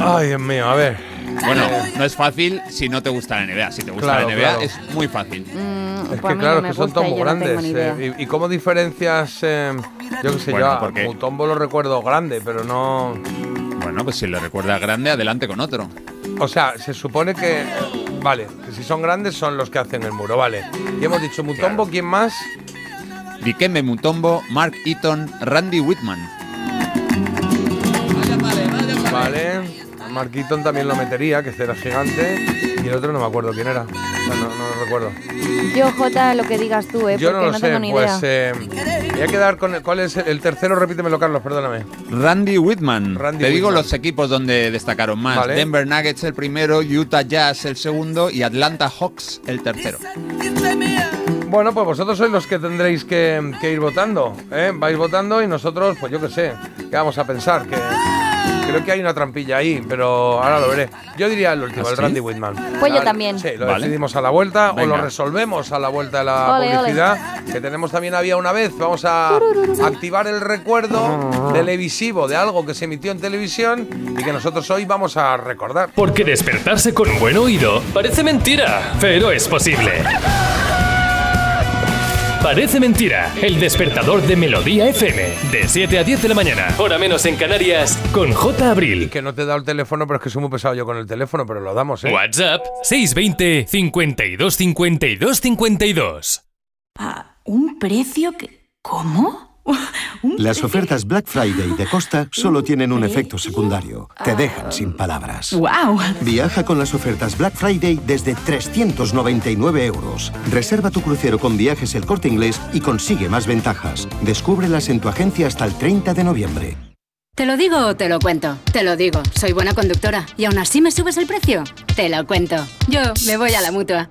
Ay, Dios mío, a ver. Bueno, no es fácil si no te gusta la NBA. Si te gusta Claro, la NBA claro. es muy fácil. Mm, Es pues que claro, no es me que son no tengo grandes. eh, y, y cómo diferencias? eh, yo qué sé, Bueno, yo a porque- Mutombo lo recuerdo grande, pero no... Bueno, pues si lo recuerdas grande, adelante con otro. O sea, se supone que... Vale, que si son grandes son los que hacen el muro, vale. Y hemos dicho Mutombo, ¿quién más? Dikembe Mutombo, Mark Eaton, Randy Whitman. Vale. Mark también lo metería, que este era gigante. Y el otro no me acuerdo quién era. O sea, no, no lo recuerdo. Yo, Jota, lo que digas tú, ¿eh? Yo porque no sé, tengo ni pues idea. eh, voy a quedar con... el- ¿Cuál es el tercero? Repítemelo, Carlos, perdóname. Randy Whitman. Randy Te digo los equipos donde destacaron más. Vale. Denver Nuggets el primero, Utah Jazz el segundo y Atlanta Hawks el tercero. Bueno, pues vosotros sois los que tendréis que, que ir votando, ¿eh? Vais votando y nosotros, pues yo qué sé, ¿qué vamos a pensar? Que creo que hay una trampilla ahí, pero ahora lo veré. Yo diría el último, ¿Ah, el sí? Randy Whitman. Pues yo Ah, también. Sí, lo Vale. decidimos a la vuelta o Venga. lo resolvemos a la vuelta de la Ole, ole. publicidad, que tenemos también había una vez. Vamos a activar el recuerdo televisivo de algo que se emitió en televisión y que nosotros hoy vamos a recordar. Porque despertarse con un buen oído parece mentira, pero es posible. Parece mentira, el despertador de Melodía FM, de 7 a 10 de la mañana, hora menos en Canarias, con J. Abril. Que no te he dado el teléfono, pero es que soy muy pesado yo con el teléfono, pero lo damos, ¿eh? WhatsApp 620 52 52 52. ¿A un precio que... ¿Cómo? Las ofertas Black Friday de Costa solo tienen un efecto secundario. Te dejan sin palabras. ¡Wow! Viaja con las ofertas Black Friday desde 399 euros. Reserva tu crucero con viajes el corte inglés y consigue más ventajas. Descúbrelas en tu agencia hasta el 30 de noviembre. ¿Te lo digo o te lo cuento? Te lo digo, soy buena conductora. ¿Y aún así me subes el precio? Te lo cuento. Yo me voy a la mutua.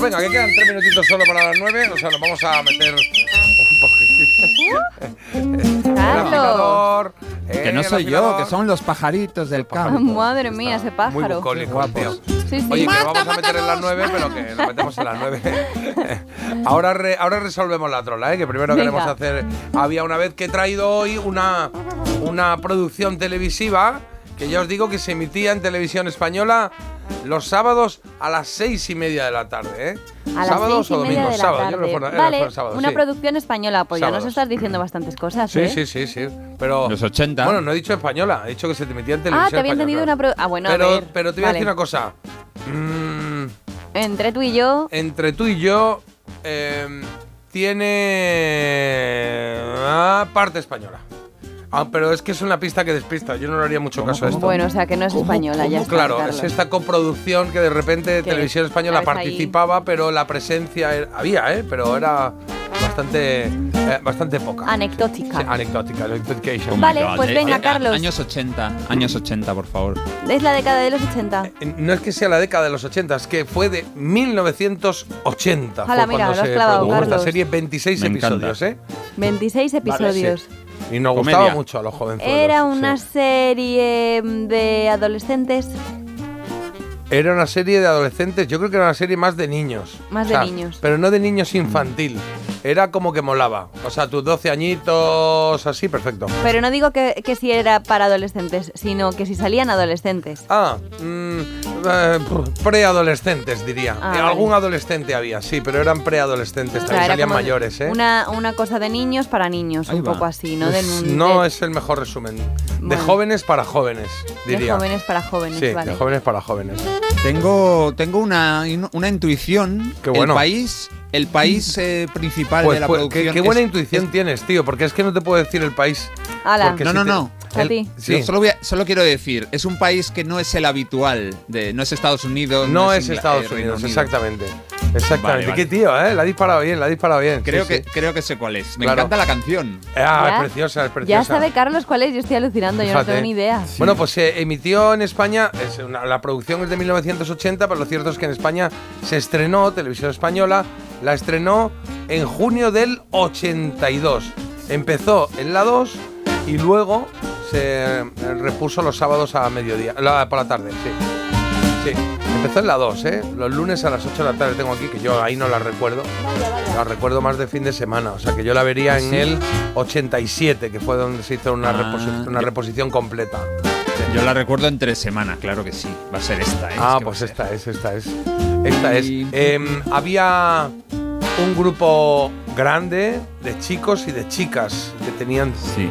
Venga, que quedan tres minutitos solo para las nueve, o sea, nos vamos a meter un poquito. Carlos. Que no soy yo, que son los pajaritos del campo. Madre mía, ese Muy pájaro. bucólico, tío. Sí, sí. Oye, que lo vamos a meter en las nueve, pero que lo metemos en las nueve. ahora, re- ahora resolvemos la trola, ¿eh? que primero Venga. queremos hacer. Había una vez que he traído hoy una, una producción televisiva que ya os digo que se emitía en televisión española los sábados a las seis y media de la tarde. ¿eh? A las ¿Sábados seis y o domingos? Sábados, yo vale, sábado, una sí. producción española, pues ya nos estás diciendo bastantes cosas, Sí, ¿eh? sí, sí, sí. Pero. Los 80. Bueno, no he dicho española, he dicho que se te emitía en televisión. Ah, te había entendido una pro- Ah, bueno, a pero, ver. pero te voy a decir una cosa. Mm, Entre tú y yo, entre tú y yo eh, tiene ah, parte española. Ah, pero es que es una pista que despista. Yo no le haría mucho caso a esto. bueno, o sea que no es española, ya está. Claro, Carlos. es esta coproducción que de repente Televisión Española ahí. participaba, pero la presencia era- había, ¿eh? Pero era bastante, eh, bastante poca. Anecdótica. Sí, anecdótica, anecdotication. Vale, pues venga, Carlos. Años 80, años 80, por favor. Es la década de los 80. Eh, No es que sea la década de los 80, es que fue de 1980. Jala, fue mira, cuando lo has se clavado, produjo esta serie, 26 Me encanta. episodios, ¿eh? 26 episodios. Y nos Comedia. gustaba mucho a los jóvenes. Era una serie de adolescentes. Era una serie de adolescentes, yo creo que era una serie más de niños. Más O de niños. Pero no de niños infantil. Era como que molaba. O sea, tus 12 añitos, así, perfecto. Pero no digo que, que si era para adolescentes, sino que si salían adolescentes. Ah, mm, eh, preadolescentes, diría. Ah, Eh, vale. Algún adolescente había, sí, pero eran preadolescentes, O sea, también era salían mayores, ¿eh? Una, una cosa de niños para niños, Ahí un va. poco así, ¿no? De, Pues no de- es el mejor resumen. De Bueno. jóvenes para jóvenes, de diría. jóvenes para jóvenes, sí, vale. de jóvenes para jóvenes. Tengo, tengo una, una intuición. Qué bueno. El país, el país eh, principal Pues, de la pues, producción. qué, qué buena es- intuición tienes, tío, porque es que no te puedo decir el país. Ala. No, si no, te- no. A ti. Sí. Yo solo, voy a- solo quiero decir, es un país que no es el habitual, de, no es Estados Unidos. No es Ingla- Estados eh, Unidos, Unido. exactamente. Exactamente. Vale, vale. Qué tío, ¿eh? La ha disparado bien, la ha disparado bien. Creo, sí, que, sí. creo que sé cuál es. Me Claro. encanta la canción. Ah, Ya- es preciosa, es preciosa. Ya sabe Carlos cuál es, yo estoy alucinando, yo no Fíjate. tengo ni idea. Bueno, pues se emitió en España, es una- la producción es de 1980, pero lo cierto es que en España se estrenó, Televisión Española, la estrenó en junio del 82. Empezó en la 2 y luego se repuso los sábados a mediodía, la- por la tarde, sí. Sí, empezó en la 2, ¿eh? Los lunes a las 8 de la tarde tengo aquí, que yo ahí no la recuerdo. La recuerdo más de fin de semana, o sea que yo la vería ¿Ah, en el 87, que fue donde se hizo una, Ah, reposi- una yo- reposición completa. Yo la recuerdo en tres semanas, claro que sí. Va a ser esta, ¿eh? Ah, Es que va pues ser. esta es, esta es. Esta es. Em, había un grupo grande de chicos y de chicas que tenían. Sí.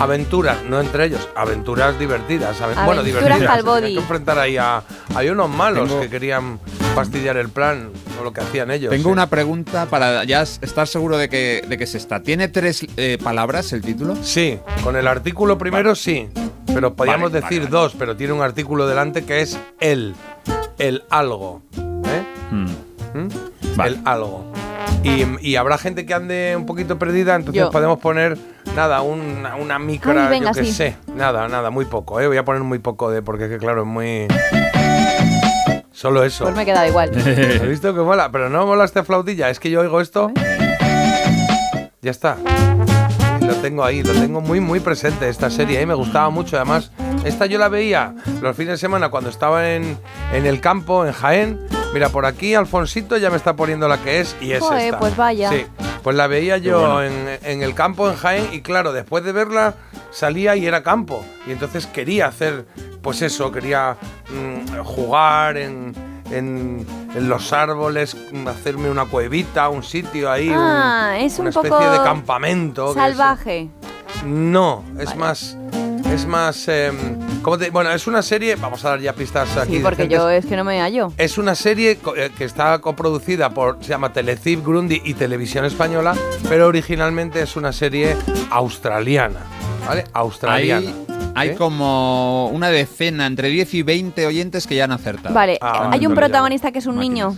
aventuras, no entre ellos, aventuras divertidas. aven- bueno, Aventuras divertidas. al body. Hay que enfrentar ahí a. Hay unos malos Tengo- que querían fastidiar el plan o lo que hacían ellos. Tengo sí. una pregunta para ya estar seguro de que, de que se está. ¿Tiene tres eh, palabras el título? Sí, con el artículo primero sí, pero podríamos Vale, decir vale, dos, pero tiene un artículo delante que es el, el algo, ¿eh? ¿Mm? El algo. Y, y habrá gente que ande un poquito perdida, entonces Yo. podemos poner, nada, una, una micra, Ay, venga, yo que sí. sé, nada, nada, muy poco, ¿eh? Voy a poner muy poco de, porque es que claro, es muy... Solo eso. Pues me he quedado igual. ¿Has visto que mola? Pero no mola esta flautilla, es que yo oigo esto. Ya está. Tengo ahí, lo tengo muy, muy presente esta serie, ¿eh? me gustaba mucho. Además, esta yo la veía los fines de semana cuando estaba en, en el campo, en Jaén. Mira, por aquí Alfonsito ya me está poniendo la que es y es Joder, esta. pues vaya. Sí, pues la veía yo bueno. en, en el campo, en Jaén, y claro, después de verla salía y era campo. Y entonces quería hacer, pues eso, quería mm, jugar en, en- en los árboles, hacerme una cuevita, un sitio ahí, un- Ah, es un una especie poco de campamento. que es- Salvaje. no, es más. Es más. em, ¿cómo te- bueno, es una serie. Vamos a dar ya pistas aquí. Sí, porque decentes. yo es que no me hallo. Es una serie eh, que está coproducida por. Se llama Telecip, Grundy y Televisión Española, pero originalmente es una serie australiana. ¿Vale? Australiana. Hay ¿Eh? como una decena, entre 10 y 20 oyentes que ya han acertado. Vale, Ah, hay un protagonista que es un niño.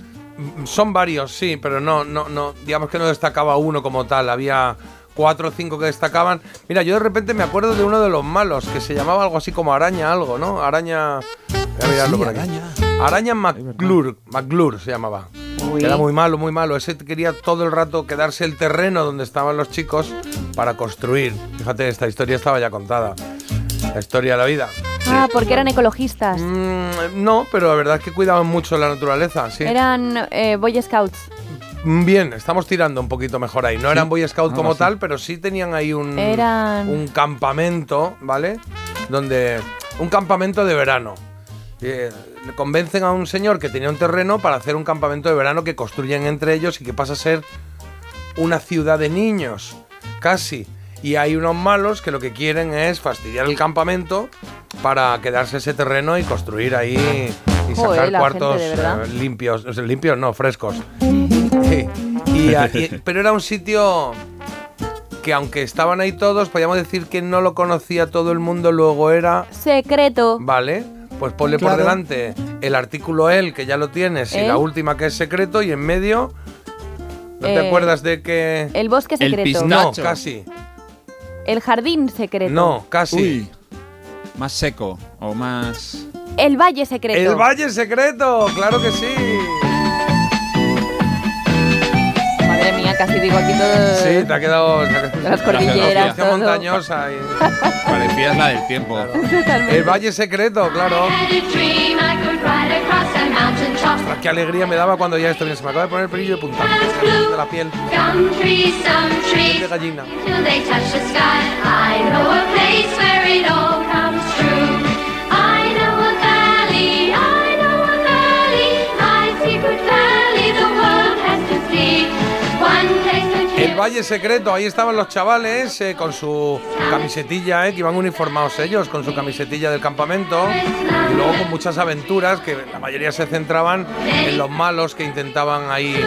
Son varios, sí, pero no, no, no. Digamos que no destacaba uno como tal. Había cuatro o cinco que destacaban. Mira, yo de repente me acuerdo de uno de los malos, que se llamaba algo así como Araña algo, ¿no? Araña. Voy a mirarlo Sí, por aquí. Araña. Araña McClure, McClure se llamaba. Que Era muy malo, muy malo. Ese quería todo el rato quedarse el terreno donde estaban los chicos para construir. Fíjate, esta historia estaba ya contada. La historia de la vida. Ah, porque eran ecologistas. Mm, no, pero la verdad es que cuidaban mucho la naturaleza, sí. Eran eh, Boy Scouts. Mm, Bien, estamos tirando un poquito mejor ahí. No eran Boy Scout algo como tal, pero sí tenían ahí un, Eran- un campamento, ¿vale? Donde. Un campamento de verano. Eh, le convencen a un señor que tenía un terreno para hacer un campamento de verano que construyen entre ellos y que pasa a ser una ciudad de niños. Casi. Y hay unos malos que lo que quieren es fastidiar el campamento para quedarse ese terreno y construir ahí y sacar cuartos gente, eh, limpios. Limpios no, frescos. Sí. Y, a- y- pero era un sitio que aunque estaban ahí todos, podríamos decir que no lo conocía todo el mundo, luego era... Secreto. Vale, pues ponle por delante el artículo él, que ya lo tienes, y ¿El? la última que es secreto, y en medio... ¿No te Eh, acuerdas de que...? El bosque El secreto. pizna- No, casi. El jardín secreto. No, casi. Uy, más seco o más... El valle secreto. El Valle Secreto, claro que sí. Casi digo aquí todo. Sí, te ha quedado... Las cordilleras, La todo. montañosa. y- Parecías la del tiempo. El Valle Secreto, claro. Ostras, qué alegría me daba cuando ya esto viene. Se me acaba de poner el pelillo de punta. De la piel. Piel de gallina. El Valle Secreto, ahí estaban los chavales eh, con su camisetilla, eh, que iban uniformados ellos, con su camisetilla del campamento, y luego con muchas aventuras que la mayoría se centraban en los malos que intentaban ahí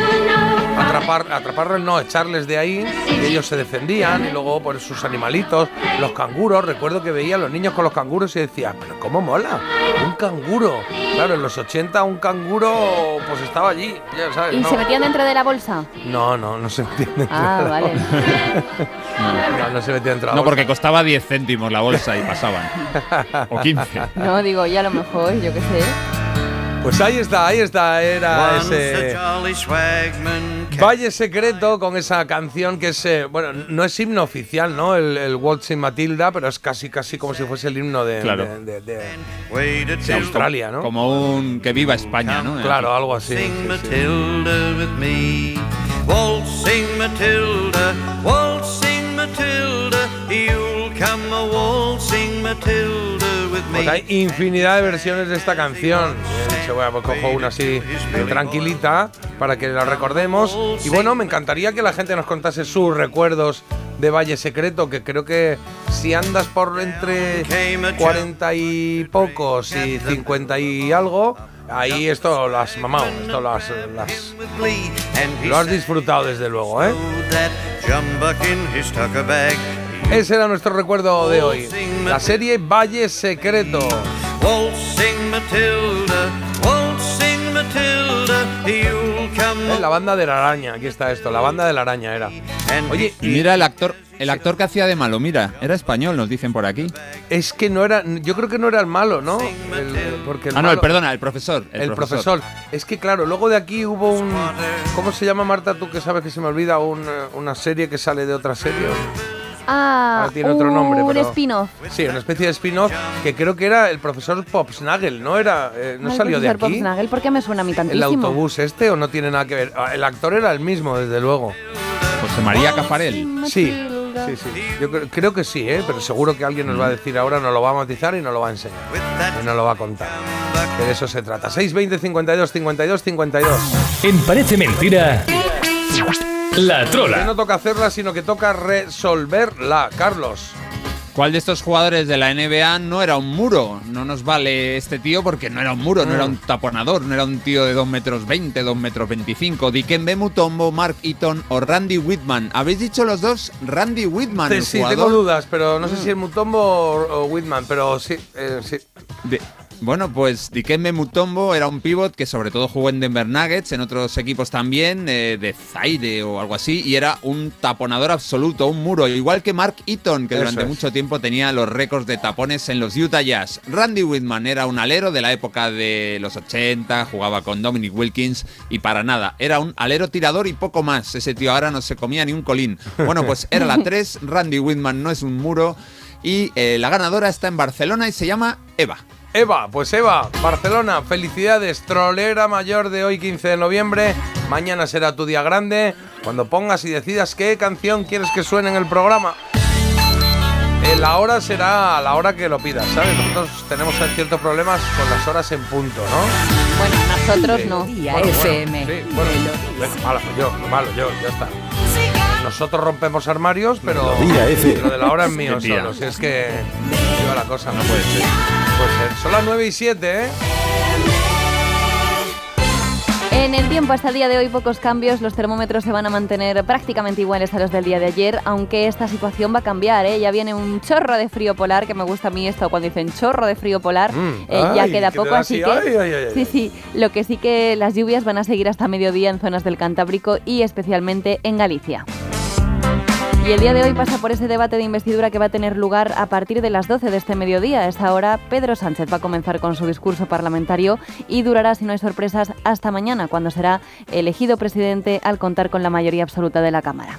atrapar, atraparles, no, echarles de ahí, y ellos se defendían, y luego por sus animalitos, los canguros, recuerdo que veía a los niños con los canguros y decía, pero ¿cómo mola? Un canguro. Claro, en los 80 un canguro pues estaba allí, ya sabes. ¿Y ¿no? se metían dentro de la bolsa? No, no, no se metía dentro Ah, la vale. No, no se metía dentro de la No, bolsa. porque costaba 10 céntimos la bolsa y pasaban. O 15. No, digo, ya a lo mejor, yo qué sé. Pues ahí está, ahí está, era ese Valle Secreto con esa canción que es, eh, bueno, no es himno oficial, ¿no? El, el Waltzing Matilda, pero es casi, casi como si fuese el himno de, Claro. de, de- de- Australia, ¿no? Como un que viva España, ¿no? Claro, algo así. Sing sí, sí. Waltzing Matilda, waltzing Matilda, you'll come a waltzing Matilda with me. Pues hay infinidad de versiones de esta canción. Dicho, bueno, pues cojo una así tranquilita para que la recordemos. Y bueno, me encantaría que la gente nos contase sus recuerdos de Valle Secreto, que creo que si andas por entre 40 y pocos y 50 y algo, ahí esto lo has mamado, esto lo has, lo has- disfrutado desde luego, ¿eh? Ese era nuestro recuerdo de hoy. La serie Valle Secreto. Eh, La banda de la araña, aquí está esto, la banda de la araña era. Oye, Y mira el actor, el actor que hacía de malo, mira, era español, nos dicen por aquí. es que no era, yo creo que no era el malo, ¿no? El- porque ah, no, el perdona, el profesor. El, profesor. Es que claro, luego de aquí hubo un. ¿Cómo se llama Marta? Tú que sabes que se me olvida un, eh, una serie que sale de otra serie. Ah, Ahora tiene otro nombre, un pero- spin-off. Sí, una especie de spin-off que creo que era el profesor Popsnagel, ¿no? Era, eh, ¿No Al salió de profesor aquí? Popsnagel, ¿por qué me suena a mí ¿El tantísimo? autobús este o no tiene nada que ver? Ah, El actor era el mismo, desde luego. José María Cafarel. Sí, sí, sí. Yo creo, creo que sí, ¿eh? pero seguro que alguien nos va a decir ahora, nos lo va a matizar y nos lo va a enseñar. Y nos lo va a contar. Que de eso se trata. 620 52 52 52. En Parece Mentira, La Que Trola. no toca hacerla, sino que toca resolverla. Carlos. ¿Cuál de estos jugadores de la NBA no era un muro? No nos vale este tío porque no era un muro, no era Mm. un taponador, no era un tío de 2 metros 20, 2 metros 25. Dikembe Mutombo, Mark Eaton o Randy Whitman. ¿Habéis dicho los dos? Randy Whitman, Sí, el sí, tengo dudas, pero no sé si es Mutombo o, o Whitman, pero sí, eh, sí. De- bueno, pues Dikembe Mutombo era un pivot que sobre todo jugó en Denver Nuggets, en otros equipos también, eh, de Zaire o algo así, y era un taponador absoluto, un muro, igual que Mark Eaton, que Eso durante es. mucho tiempo tenía los récords de tapones en los Utah Jazz. Randy Whitman era un alero de la época de los 80, jugaba con Dominic Wilkins y para nada, era un alero tirador y poco más. Ese tío ahora no se comía ni un colín. Bueno, pues era la 3, Randy Whitman no es un muro y eh, la ganadora está en Barcelona y se llama Eva. Eva, pues Eva, Barcelona, felicidades, trolera mayor de hoy 15 de noviembre. Mañana será tu día grande, cuando pongas y decidas qué canción quieres que suene en el programa. Eh, la hora será a la hora que lo pidas, ¿sabes? Nosotros tenemos ciertos problemas con las horas en punto, ¿no? Bueno, nosotros Sí. no. Bueno, bueno, sí, bueno, venga, malo, yo, malo, yo, ya está. Nosotros rompemos armarios, pero FM. lo de la hora es mío solo. Si es que lleva la cosa, no puede ser. Puede ser. Son las 9 y 7, ¿eh? En el tiempo hasta el día de hoy pocos cambios, los termómetros se van a mantener prácticamente iguales a los del día de ayer, aunque esta situación va a cambiar, ¿eh? ya viene un chorro de frío polar, que me gusta a mí esto cuando dicen chorro de frío polar, Mm, eh, ya queda que poco, así así, que ay, ay. sí, sí, lo que sí que las lluvias van a seguir hasta mediodía en zonas del Cantábrico y especialmente en Galicia. Y el día de hoy pasa por ese debate de investidura que va a tener lugar a partir de las 12 de este mediodía. A esta hora, Pedro Sánchez va a comenzar con su discurso parlamentario y durará, si no hay sorpresas, hasta mañana, cuando será elegido presidente al contar con la mayoría absoluta de la Cámara.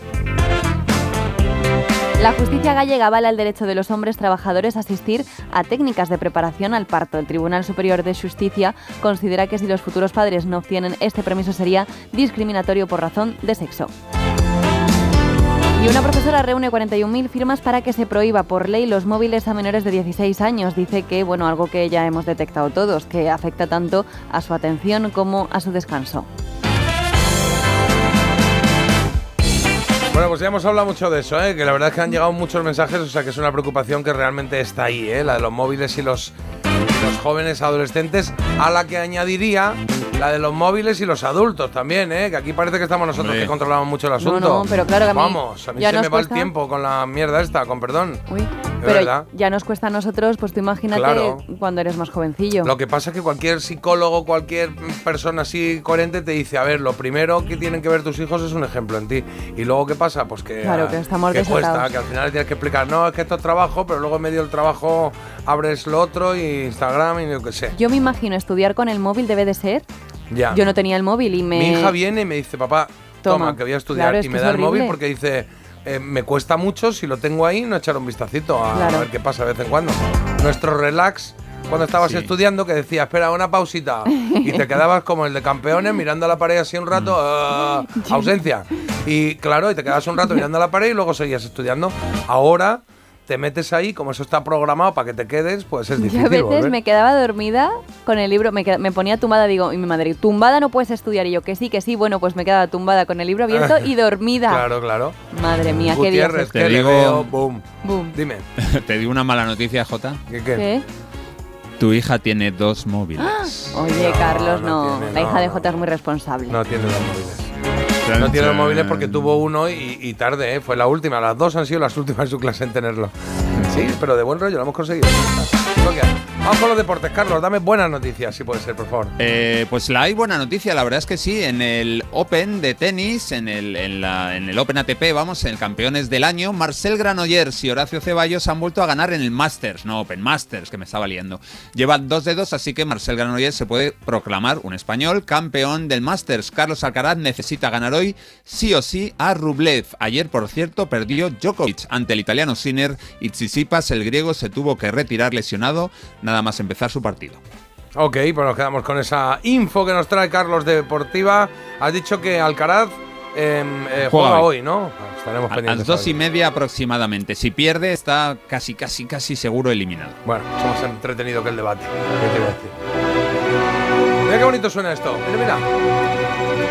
La justicia gallega avala el derecho de los hombres trabajadores a asistir a técnicas de preparación al parto. El Tribunal Superior de Justicia considera que si los futuros padres no obtienen este permiso sería discriminatorio por razón de sexo. Y una profesora reúne 41.000 firmas para que se prohíba por ley los móviles a menores de 16 años. Dice que, bueno, algo que ya hemos detectado todos, que afecta tanto a su atención como a su descanso. Bueno, pues ya hemos hablado mucho de eso, ¿eh? que la verdad es que han llegado muchos mensajes, o sea que es una preocupación que realmente está ahí, ¿eh? la de los móviles y los, los jóvenes adolescentes, a la que añadiría la de los móviles y los adultos también, ¿eh? que aquí parece que estamos nosotros Hombre. que controlamos mucho el asunto. no, pero claro que a mí Vamos, a mí ya se nos me va el cuesta- tiempo con la mierda esta, con perdón. Uy, pero verdad. ya nos cuesta a nosotros, pues tú imagínate Claro. cuando eres más jovencillo. Lo que pasa es que cualquier psicólogo, cualquier persona así coherente te dice, a ver, lo primero que tienen que ver tus hijos es un ejemplo en ti. Y luego, ¿qué pasa? Pues que, Claro, ah, que estamos que cuesta, que al final le tienes que explicar, no, es que esto es trabajo, pero luego en medio del trabajo abres lo otro y Instagram y yo qué sé. Yo me imagino estudiar con el móvil debe de ser. Ya. Yo no tenía el móvil y me... Mi hija viene y me dice, papá, toma, Toma. que voy a estudiar. Claro, y que me da el móvil porque dice, eh, me cuesta mucho, si lo tengo ahí, no echar un vistacito a, Claro. a ver qué pasa de vez en cuando. Nuestro relax, cuando estabas Sí. estudiando, que decía, espera, una pausita. y te quedabas como el de campeones mirando a la pared así un rato, ah, ausencia. Y claro, y te quedabas un rato mirando a la pared y luego seguías estudiando. Ahora te metes ahí, como eso está programado para que te quedes, pues es Yo difícil a veces volver. me quedaba dormida con el libro, me, me ponía tumbada, digo, y mi madre, tumbada no puedes estudiar. Y yo, que sí, que sí, bueno, pues me quedaba tumbada con el libro abierto y dormida. Claro, claro. Madre mía, qué día. Gutiérrez, Te que le digo- veo, boom. Boom. Dime. Te digo una mala noticia, Jota. ¿Qué, ¿Qué? Tu hija tiene dos móviles. Oye, Carlos, no. tiene, la hija no, de Jota es muy responsable. No tiene los móviles. No tiene los móviles porque tuvo uno y, y tarde, ¿eh? Fue la última. Las dos han sido las últimas en su clase en tenerlo. Sí, pero de buen rollo, lo hemos conseguido. Vamos con los deportes, Carlos. Dame buenas noticias, si puede ser, por favor. Eh, pues la hay buena noticia, la verdad es que sí, en el Open de tenis, en el, en el Open ATP, vamos, en el campeones del año, Marcel Granollers y Horacio Ceballos han vuelto a ganar en el Masters, no Open Masters, que me estaba liando. Llevan dos dedos, así que Marcel Granollers se puede proclamar un español campeón del Masters. Carlos Alcaraz necesita ganar hoy sí o sí a Rublev. Ayer, por cierto, perdió Djokovic ante el italiano Sinner y Tsitsipas, el griego, se tuvo que retirar lesionado nada más empezar su partido. Ok, pues nos quedamos con esa info que nos trae Carlos de Deportiva. Has dicho que Alcaraz em, eh, juega, Juega hoy, hoy. ¿no? Estaremos A pendientes. las dos y media aproximadamente. Si pierde, está casi, casi, casi seguro eliminado. Bueno, es más entretenido que el debate. ¿Qué quiero decir? Mira qué bonito suena esto. Mira, mira.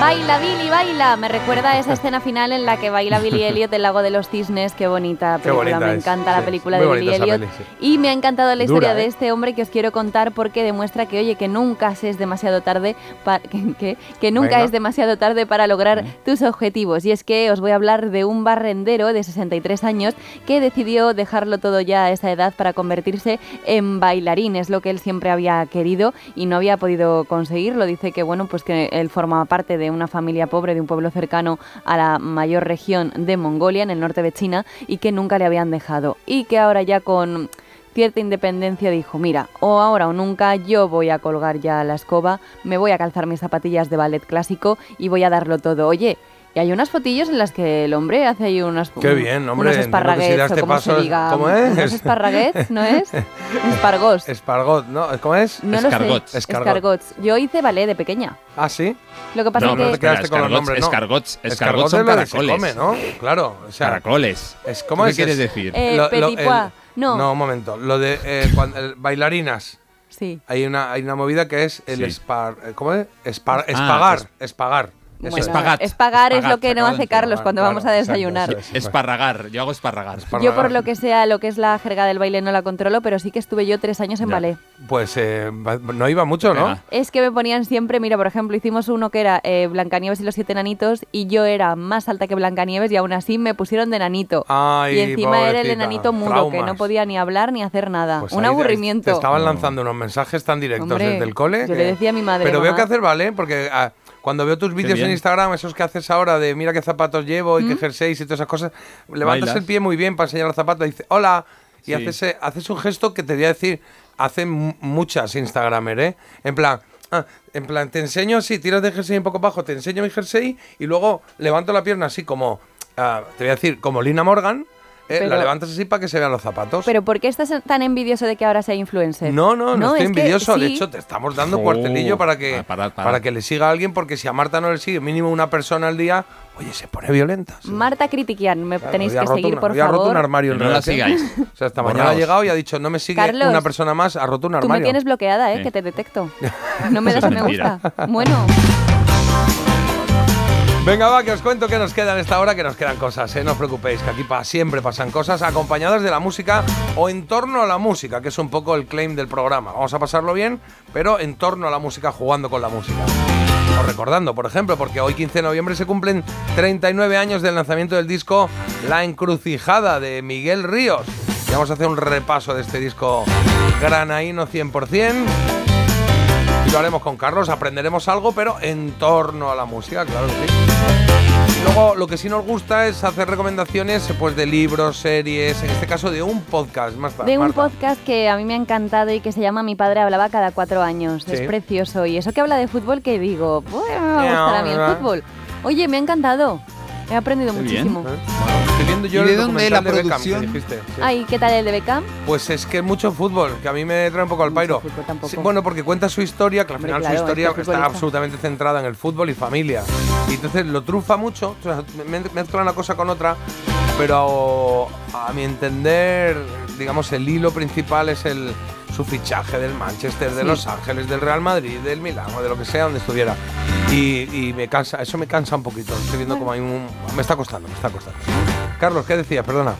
Baila Billy, baila. Me recuerda a esa escena final en la que baila Billy Elliot del Lago de los Cisnes. Qué bonita Qué película. bonita me es, encanta la película Muy de Billy Elliot. peli, sí. Y me ha encantado la historia Dura, de ¿eh? este hombre que os quiero contar porque demuestra que, oye, que nunca es demasiado tarde pa- que, que- que nunca es demasiado tarde para lograr tus objetivos. Y es que os voy a hablar de un barrendero de 63 años que decidió dejarlo todo ya a esa edad para convertirse en bailarín. Es lo que él siempre había querido y no había podido conseguirlo. Dice que, bueno, pues que él formaba parte de una familia pobre de un pueblo cercano a la mayor región de Mongolia, en el norte de China, y que nunca le habían dejado. Y que ahora ya con cierta independencia dijo, mira, o ahora o nunca yo voy a colgar ya la escoba, me voy a calzar mis zapatillas de ballet clásico y voy a darlo todo. Oye, y hay unas fotillos en las que el hombre hace ahí unas Qué bien, hombre, unos esparraguets, este o como paso se diga, ¿cómo es? unos esparraguets, ¿no es? Espargos. Espargot, ¿no? ¿Cómo es? No lo sé. Escargots. Yo hice ballet de pequeña. Ah, sí. Lo que pasa No, es no que te quedaste con los nombres, ¿no? escargots- escargots son es lo que se caracoles. come, ¿no? Claro, o sea, Caracoles. Es, ¿Cómo ¿Qué es? quieres Es- decir? Eh, Lo- lo- el-. No. No, un momento. Lo de eh, cuando- el- bailarinas. Sí. Hay una, hay una movida que es el Sí. espar, ¿cómo es? Espar- Ah, espagar, es- espagar. Bueno, es. Espagat. Espagar es lo que no hace Carlos cuando claro, vamos a exacto, desayunar. Esparragar. Yo hago esparragar. Yo por lo que sea, lo que es la jerga del baile no la controlo, pero sí que estuve yo tres años en Ya. ballet. Pues eh, no iba mucho, ¿no? Es que me ponían siempre, mira, por ejemplo, hicimos uno que era eh, Blancanieves y los siete enanitos y yo era más alta que Blancanieves y aún así me pusieron de enanito. Ay, y encima era el enanito mudo, que no podía ni hablar ni hacer nada. Pues Un aburrimiento. Te estaban lanzando unos mensajes tan directos Hombre, desde el cole. yo le decía a mi madre, Pero veo que hacer vale, porque ah, cuando veo tus vídeos en. Instagram, esos que haces ahora de mira qué zapatos llevo y qué jerseys y todas esas cosas, levantas Bailas. el pie muy bien para enseñar los zapatos y dices hola. Y Sí. haces, haces un gesto que te voy a decir, hacen mu- muchas Instagramer, ¿eh? En plan, ah, en plan, te enseño, sí, tiras de jersey un poco bajo, te enseño mi jersey y luego levanto la pierna así como, ah, te voy a decir, como Lina Morgan, ¿eh? Pero- la levantas así para que se vean los zapatos. Pero ¿por qué estás tan envidioso de que ahora sea influencer? No, no, no, estoy es que envidioso. De hecho, te estamos dando Oh, cuartelillo para que, ah, para que le siga a alguien, porque si a Marta no le sigue mínimo una persona al día, oye, se pone violenta. sí. Marta Critiquian, me Claro, tenéis que roto seguir, una- por roto favor. un armario en Que no la sigáis. O sea, esta mañana ha llegado y ha dicho, no me sigue Carlos, una persona más, ha roto un Tú armario. me tienes bloqueada, ¿eh? Sí. Que te detecto. No me das me gusta. Bueno, Venga, va, que os cuento que nos queda en esta hora, que nos quedan cosas, ¿eh? No os preocupéis, que aquí pa- siempre pasan cosas acompañadas de la música o en torno a la música, que es un poco el claim del programa. Vamos a pasarlo bien, pero en torno a la música, jugando con la música. O recordando, por ejemplo, porque hoy 15 de noviembre se cumplen 39 años del lanzamiento del disco La Encrucijada de Miguel Ríos. Vamos a hacer un repaso de este disco granaíno 100%. Y lo haremos con Carlos, aprenderemos algo, pero en torno a la música, claro que sí. Y luego lo que sí nos gusta es hacer recomendaciones pues, de libros, series, en este caso de un podcast. Más de un Marta. podcast que a mí me ha encantado y que se llama Mi padre hablaba cada cuatro años. Sí. Es precioso. Y eso que habla de fútbol que digo, pues me va a gustar a mí el fútbol. Oye, me ha encantado. He aprendido bien. muchísimo. ¿Eh? Viendo yo ¿Y de el dónde la de Beckham que producción? dijiste, sí. Ay, ¿qué tal el de Beckham? Pues es que mucho fútbol, que a mí me trae un poco al pairo. Sí, bueno, porque cuenta su historia, que al Hombre, final claro, su historia es que es está futbolista. absolutamente centrada en el fútbol y familia. Y entonces lo trufa mucho, o sea, me- mezcla una cosa con otra, pero a mi entender, digamos, el hilo principal es el su fichaje del Manchester, de Sí. Los Ángeles, del Real Madrid, del Milán o de lo que sea donde estuviera. Y, y me cansa, eso me cansa un poquito. Estoy viendo como hay un. Me está costando, me está costando. Carlos, ¿qué decías? Perdona.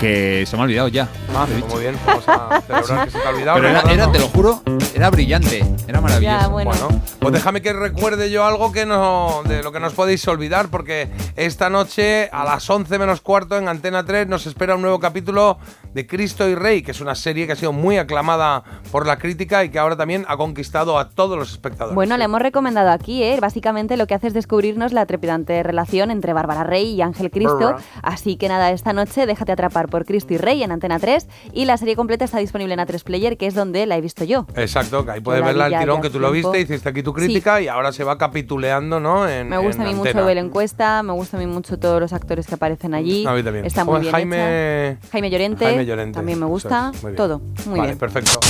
Que se me ha olvidado ya. Ah, pues muy bien, vamos a celebrar que se te ha olvidado. Pero era, era, te lo juro, era brillante, era maravilloso. bueno. pues déjame que recuerde yo algo que no, de lo que no os podéis olvidar, porque esta noche a las 11 menos cuarto en Antena 3 nos espera un nuevo capítulo de Cristo y Rey, que es una serie que ha sido muy aclamada por la crítica y que ahora también ha conquistado a todos los espectadores. Bueno, le hemos recomendado aquí, ¿eh? Básicamente lo que hace es descubrirnos la trepidante relación entre Bárbara Rey y Ángel Cristo. Así que nada, esta noche déjate atrapar por Cristo y Rey en Antena 3 y la serie completa está disponible en A3 Player, que es donde la he visto yo. Exacto, que ahí puedes vi el tirón que tú lo tiempo. viste, hiciste aquí tu crítica y ahora se va capituleando, ¿no? En, Me gusta en a mí antena. mucho la encuesta, me gusta a mí mucho todos los actores que aparecen allí. A mí también. Está muy bien Jaime- hecha. Jaime Llorente, Jaime Llorente, también me gusta, muy bien. todo, muy vale, bien. perfecto.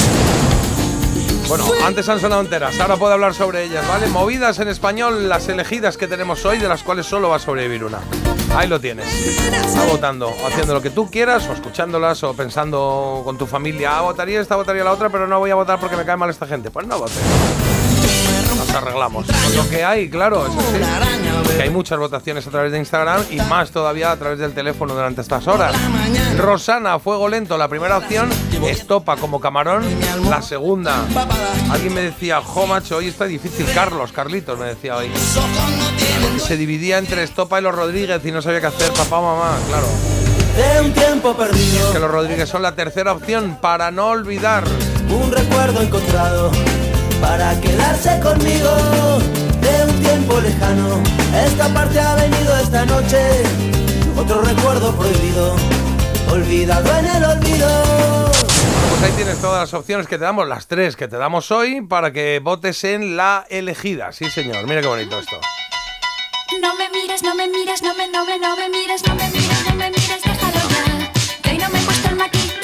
Bueno, antes han sonado enteras, ahora puedo hablar sobre ellas, ¿vale? Movidas en español, las elegidas que tenemos hoy, de las cuales solo va a sobrevivir una. Ahí lo tienes. Va votando, o haciendo lo que tú quieras, o escuchándolas, o pensando con tu familia. Ah, votaría esta, votaría la otra, pero no voy a votar porque me cae mal esta gente. Pues no votes. Nos arreglamos. Con lo que hay, claro, eso sí. Que hay muchas votaciones a través de Instagram y más todavía a través del teléfono durante estas horas. Rosana, fuego lento, la primera opción. Estopa como camarón, la segunda. Alguien me decía, jo, macho, hoy está difícil. Carlos, Carlitos me decía hoy. Se dividía entre Estopa y los Rodríguez y no sabía qué hacer, papá o mamá, claro. De un tiempo perdido, Que los Rodríguez son la tercera opción para no olvidar. un recuerdo encontrado para quedarse conmigo. De un tiempo lejano, esta parte ha venido esta noche. Otro recuerdo prohibido, olvidado en el olvido. Pues ahí tienes todas las opciones que te damos, las tres que te damos hoy, para que votes en la elegida. Sí, señor. Mira qué bonito esto. No me mires, no me mires, no me, no me, no me mires, no me mires, no me mires, déjalo ya. Que hoy no me he puesto el maquillaje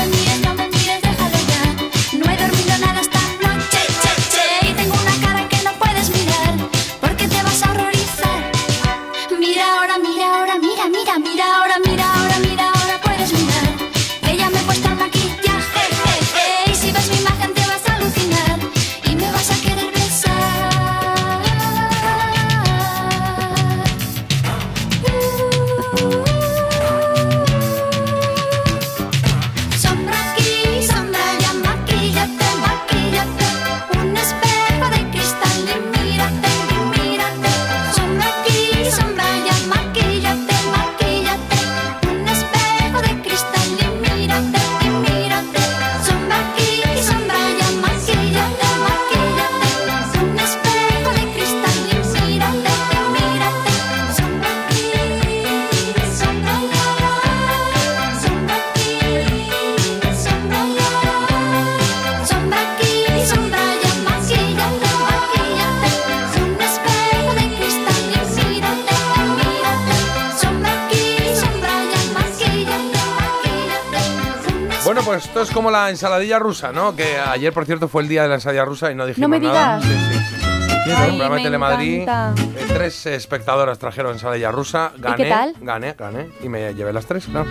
esto es como la ensaladilla rusa, ¿no? Que ayer, por cierto, fue el día de la ensaladilla rusa y no dijimos No me nada. digas. Sí, sí, sí. El programa de Telemadrid, eh, tres espectadoras trajeron ensalada rusa. Gané, qué tal? Gané, gané. Y me llevé las tres, ¿no?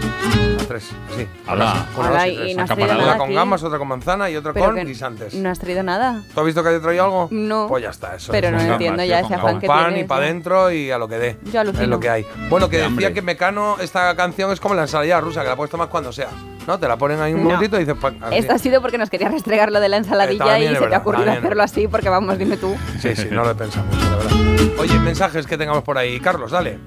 Tres, así. Hala. Con Hala, arroz y tres. no has traído Una nada con aquí. gambas, otra con manzana y otra Pero con que guisantes. No has traído nada. ¿Tú has visto que haya traído algo? No. Pues ya está, eso. Pero es. no entiendo ya tío, ese con afán que pan tienes, y para adentro y a lo que dé. Yo alucino. Es lo que hay. Bueno, que Qué decía hambre. que Mecano, esta canción es como la ensalada rusa, que la puedes tomar cuando sea. ¿No? Te la ponen ahí un No. momentito y dices... pa- así. Esto ha sido porque nos quería restregar lo de la ensaladilla también y es se te verdad, ha ocurrido también. hacerlo así porque vamos, dime tú. Sí, sí, no lo he pensado mucho, la verdad. Oye, mensajes que tengamos por ahí. Carlos, dale.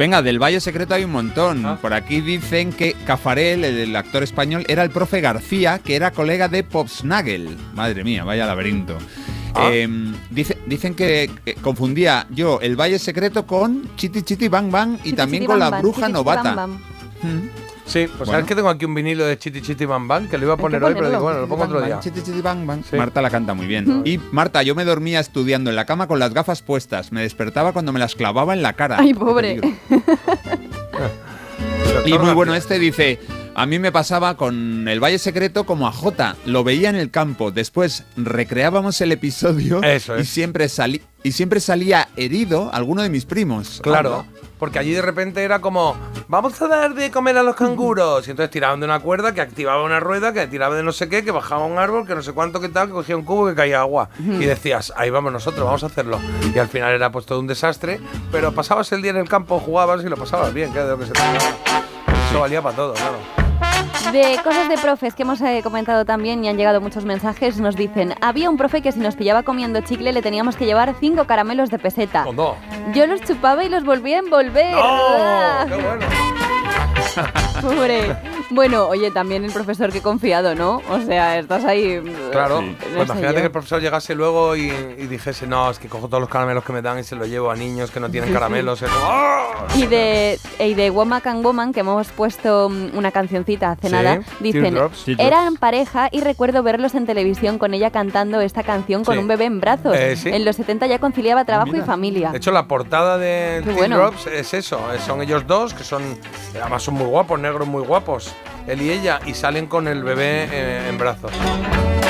Venga, del Valle Secreto hay un montón. Ah. Por aquí dicen que Cafarel, el, el actor español, era el profe García, que era colega de Popsnagel. Madre mía, vaya laberinto. Ah. Eh, dice- dicen que, que confundía yo el Valle Secreto con Chiti Chiti Bang Bang y Chiti, también chiti, con la bruja chiti, chiti, novata. bam, bam. Mm. Sí, pues Bueno. sabes que tengo aquí un vinilo de Chiti Chiti Bam Bam que lo iba a poner hoy, pero digo, bueno, lo pongo otro Bang, día. bang, chiti, chiti, bang, bang. Sí. Marta la canta muy bien. Y Marta, yo me dormía estudiando en la cama con las gafas puestas. Me despertaba cuando me las clavaba en la cara. Ay, pobre. Y muy bueno, este dice, a mí me pasaba con el Valle Secreto como a Jota, lo veía en el campo, después recreábamos el episodio Eso y siempre salí y siempre salía herido alguno de mis primos. Claro, Anda. Porque allí de repente era como, vamos a dar de comer a los canguros. Y entonces tiraban de una cuerda que activaba una rueda, que tiraba de no sé qué, que bajaba un árbol, que no sé cuánto, que tal, que cogía un cubo, que caía agua. Y decías, ahí vamos nosotros, vamos a hacerlo. Y al final era pues todo un desastre, pero pasabas el día en el campo, jugabas y lo pasabas bien, que es de lo que se. Eso valía para todo, claro. De cosas de profes que hemos eh, comentado también y han llegado muchos mensajes, nos dicen, había un profe que si nos pillaba comiendo chicle le teníamos que llevar cinco caramelos de peseta. No. Yo los chupaba y los volvía a envolver. ¡Ah! ¡Qué bueno! Pobre. Bueno, oye, también el profesor que confiado, ¿no? O sea, estás ahí... Claro, no pues sé imagínate yo. que el profesor llegase luego y, y dijese, no, es que cojo todos los caramelos que me dan y se los llevo a niños que no tienen Sí, sí. caramelos. ¡ah! Y de, y de Womack and Woman, que hemos puesto mm, una cancioncita hace Sí, nada, dicen, Teardrops. Teardrops. eran pareja y recuerdo verlos en televisión con ella cantando esta canción con Sí. un bebé en brazos. Eh, sí. En los 70 ya conciliaba trabajo y familia. De hecho, la portada de Teen bueno. Drops es eso. eh, Son ellos dos, que son, además son muy guapos, negros muy guapos, él y ella, y salen con el bebé eh, en brazos.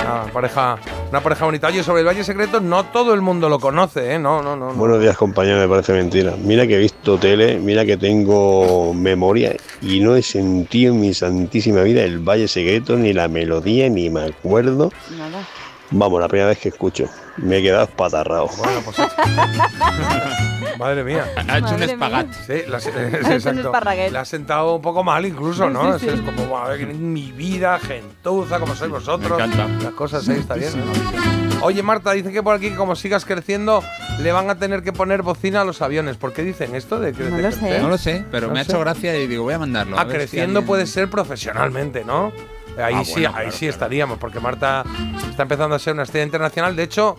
Una pareja, una pareja bonita. Oye, sobre el Valle Secreto, no todo el mundo lo conoce, ¿eh? No, no, no. no. Buenos días compañeros, me parece mentira. Mira que he visto tele, mira que tengo memoria y no he sentido en mi santísima vida el Valle Secreto, ni la melodía, ni me acuerdo. Nada. Vamos, la primera vez que escucho. Me he quedado espatarrado. Bueno, pues Madre mía. Ha hecho un espagat. Sí, la, esparraguet. Le ha sentado un poco mal incluso, Sí, ¿no? sí, Es sí. como, "Buah, en mi vida, gentuza, como sois vosotros. Me encanta. Las cosas ahí está bien. ¿no? Oye, Marta, dice que por aquí, como sigas creciendo, le van a tener que poner bocina a los aviones. ¿Por qué dicen esto? De, que- No de lo crecer? sé. No lo sé, pero No me ha sé. hecho gracia y digo, voy a mandarlo. a Ah, ver si creciendo alguien- puede ser profesionalmente, ¿no? Ahí Ah, sí, bueno, ahí claro, sí claro. estaríamos, porque Marta está empezando a ser una estrella internacional. De hecho,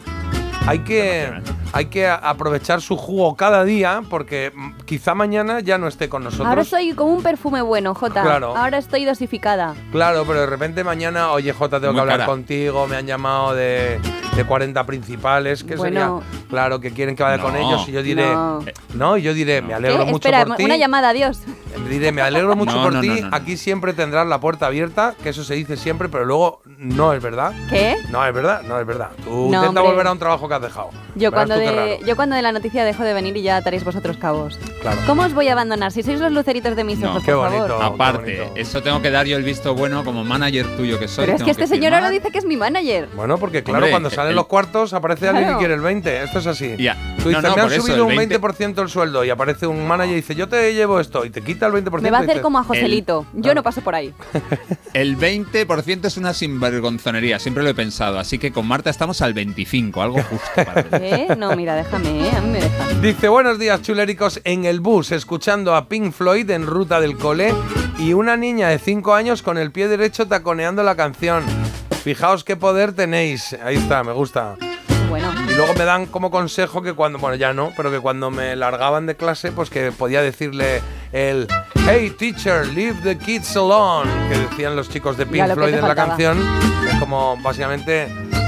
hay que, hay que aprovechar su jugo cada día, porque quizá mañana ya no esté con nosotros. Ahora soy como un perfume bueno, Jota. Claro. Ahora estoy dosificada. Claro, pero de repente mañana, oye, Jota, tengo Muy que hablar cara. contigo, me han llamado de, de 40 principales, que Bueno. sería, claro, que quieren que vaya con No. ellos, y yo diré, No. no, y yo diré, me alegro ¿Qué? mucho Espera, por ti. una llamada, adiós. Diré, me alegro mucho No, por no, ti, no, no, no. aquí siempre tendrás la puerta abierta, que eso se dice siempre, pero luego no es verdad. ¿Qué? No es verdad, no es verdad. Tú No, intenta hombre. volver a un trabajo que has dejado. Yo cuando, qué de, yo cuando de la noticia dejo de venir y ya ataréis vosotros cabos. Claro. ¿Cómo os voy a abandonar? Si sois los luceritos de mis No, ojos, qué por bonito. favor. Aparte, bonito. eso tengo que dar yo el visto bueno como manager tuyo que soy. Pero es que este señor ahora dice que es mi manager. Bueno, porque claro, Hombre, cuando salen el- los cuartos aparece alguien Claro. que quiere el 20. Esto es así. Ya. Tú dices, no, me han eso, subido el un 20 20% el sueldo y aparece un manager y dice, yo te llevo esto y te quita el 20%. Me va a y hacer como a Joselito. Yo no paso por ahí. El 20% es una sinvergonzonería, siempre lo he pensado. Así que con Marta estamos al 25, algo justo. para. ¿Eh? No, mira, déjame, ¿eh? A mí me deja. Dice, buenos días chuléricos, en el bus, escuchando a Pink Floyd en ruta del cole y una niña de 5 años con el pie derecho taconeando la canción. Fijaos qué poder tenéis. Ahí está, me gusta. Bueno. Y luego me dan como consejo que cuando, bueno, ya no, pero que cuando me largaban de clase, pues que podía decirle el Hey teacher, leave the kids alone, que decían los chicos de Pink Floyd en la canción, es como básicamente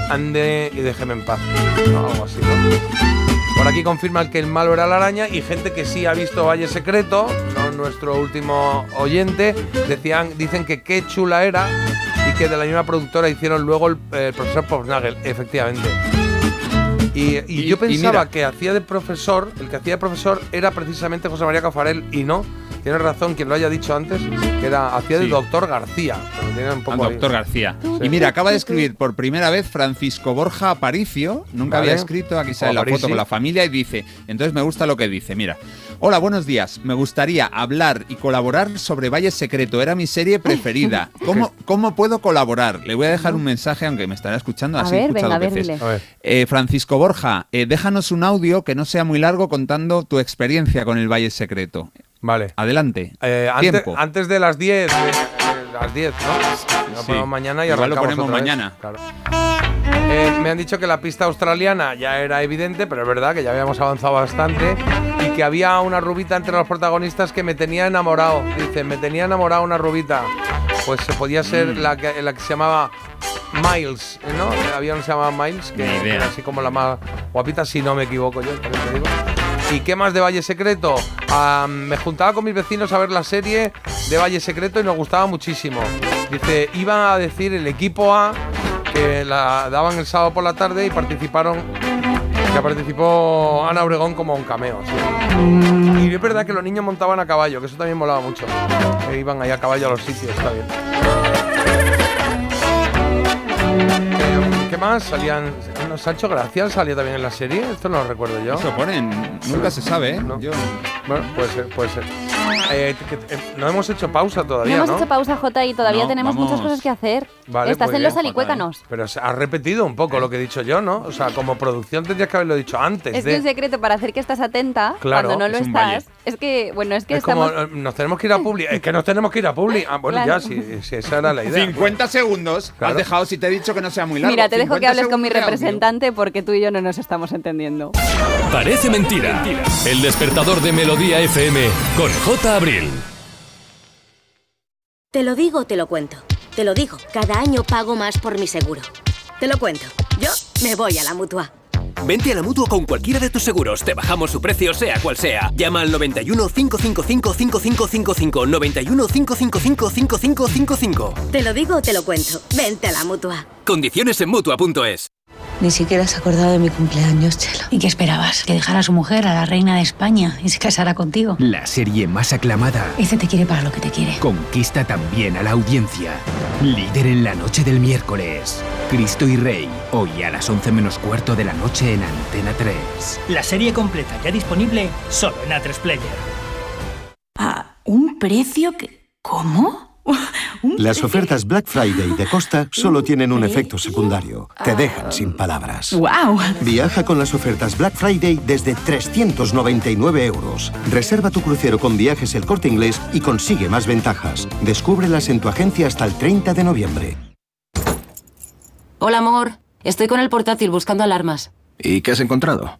ande y déjeme en paz, ¿no? algo así, ¿no? Por aquí confirman que el malo era la araña y gente que sí ha visto Valle Secreto, no nuestro último oyente, decían, dicen que qué chula era que de la misma productora hicieron luego el, el profesor Popnagel, efectivamente. Y, y Y- yo pensaba que hacía de profesor, el que hacía de profesor era precisamente José María Cafarel y no. Tienes razón quien lo haya dicho antes, que era hacía Sí. doctor García. tiene un poco Al ahí. doctor García. Sí. Y mira, acaba de escribir por primera vez Francisco Borja Aparicio. Nunca Vale. había escrito, aquí sale la foto con la familia y dice, entonces me gusta lo que dice, mira. Hola, buenos días. Me gustaría hablar y colaborar sobre Valle Secreto. Era mi serie preferida. ¿Cómo, cómo puedo colaborar? Le voy a dejar un mensaje, aunque me estará escuchando A así. he ver, escuchado venga, a ver, veces. A ver. Eh, Francisco Borja, eh, déjanos un audio que no sea muy largo contando tu experiencia con el Valle Secreto. Vale. Adelante. Eh, antes, Tiempo. antes de las 10, eh, eh, las 10, ¿no? Lo Sí. ponemos mañana y Igual lo ponemos otra vez. mañana. Claro. Eh, me han dicho que la pista australiana ya era evidente, pero es verdad que ya habíamos avanzado bastante y que había una rubita entre los protagonistas que me tenía enamorado. Dice, me tenía enamorado una rubita. Pues se podía ser Mm. la, que, la que se llamaba Miles, ¿no? Había una que se llamaba Miles, que era así como la más guapita, si no me equivoco yo, te digo. ¿Y qué más de Valle Secreto? Ah, me juntaba con mis vecinos a ver la serie de Valle Secreto y nos gustaba muchísimo. Dice, iban a decir el equipo A que la daban el sábado por la tarde y participaron, que participó Ana Obregón como un cameo. Y es verdad que los niños montaban a caballo, que eso también molaba mucho. Iban ahí a caballo a los sitios, está bien. ¿Qué más? Salían. no, Sancho Gracia salía también en la serie. Esto no lo recuerdo yo. Eso ponen, nunca se sabe, ¿eh? No. Yo- Bueno, puede ser, puede ser. Eh, que- eh, no hemos hecho pausa No todavía, hemos ¿no? hecho pausa, Jota, y todavía No, tenemos muchas cosas que hacer. Vale, Estás pues en los alicuécanos. Pero se ha repetido un poco lo que he dicho yo, ¿no? O sea, como producción tendrías que haberlo dicho antes. Es de- que un secreto para hacer que estás atenta Claro, cuando no lo es estás. Es que, bueno, es que es estamos. eh, nos tenemos que ir a Publi. Es que nos tenemos que ir a Publi. Ah, bueno, Claro. ya, si, si esa era la idea. 50 segundos. Claro. Has dejado si te he dicho que no sea muy largo. Mira, te dejo que 50 hables con mi representante porque tú y yo no nos estamos entendiendo. Parece mentira. El despertador de Melodía FM con J. Abril. Te lo digo, te lo cuento. Te lo digo, cada año pago más por mi seguro. Te lo cuento. Yo me voy a la mutua. Vente a la mutua con cualquiera de tus seguros. Te bajamos su precio, sea cual sea. Llama al 91 555 5555. 91 555 5555. Te lo digo, te lo cuento. Vente a la mutua. Condiciones en mutua.es. Ni siquiera se acordado de mi cumpleaños, Chelo. ¿Y qué esperabas? ¿Que dejara a su mujer, a la reina de España, y se casara contigo? La serie más aclamada Ese te quiere para lo que te quiere. conquista también a la audiencia. Líder en la noche del miércoles. Cristo y Rey, hoy a las 11 menos cuarto de la noche en Antena 3. La serie completa ya disponible solo en A3 Player. ¿A un precio que... ¿Cómo? Las ofertas Black Friday de Costa solo tienen un efecto secundario. Te dejan sin palabras. ¡Wow! Viaja con las ofertas Black Friday desde 399 euros. Reserva tu crucero con viajes el corte inglés y consigue más ventajas. Descúbrelas en tu agencia hasta el 30 de noviembre. Hola, amor. Estoy con el portátil buscando alarmas. ¿Y qué has encontrado?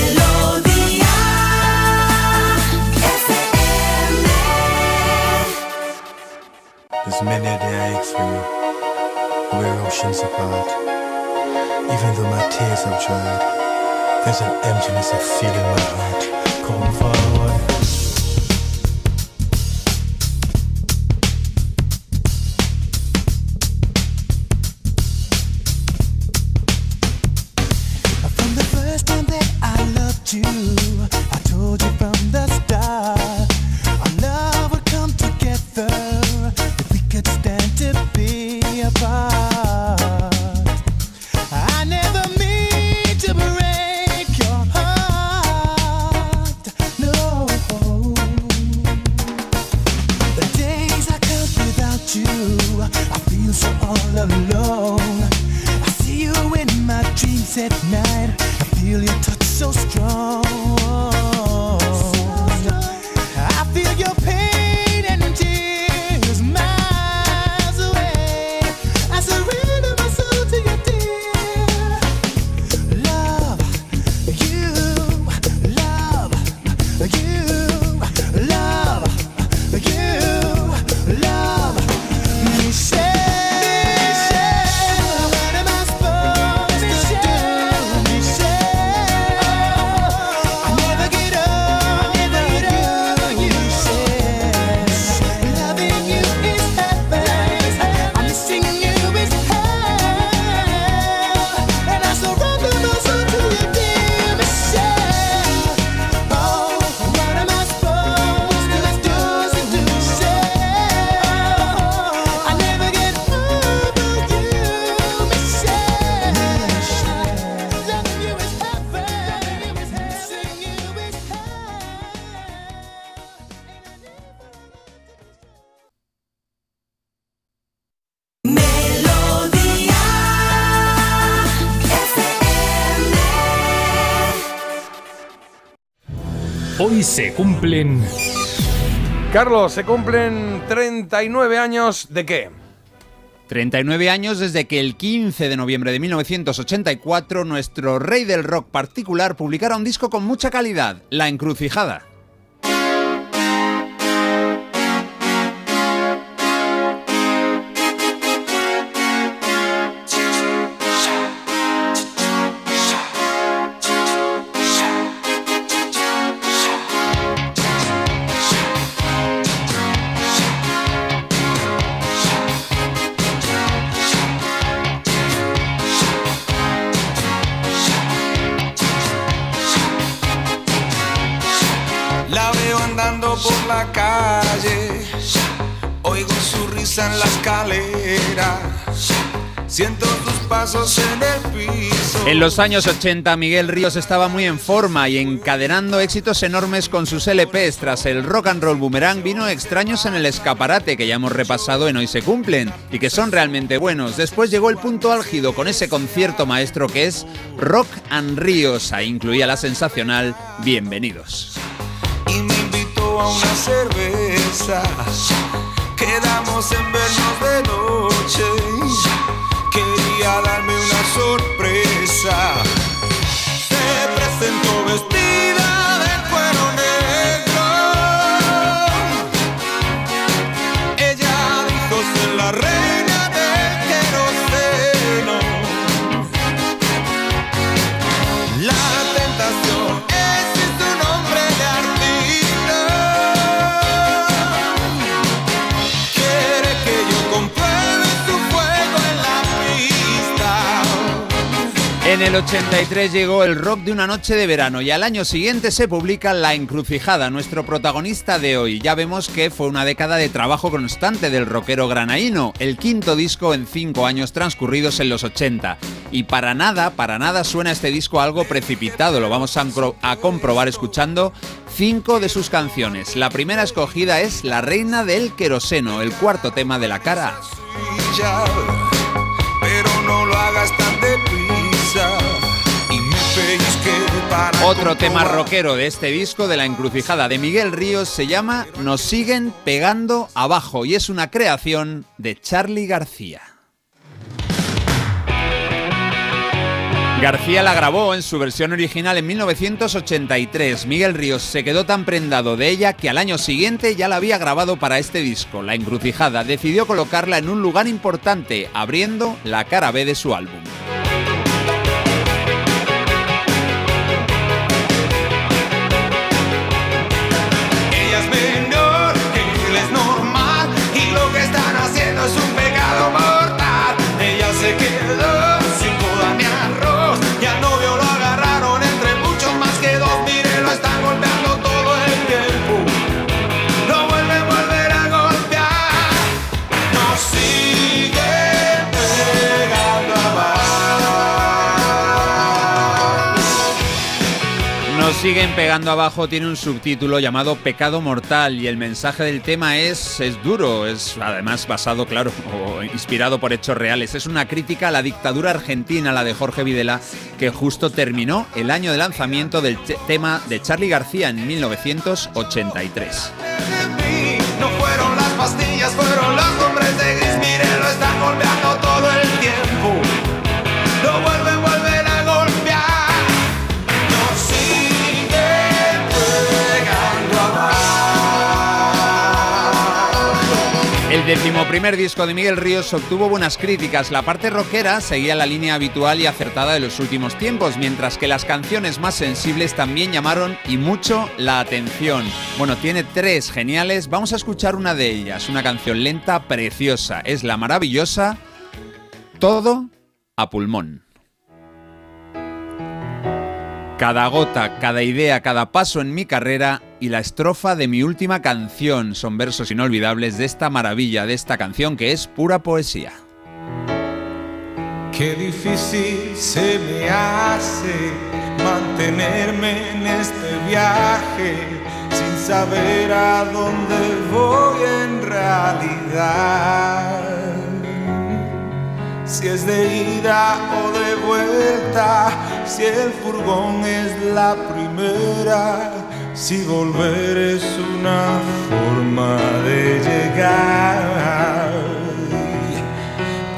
Many days I ache for you. We're oceans apart. Even though my tears have dried, there's an emptiness I feel in my heart. Come for se cumplen... Carlos, se cumplen 39 años de qué? 39 años desde que el 15 de noviembre de 1984 nuestro rey del rock particular publicara un disco con mucha calidad, La Encrucijada. Pasos en el piso. En los años 80 Miguel Ríos estaba muy en forma y encadenando éxitos enormes con sus LPs. Tras el rock and roll boomerang vino extraños en el escaparate que ya hemos repasado en Hoy se cumplen y que son realmente buenos. Después llegó el punto álgido con ese concierto maestro que es Rock and Ríos. Ahí incluía la sensacional Bienvenidos. y me invitó a una cerveza. Quedamos en vernos de noche. Quería darme una sorpresa. El 83 llegó el rock de una noche de verano y al año siguiente se publica La Encrucijada, nuestro protagonista de hoy. Ya vemos que fue una década de trabajo constante del rockero granaíno, el quinto disco en cinco años transcurridos en los 80. Y para nada, para nada suena este disco algo precipitado, lo vamos a, comprobar escuchando cinco de sus canciones. La primera escogida es La Reina del Queroseno, el cuarto tema de la cara. Pero no lo hagas tan. Otro tema rockero de este disco de la encrucijada de Miguel Ríos se llama Nos siguen pegando abajo y es una creación de Charlie García. García la grabó en su versión original en 1983. Miguel Ríos se quedó tan prendado de ella que al año siguiente ya la había grabado para este disco, La Encrucijada. Decidió colocarla en un lugar importante, abriendo la cara B de su álbum. Siguen pegando abajo, tiene un subtítulo llamado Pecado Mortal y el mensaje del tema es, es duro, es además basado, claro, o inspirado por hechos reales. Es una crítica a la dictadura argentina, la de Jorge Videla, que justo terminó el año de lanzamiento del te- tema de Charlie García en 1983. No fueron las pastillas, fueron los hombres de gris. Mire, lo están golpeando El decimoprimer disco de Miguel Ríos obtuvo buenas críticas. La parte rockera seguía la línea habitual y acertada de los últimos tiempos, mientras que las canciones más sensibles también llamaron y mucho la atención. Bueno, tiene tres geniales. Vamos a escuchar una de ellas, una canción lenta, preciosa. Es la maravillosa Todo a pulmón. Cada gota, cada idea, cada paso en mi carrera y la estrofa de mi última canción son versos inolvidables de esta maravilla, de esta canción que es pura poesía. Qué difícil se me hace mantenerme en este viaje sin saber a dónde voy en realidad. Si es de ida o de vuelta, si el furgón es la primera si volver es una forma de llegar.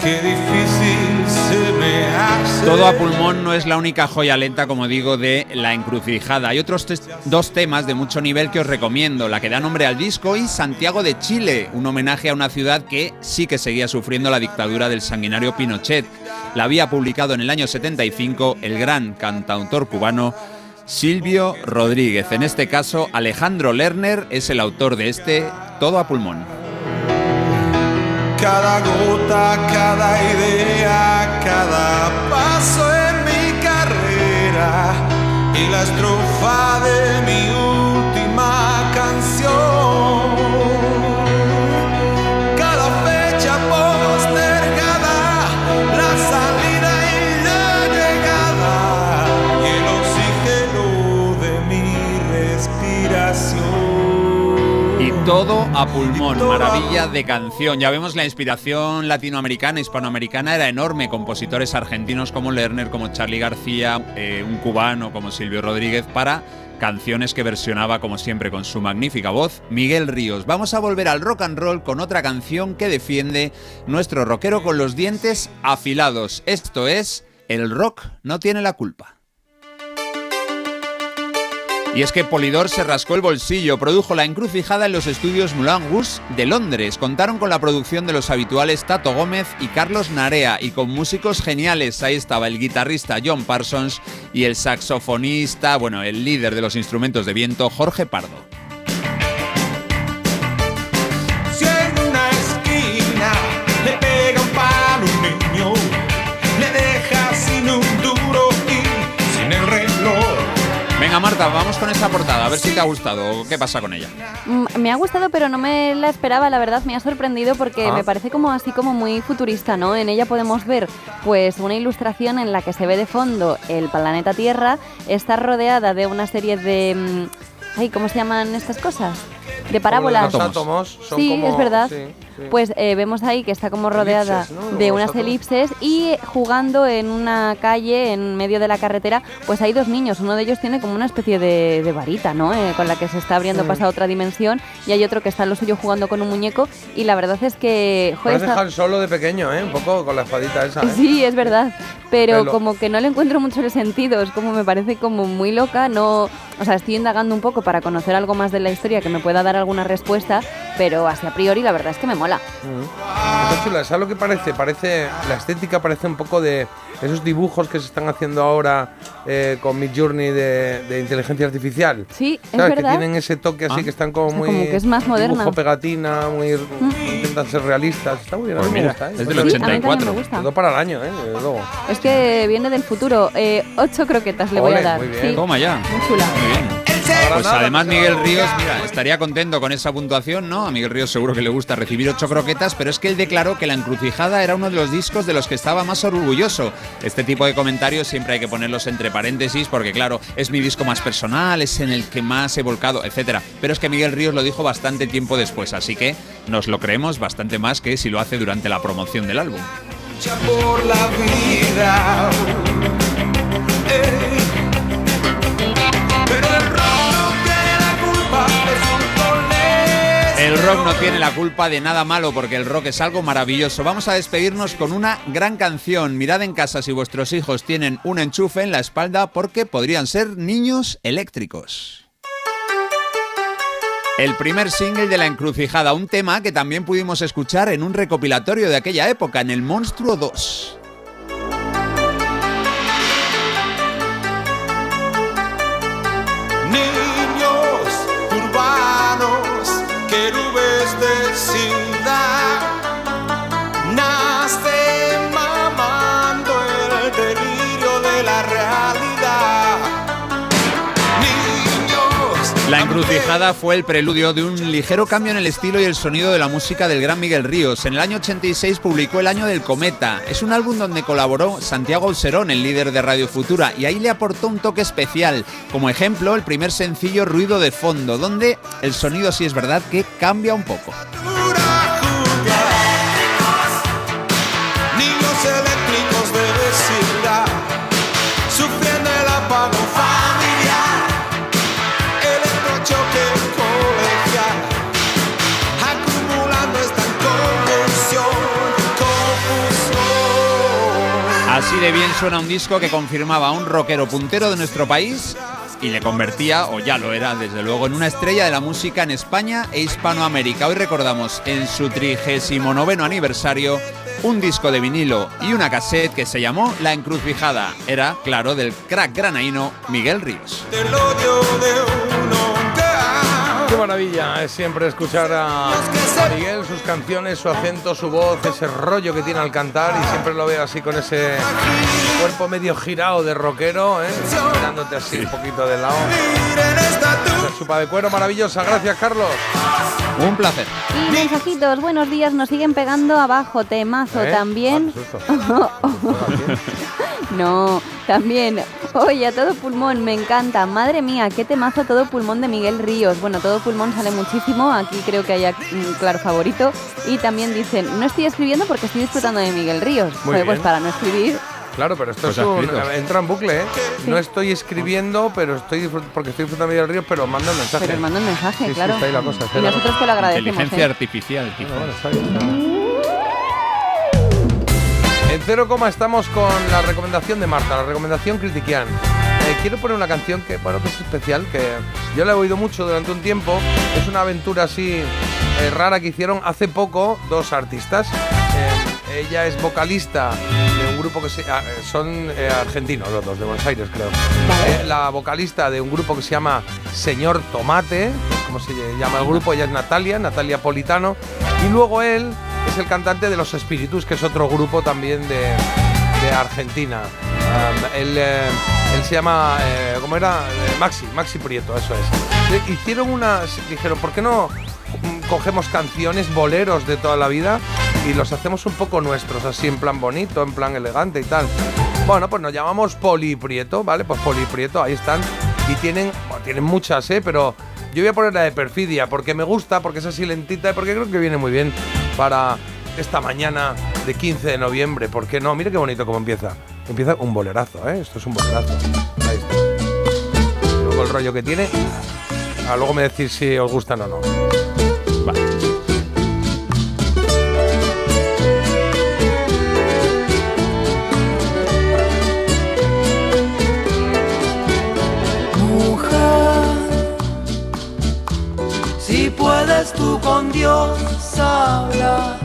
Qué difícil se me hace. Todo a pulmón no es la única joya lenta, como digo, de La Encrucijada. Hay otros dos temas de mucho nivel que os recomiendo. La que da nombre al disco y Santiago de Chile, un homenaje a una ciudad que sí que seguía sufriendo la dictadura del sanguinario Pinochet. La había publicado en el año 75 el gran cantautor cubano Silvio Rodríguez. En este caso, Alejandro Lerner es el autor de este Todo a pulmón. Cada gota, cada idea, cada paso en mi carrera y la estrofa de mi todo a pulmón, maravilla de canción. Ya vemos la inspiración latinoamericana, hispanoamericana era enorme. Compositores argentinos como Lerner, como Charlie García, eh, un cubano como Silvio Rodríguez, para canciones que versionaba como siempre con su magnífica voz Miguel Ríos. Vamos a volver al rock and roll con otra canción que defiende nuestro rockero con los dientes afilados. Esto es El rock no tiene la culpa. Y es que Polidor se rascó el bolsillo, produjo La Encrucijada en los estudios Moulin Rouge de Londres. Contaron con la producción de los habituales Tato Gómez y Carlos Narea y con músicos geniales. Ahí estaba el guitarrista John Parsons y el saxofonista, bueno, el líder de los instrumentos de viento, Jorge Pardo. Marta, vamos con esta portada, a ver si te ha gustado o qué pasa con ella. Mm, Me ha gustado, pero no me la esperaba, la verdad me ha sorprendido porque Ah. me parece como así como muy futurista, ¿no? En ella podemos ver pues una ilustración en la que se ve de fondo el planeta Tierra, está rodeada de una serie de mm, ay, ¿cómo se llaman estas cosas? De parábolas. Los átomos son sí, como- es verdad. sí, sí. Pues eh, vemos ahí que está como rodeada Elipses, ¿no? de unas elipses y jugando en una calle en medio de la carretera, pues hay dos niños. Uno de ellos tiene como una especie de, de varita, ¿no? Eh, con la que se está abriendo Mm. paso a otra dimensión y hay otro que está en lo suyo jugando con un muñeco y la verdad es que... joder, está- Han Solo de pequeño, ¿eh? Un poco con la espadita esa. ¿eh? Sí, es verdad. Pero Pelo. como que no le encuentro mucho el sentido, es como me parece como muy loca, no, o sea, estoy indagando un poco para conocer algo más de la historia que me pueda dar alguna respuesta, pero así a priori la verdad es que me mola. Mm. Está chula, ¿sabes lo que parece? Parece, la estética parece un poco de esos dibujos que se están haciendo ahora eh, con Mid Journey de, de inteligencia artificial. Sí, es ¿Sabes? Que verdad. tienen ese toque así Ah. que están como O sea, muy. como que es más moderna. Dibujo pegatina, muy. intentan ser realistas. Está muy bien, a Pues mí me gusta, ¿eh? es del Sí, a mí 84. me gusta. Todo para el año, ¿eh? Desde luego. Es que viene del futuro. Eh, ocho croquetas le voy a dar. muy bien. Sí, Toma ya. muy chula. Muy bien. Pues además Miguel Ríos, mira, estaría contento con esa puntuación, ¿no? A Miguel Ríos seguro que le gusta recibir ocho croquetas, pero es que él declaró que La Encrucijada era uno de los discos de los que estaba más orgulloso. Este tipo de comentarios siempre hay que ponerlos entre paréntesis porque, claro, es mi disco más personal, es en el que más he volcado, etcétera. Pero es que Miguel Ríos lo dijo bastante tiempo después, así que nos lo creemos bastante más que si lo hace durante la promoción del álbum. lucha por la vida. Eh. El rock no tiene la culpa de nada malo porque el rock es algo maravilloso. Vamos a despedirnos con una gran canción. Mirad en casa si vuestros hijos tienen un enchufe en la espalda porque podrían ser niños eléctricos. El primer single de La Encrucijada, un tema que también pudimos escuchar en un recopilatorio de aquella época, en El Monstruo 2. Encrucijada fue el preludio de un ligero cambio en el estilo y el sonido de la música del gran Miguel Ríos. En el año 86 publicó El Año del Cometa. Es un álbum donde colaboró Santiago Olserón, el líder de Radio Futura, y ahí le aportó un toque especial. Como ejemplo, el primer sencillo Ruido de Fondo, donde el sonido sí es verdad que cambia un poco. De bien suena un disco que confirmaba a un rockero puntero de nuestro país y le convertía, o ya lo era desde luego, en una estrella de la música en España e Hispanoamérica. Hoy recordamos en su 39 aniversario un disco de vinilo y una cassette que se llamó La Encrucijada. Era, claro, del crack granaíno Miguel Ríos. Qué maravilla es siempre escuchar a, Miguel, sus canciones, su acento, su voz, ese rollo que tiene al cantar y siempre lo veo así con ese cuerpo medio girado de rockero, ¿eh? así un poquito de lado. Chupa de cuero maravillosa, gracias Carlos. Un placer. Y mensajitos, buenos días, nos siguen pegando abajo, temazo ¿Eh? también. no, también. Oye, a todo pulmón, me encanta. Madre mía, qué temazo a todo pulmón de Miguel Ríos. Bueno, todo pulmón sale muchísimo. Aquí creo que haya un claro favorito. Y también dicen, no estoy escribiendo porque estoy disfrutando de Miguel Ríos. Muy pues para no escribir. Claro, pero esto Pues es un, entra en bucle, ¿eh? No estoy escribiendo, pero estoy porque estoy disfrutando de Miguel Ríos, pero manda un mensaje. Pero manda un mensaje, Sí, sí, claro. está ahí la cosa, está y nosotros cosa. te lo agradecemos. Inteligencia ¿eh? artificial, quizá. Bueno, está bien, está bien. En cero coma estamos con la recomendación de Marta, la recomendación critiquian. Eh, quiero poner una canción que, bueno, que es especial, que yo la he oído mucho durante un tiempo. Es una aventura así eh, rara que hicieron hace poco dos artistas. Eh, ella es vocalista de un grupo que se, ah, eh, son eh, argentinos los dos, de Buenos Aires creo. La vocalista de un grupo que se llama Señor Tomate, que es como se llama el grupo, ella es Natalia, Natalia Politano. Y luego él es el cantante de Los Espíritus, que es otro grupo también de, de Argentina. Um, él, eh, él se llama, eh, ¿cómo era? Maxi, Maxi Prieto, eso es. Hicieron una, dijeron, ¿por qué no cogemos canciones, boleros de toda la vida y los hacemos un poco nuestros, así en plan bonito, en plan elegante y tal? Bueno, pues nos llamamos Poli Prieto, ¿vale? Pues Poli Prieto, ahí están. Y tienen, bueno, tienen muchas, ¿eh? Pero yo voy a poner la de Perfidia porque me gusta, porque es así lentita y porque creo que viene muy bien para esta mañana de 15 de noviembre. ¿Por qué no? Mira qué bonito cómo empieza. Empieza un bolerazo, ¿eh? Esto es un bolerazo. Ahí está. Luego el rollo que tiene. Ah, luego me decís si os gustan o no. Tú con Dios hablar,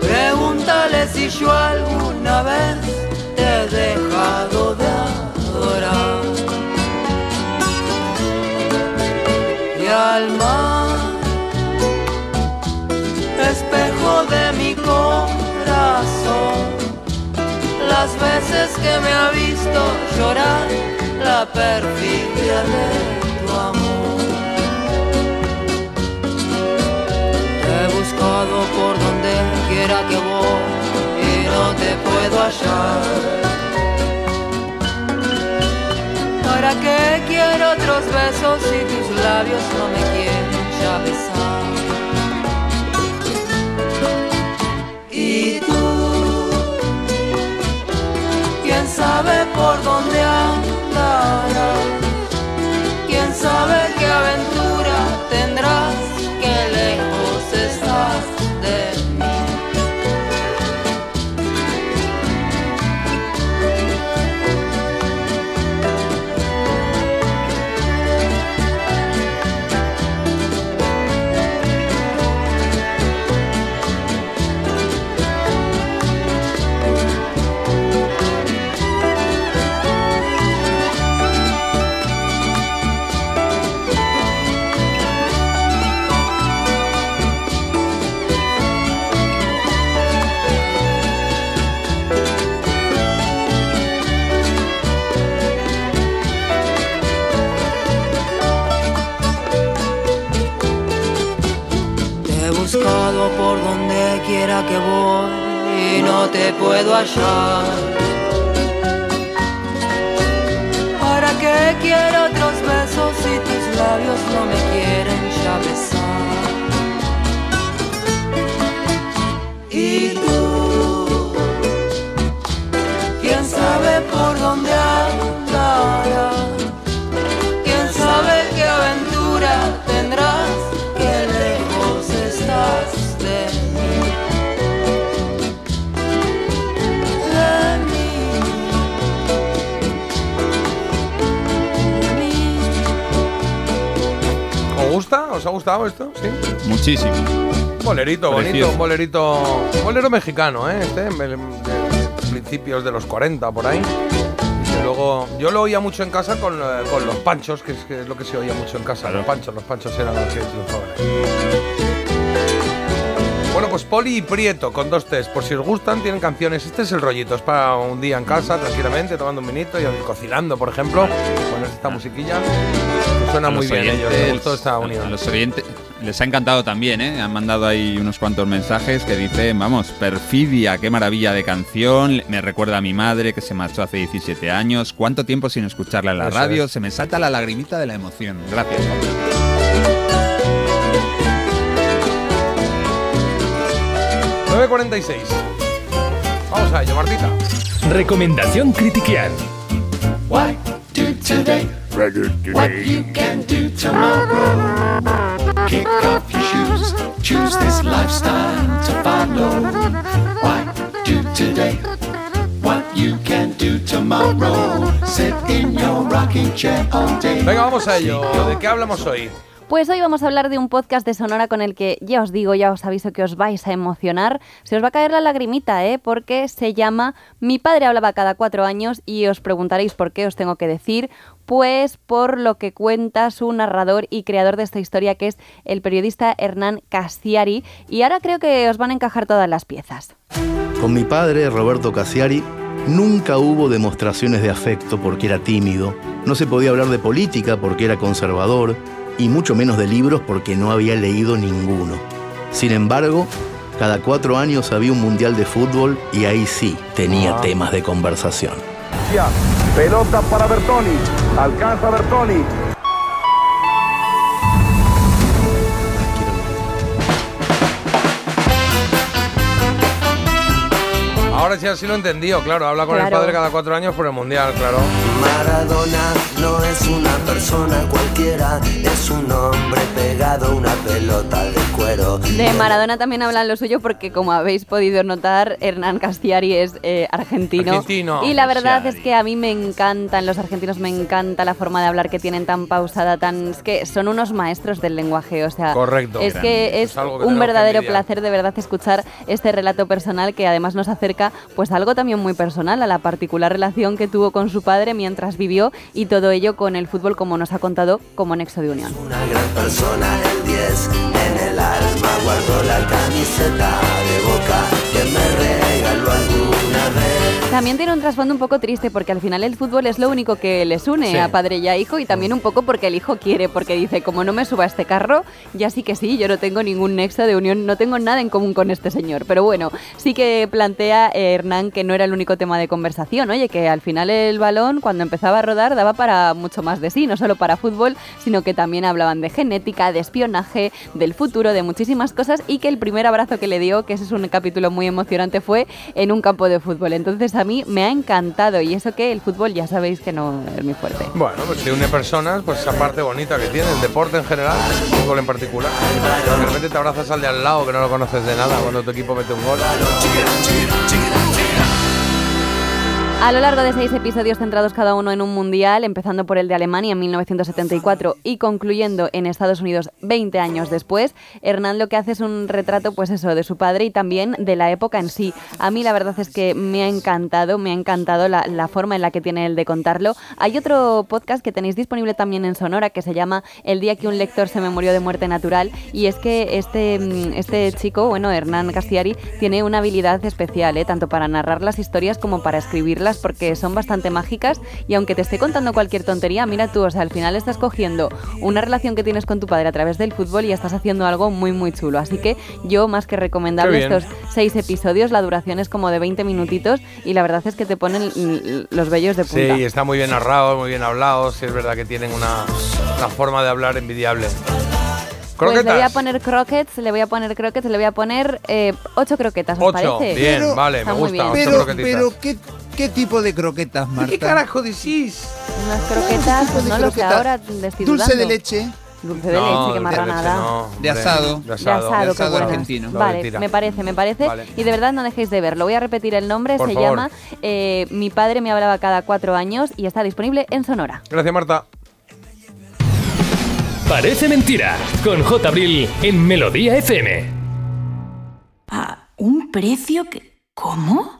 pregúntale si yo alguna vez te he dejado de adorar. Y al mar, espejo de mi corazón, las veces que me ha visto llorar la perfidia de buscado por donde quiera que voy y no te puedo hallar. ¿Para qué quiero otros besos si tus labios no me quieren ya besar? Y tú ¿Quién sabe por dónde andarás? ¿Quién sabe qué aventura tendrás? Qué lejos estás quiera que voy y no te puedo hallar. ¿Para qué quiero otros besos si tus labios no me quieren ya besar? ¿Os ha gustado esto? Sí. Muchísimo. Bolerito, bonito, Precioso. un bolerito. un bolero mexicano, ¿eh? Este, de, principios de los 40, por ahí. Y luego. Yo lo oía mucho en casa con, eh, con los panchos, que es, que es lo que se oía mucho en casa. Los panchos, los panchos eran los que. Bueno, pues Poli y Prieto, con dos T's. Por si os gustan, tienen canciones. Este es el rollito, es para un día en casa, tranquilamente, tomando un vinito y cocinando, por ejemplo. Con esta musiquilla. Suena muy bien oyentes- gustó esta a- unión. A los oyentes les ha encantado también, ¿eh? Han mandado ahí unos cuantos mensajes que dicen, vamos, perfidia, qué maravilla de canción, me recuerda a mi madre que se marchó hace 17 años, cuánto tiempo sin escucharla en la Eso radio, es. se me salta la lagrimita de la emoción. Gracias. 9.46. Vamos a ello, Martita. Recomendación Critiquian. Why do today what you can do tomorrow? Kick off your shoes, choose this lifestyle to follow. Why do today what you can do tomorrow? Sit in your rocking chair all day. Venga, vamos a ello. ¿De qué hablamos hoy? Pues hoy vamos a hablar de un podcast de Sonora con el que ya os digo, ya os aviso que os vais a emocionar. Se os va a caer la lagrimita, ¿eh? Porque se llama Mi padre hablaba cada cuatro años y os preguntaréis por qué os tengo que decir. Pues por lo que cuenta su narrador y creador de esta historia, que es el periodista Hernán Castiari. Y ahora creo que os van a encajar todas las piezas. Con mi padre, Roberto Cassiari, nunca hubo demostraciones de afecto porque era tímido, no se podía hablar de política porque era conservador, y mucho menos de libros porque no había leído ninguno. Sin embargo, cada cuatro años había un mundial de fútbol y ahí sí tenía Ah. temas de conversación. Pelota para Bertoni. Alcanza Bertoni. Ahora sí así lo he entendido, claro. Habla con el Claro. padre cada cuatro años por el mundial, claro. Maradona no es una persona cualquiera, es un hombre pegado a una pelota de cuero. De Maradona también hablan lo suyo porque, como habéis podido notar, Hernán Castiari es eh, argentino. Argentino. Y la verdad es que a mí me encantan, los argentinos me encanta la forma de hablar que tienen tan pausada, tan... Es que son unos maestros del lenguaje, o sea... Correcto. Es que es Es algo que un verdadero placer de verdad escuchar este relato personal que además nos acerca pues a algo también muy personal, a la particular relación que tuvo con su padre mientras vivió y todo ello con el fútbol como nos ha contado como nexo de unión. Una gran persona, el 10 en el alma, guardo la camiseta de boca que me regaló alguna vez. También tiene un trasfondo un poco triste porque al final el fútbol es lo único que les une Sí. a padre y a hijo y también un poco porque el hijo quiere, porque dice, como no me suba a este carro, ya sí que sí, yo no tengo ningún nexo de unión, no tengo nada en común con este señor. Pero bueno, sí que plantea eh, Hernán que no era el único tema de conversación, oye, que al final el balón cuando empezaba a rodar daba para mucho más de sí, no solo para fútbol, sino que también hablaban de genética, de espionaje, del futuro, de muchísimas cosas y que el primer abrazo que le dio, que ese es un capítulo muy emocionante, fue en un campo de fútbol. Entonces a mí me ha encantado y eso que el fútbol ya sabéis que no es muy fuerte. Bueno, pues si une personas, pues esa parte bonita que tiene, el deporte en general, el fútbol en particular. De repente te abrazas al de al lado que no lo conoces de nada cuando tu equipo mete un gol. A lo largo de seis episodios centrados cada uno en un mundial, empezando por el de Alemania en 1974 y concluyendo en Estados Unidos 20 años después, Hernán lo que hace es un retrato, pues eso, de su padre y también de la época en sí. A mí la verdad es que me ha encantado, me ha encantado la, forma en la que tiene él de contarlo. Hay otro podcast que tenéis disponible también en Sonora que se llama El día que un lector se me murió de muerte natural y es que este, mm, este chico, bueno, Hernán Castiari, tiene una habilidad especial, ¿eh? tanto para narrar las historias como para escribirlas porque son bastante mágicas y aunque te esté contando cualquier tontería, mira tú, o sea, al final estás cogiendo una relación que tienes con tu padre a través del fútbol y estás haciendo algo muy muy chulo. Así que yo más que recomendable estos seis episodios, la duración es como de 20 minutitos y la verdad es que te ponen los vellos de punta. Sí, está muy bien narrado, muy bien hablado. Sí, es verdad que tienen una, una forma de hablar envidiable. Pues le voy a poner croquets, le voy a poner croquets, le voy a poner eh, ocho croquetas, ¿os Ocho, parece? bien, vale, Está me gusta. bien. Ocho Pero, pero ¿qué, ¿qué tipo de croquetas, Marta? ¿Qué carajo decís? Unas croquetas, no lo sé, croquetas? ahora estoy Dulce dudando. de leche. Dulce de leche, qué marranada. De asado. De De asado, qué bueno. argentino. Vale, me parece, me parece. Vale. Y de verdad no dejéis de verlo. Voy a repetir el nombre, Por se favor. llama eh, Mi padre me hablaba cada cuatro años y está disponible en Sonora. Gracias, Marta. Parece mentira, con J. Abril en Melodía FM. ¿A un precio que... ¿Cómo?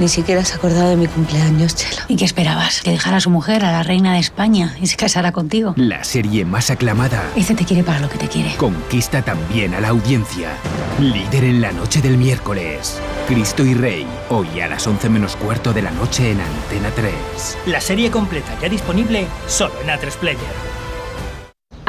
Ni siquiera se ha acordado de mi cumpleaños, Chelo. ¿Y qué esperabas? ¿Que dejara a su mujer, a la reina de España, y se casara contigo? La serie más aclamada Este te quiere para lo que te quiere. conquista también a la audiencia. Líder en la noche del miércoles. Cristo y Rey, hoy a las 11 menos cuarto de la noche en Antena 3. La serie completa ya disponible solo en A3 Player.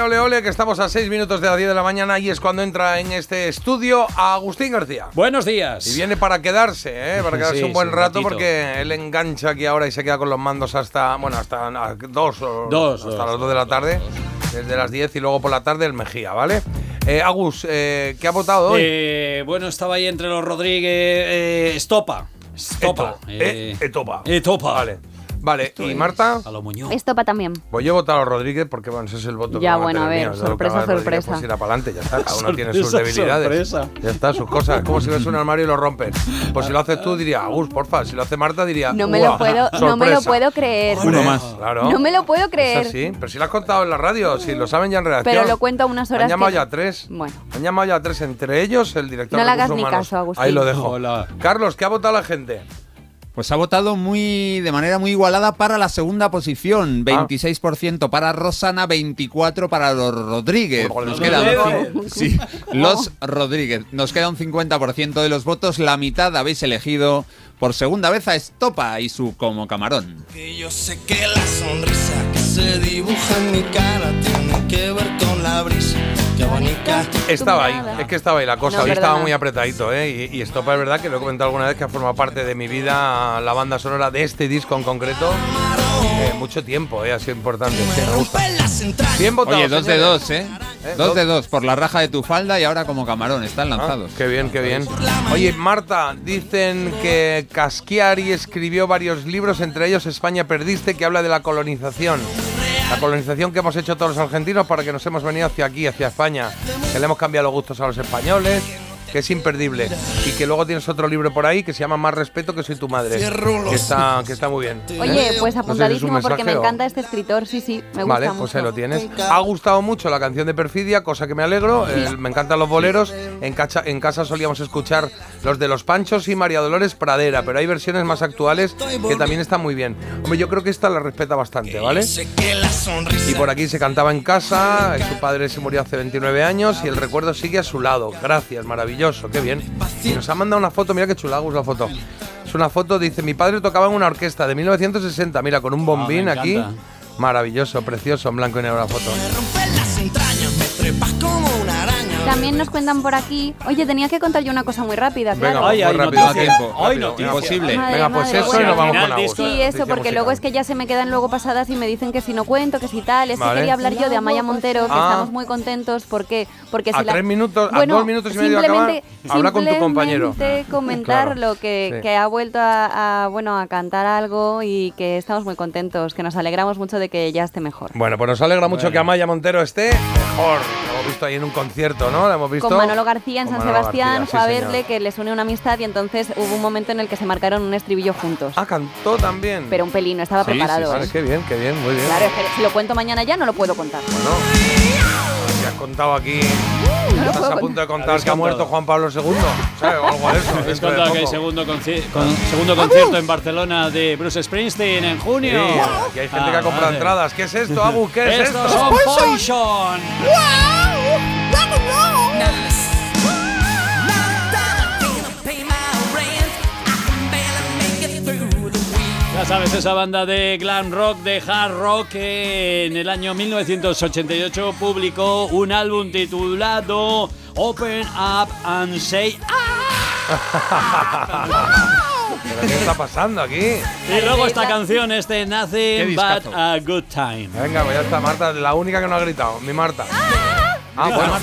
Ole, ole, ole, que estamos a 6 minutos de las 10 de la mañana y es cuando entra en este estudio Agustín García. Buenos días. Y viene para quedarse, ¿eh? para quedarse Sí, un buen sí, rato ratito. porque él engancha aquí ahora y se queda con los mandos hasta, bueno, hasta ah, dos, o- Dos, hasta dos, las 2 de la tarde, desde las 10 y luego por la tarde el Mejía, ¿vale? Eh, Agus, eh, ¿qué ha votado hoy? Eh, bueno, estaba ahí entre los Rodríguez. eh, Estopa. Estopa. Eto- eh, Etopa. Etopa. Vale. Vale, ¿y Marta? A lo Muñoz. Estopa también. Pues yo he votado a Rodríguez porque, bueno, ese es el voto que Ya, a bueno, a ver, que sorpresa, sorpresa. Pues ir para adelante, ya está. Cada uno tiene sus Sorpresa, debilidades. sorpresa. Ya está, sus cosas. Es como si ves un armario y lo rompes. Pues si lo haces tú, diría, Agus, porfa. Si lo hace Marta, diría, No me lo "Uah, puedo, no me lo sorpresa". puedo creer. Hombre, Claro. No me lo puedo Es creer. así, pero si lo has contado en la radio, si lo saben ya en redacción. Pero lo cuento a unas horas Han llamado que- ya tres. Bueno. Han llamado ya tres, entre ellos el director No de le hagas ni Humanos. caso, Agustín. Ahí lo dejo. Hola. Carlos, ¿qué ha votado la gente? Pues ha votado muy de manera muy igualada para la segunda posición. 26% para Rosana, 24% para los Rodríguez. Nos quedan, sí, los Rodríguez. Nos queda un 50% de los votos. La mitad habéis elegido por segunda vez a Estopa y su Como Camarón. Que yo sé que la sonrisa que se dibuja en mi cara tiene que ver con la brisa Estaba ahí, es que estaba ahí la cosa. No, Hoy estaba muy apretadito, ¿eh? Y, y esto es verdad que lo he comentado alguna vez que ha formado parte de mi vida la banda sonora de este disco en concreto. Eh, mucho tiempo, ¿eh? Ha sido importante. sí, me gusta. Bien votado. Oye, dos de dos, ¿eh? ¿Eh? Dos de dos, por la raja de tu falda y ahora como camarón. Están lanzados. Ah, qué bien, qué bien. Oye, Marta, dicen que Caschiari escribió varios libros, entre ellos España Perdiste, que habla de la colonización. La colonización que hemos hecho todos los argentinos para que nos hemos venido hacia aquí, hacia España. Que le hemos cambiado los gustos a los españoles, que es imperdible. Y que luego tienes otro libro por ahí que se llama Más respeto que soy tu madre. Que está, que está muy bien. Oye, pues No sé si es un apuntadísimo porque me encanta este escritor, sí, sí, me gusta Vale, mucho. pues ahí lo tienes. Ha gustado mucho la canción de Perfidia, cosa que me alegro. Eh, me encantan los boleros. En, cacha- en casa solíamos escuchar los de Los Panchos y María Dolores Pradera, pero hay versiones más actuales que también están muy bien. Hombre, yo creo que esta la respeta bastante, ¿vale? Y por aquí se cantaba en casa, su padre se murió hace 29 años y el recuerdo sigue a su lado. Gracias, maravilloso, qué bien. Y nos ha mandado una foto, mira qué chulagus la foto. Es una foto, dice, mi padre tocaba en una orquesta de 1960, mira, con un bombín me aquí. Maravilloso, precioso, en blanco y negro la foto. Las entrañas me También nos cuentan por aquí. Oye, tenía que contar yo una cosa muy rápida, Venga, claro. pues, Ay, muy rápido, noticias. tiempo, noticias. imposible. Madre, Venga, pues madre, eso bueno. y nos vamos con. Sí, eso, porque musical. luego es que ya se me quedan luego pasadas y me dicen que si no cuento, que si tal. Es que quería hablar yo de Amaya Montero, que Ah. estamos muy contentos. ¿Por qué? Porque si A la- tres minutos, a Bueno, dos minutos y medio acabar, simplemente- habla con tu compañero. simplemente comentar Claro, lo que, sí. que ha vuelto a, a, bueno, a cantar algo y que estamos muy contentos, que nos alegramos mucho de que ya esté mejor. Bueno, pues nos alegra mucho Bueno. que Amaya Montero esté mejor. La hemos visto ahí en un concierto, ¿no? La hemos visto. Con Manolo García en San Manolo Sebastián García, fue a sí, verle señor. que les une una amistad y entonces hubo un momento en el que se marcaron un estribillo juntos. Ah, cantó también. Pero un pelín, no estaba Sí, sí, preparado. vale, ¿eh? qué bien, qué bien, muy bien. Claro, es que si lo cuento mañana ya no lo puedo contar. Bueno, ya has contado aquí. no Estás a punto de contar que ha muerto Juan Pablo II, ¿sabes? O algo de eso. Habéis contado que hay segundo, conci- con- segundo concierto en Barcelona de Bruce Springsteen en junio. Sí, aquí hay gente que Ah, ha comprado vale. entradas. ¿Qué es esto, Abu? ¿Qué es Estos esto? son Poison. Ya sabes, esa banda de glam rock, de hard rock, que en el año 1988 publicó un álbum titulado Open Up and Say ¿Pero qué está pasando aquí? Y luego esta canción es de Qué Nothing. But a Good Time. Venga, pues ya está, Marta, la única que no ha gritado, mi Marta. Ah, bueno.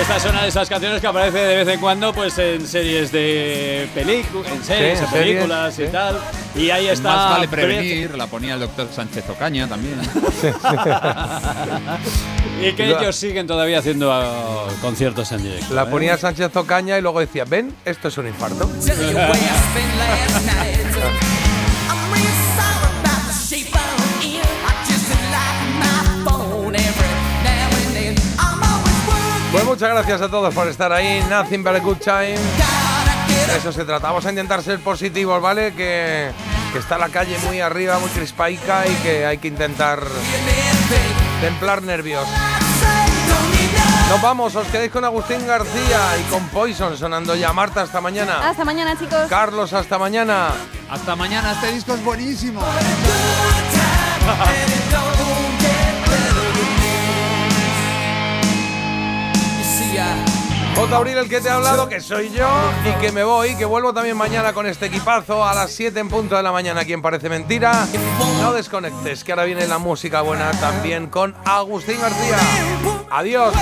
Esta es una de esas canciones que aparece de vez en cuando pues en series de películas, en series, Sí, en en series, películas y tal. Y ahí está. Más vale prevenir, la ponía el doctor Sánchez Ocaña también. y que Lo- ellos siguen todavía haciendo ah, conciertos en directo. La ¿eh? ponía Sánchez Ocaña y luego decía, ven, esto es un infarto. Pues muchas gracias a todos por estar ahí. Nothing but a good time. De eso se trata. Vamos a intentar ser positivos, ¿vale? Que, que está la calle muy arriba, muy crispaica y que hay que intentar templar nervios. Nos vamos, os quedéis con Agustín García y con Poison sonando ya. Marta, hasta mañana. Hasta mañana, chicos. Carlos, hasta mañana. Hasta mañana, este disco es buenísimo. J. Abril, el que te ha hablado, que soy yo y que me voy, que vuelvo también mañana con este equipazo a las 7 en punto de la mañana. Quien parece mentira, no desconectes, que ahora viene la música buena también con Agustín García. Adiós.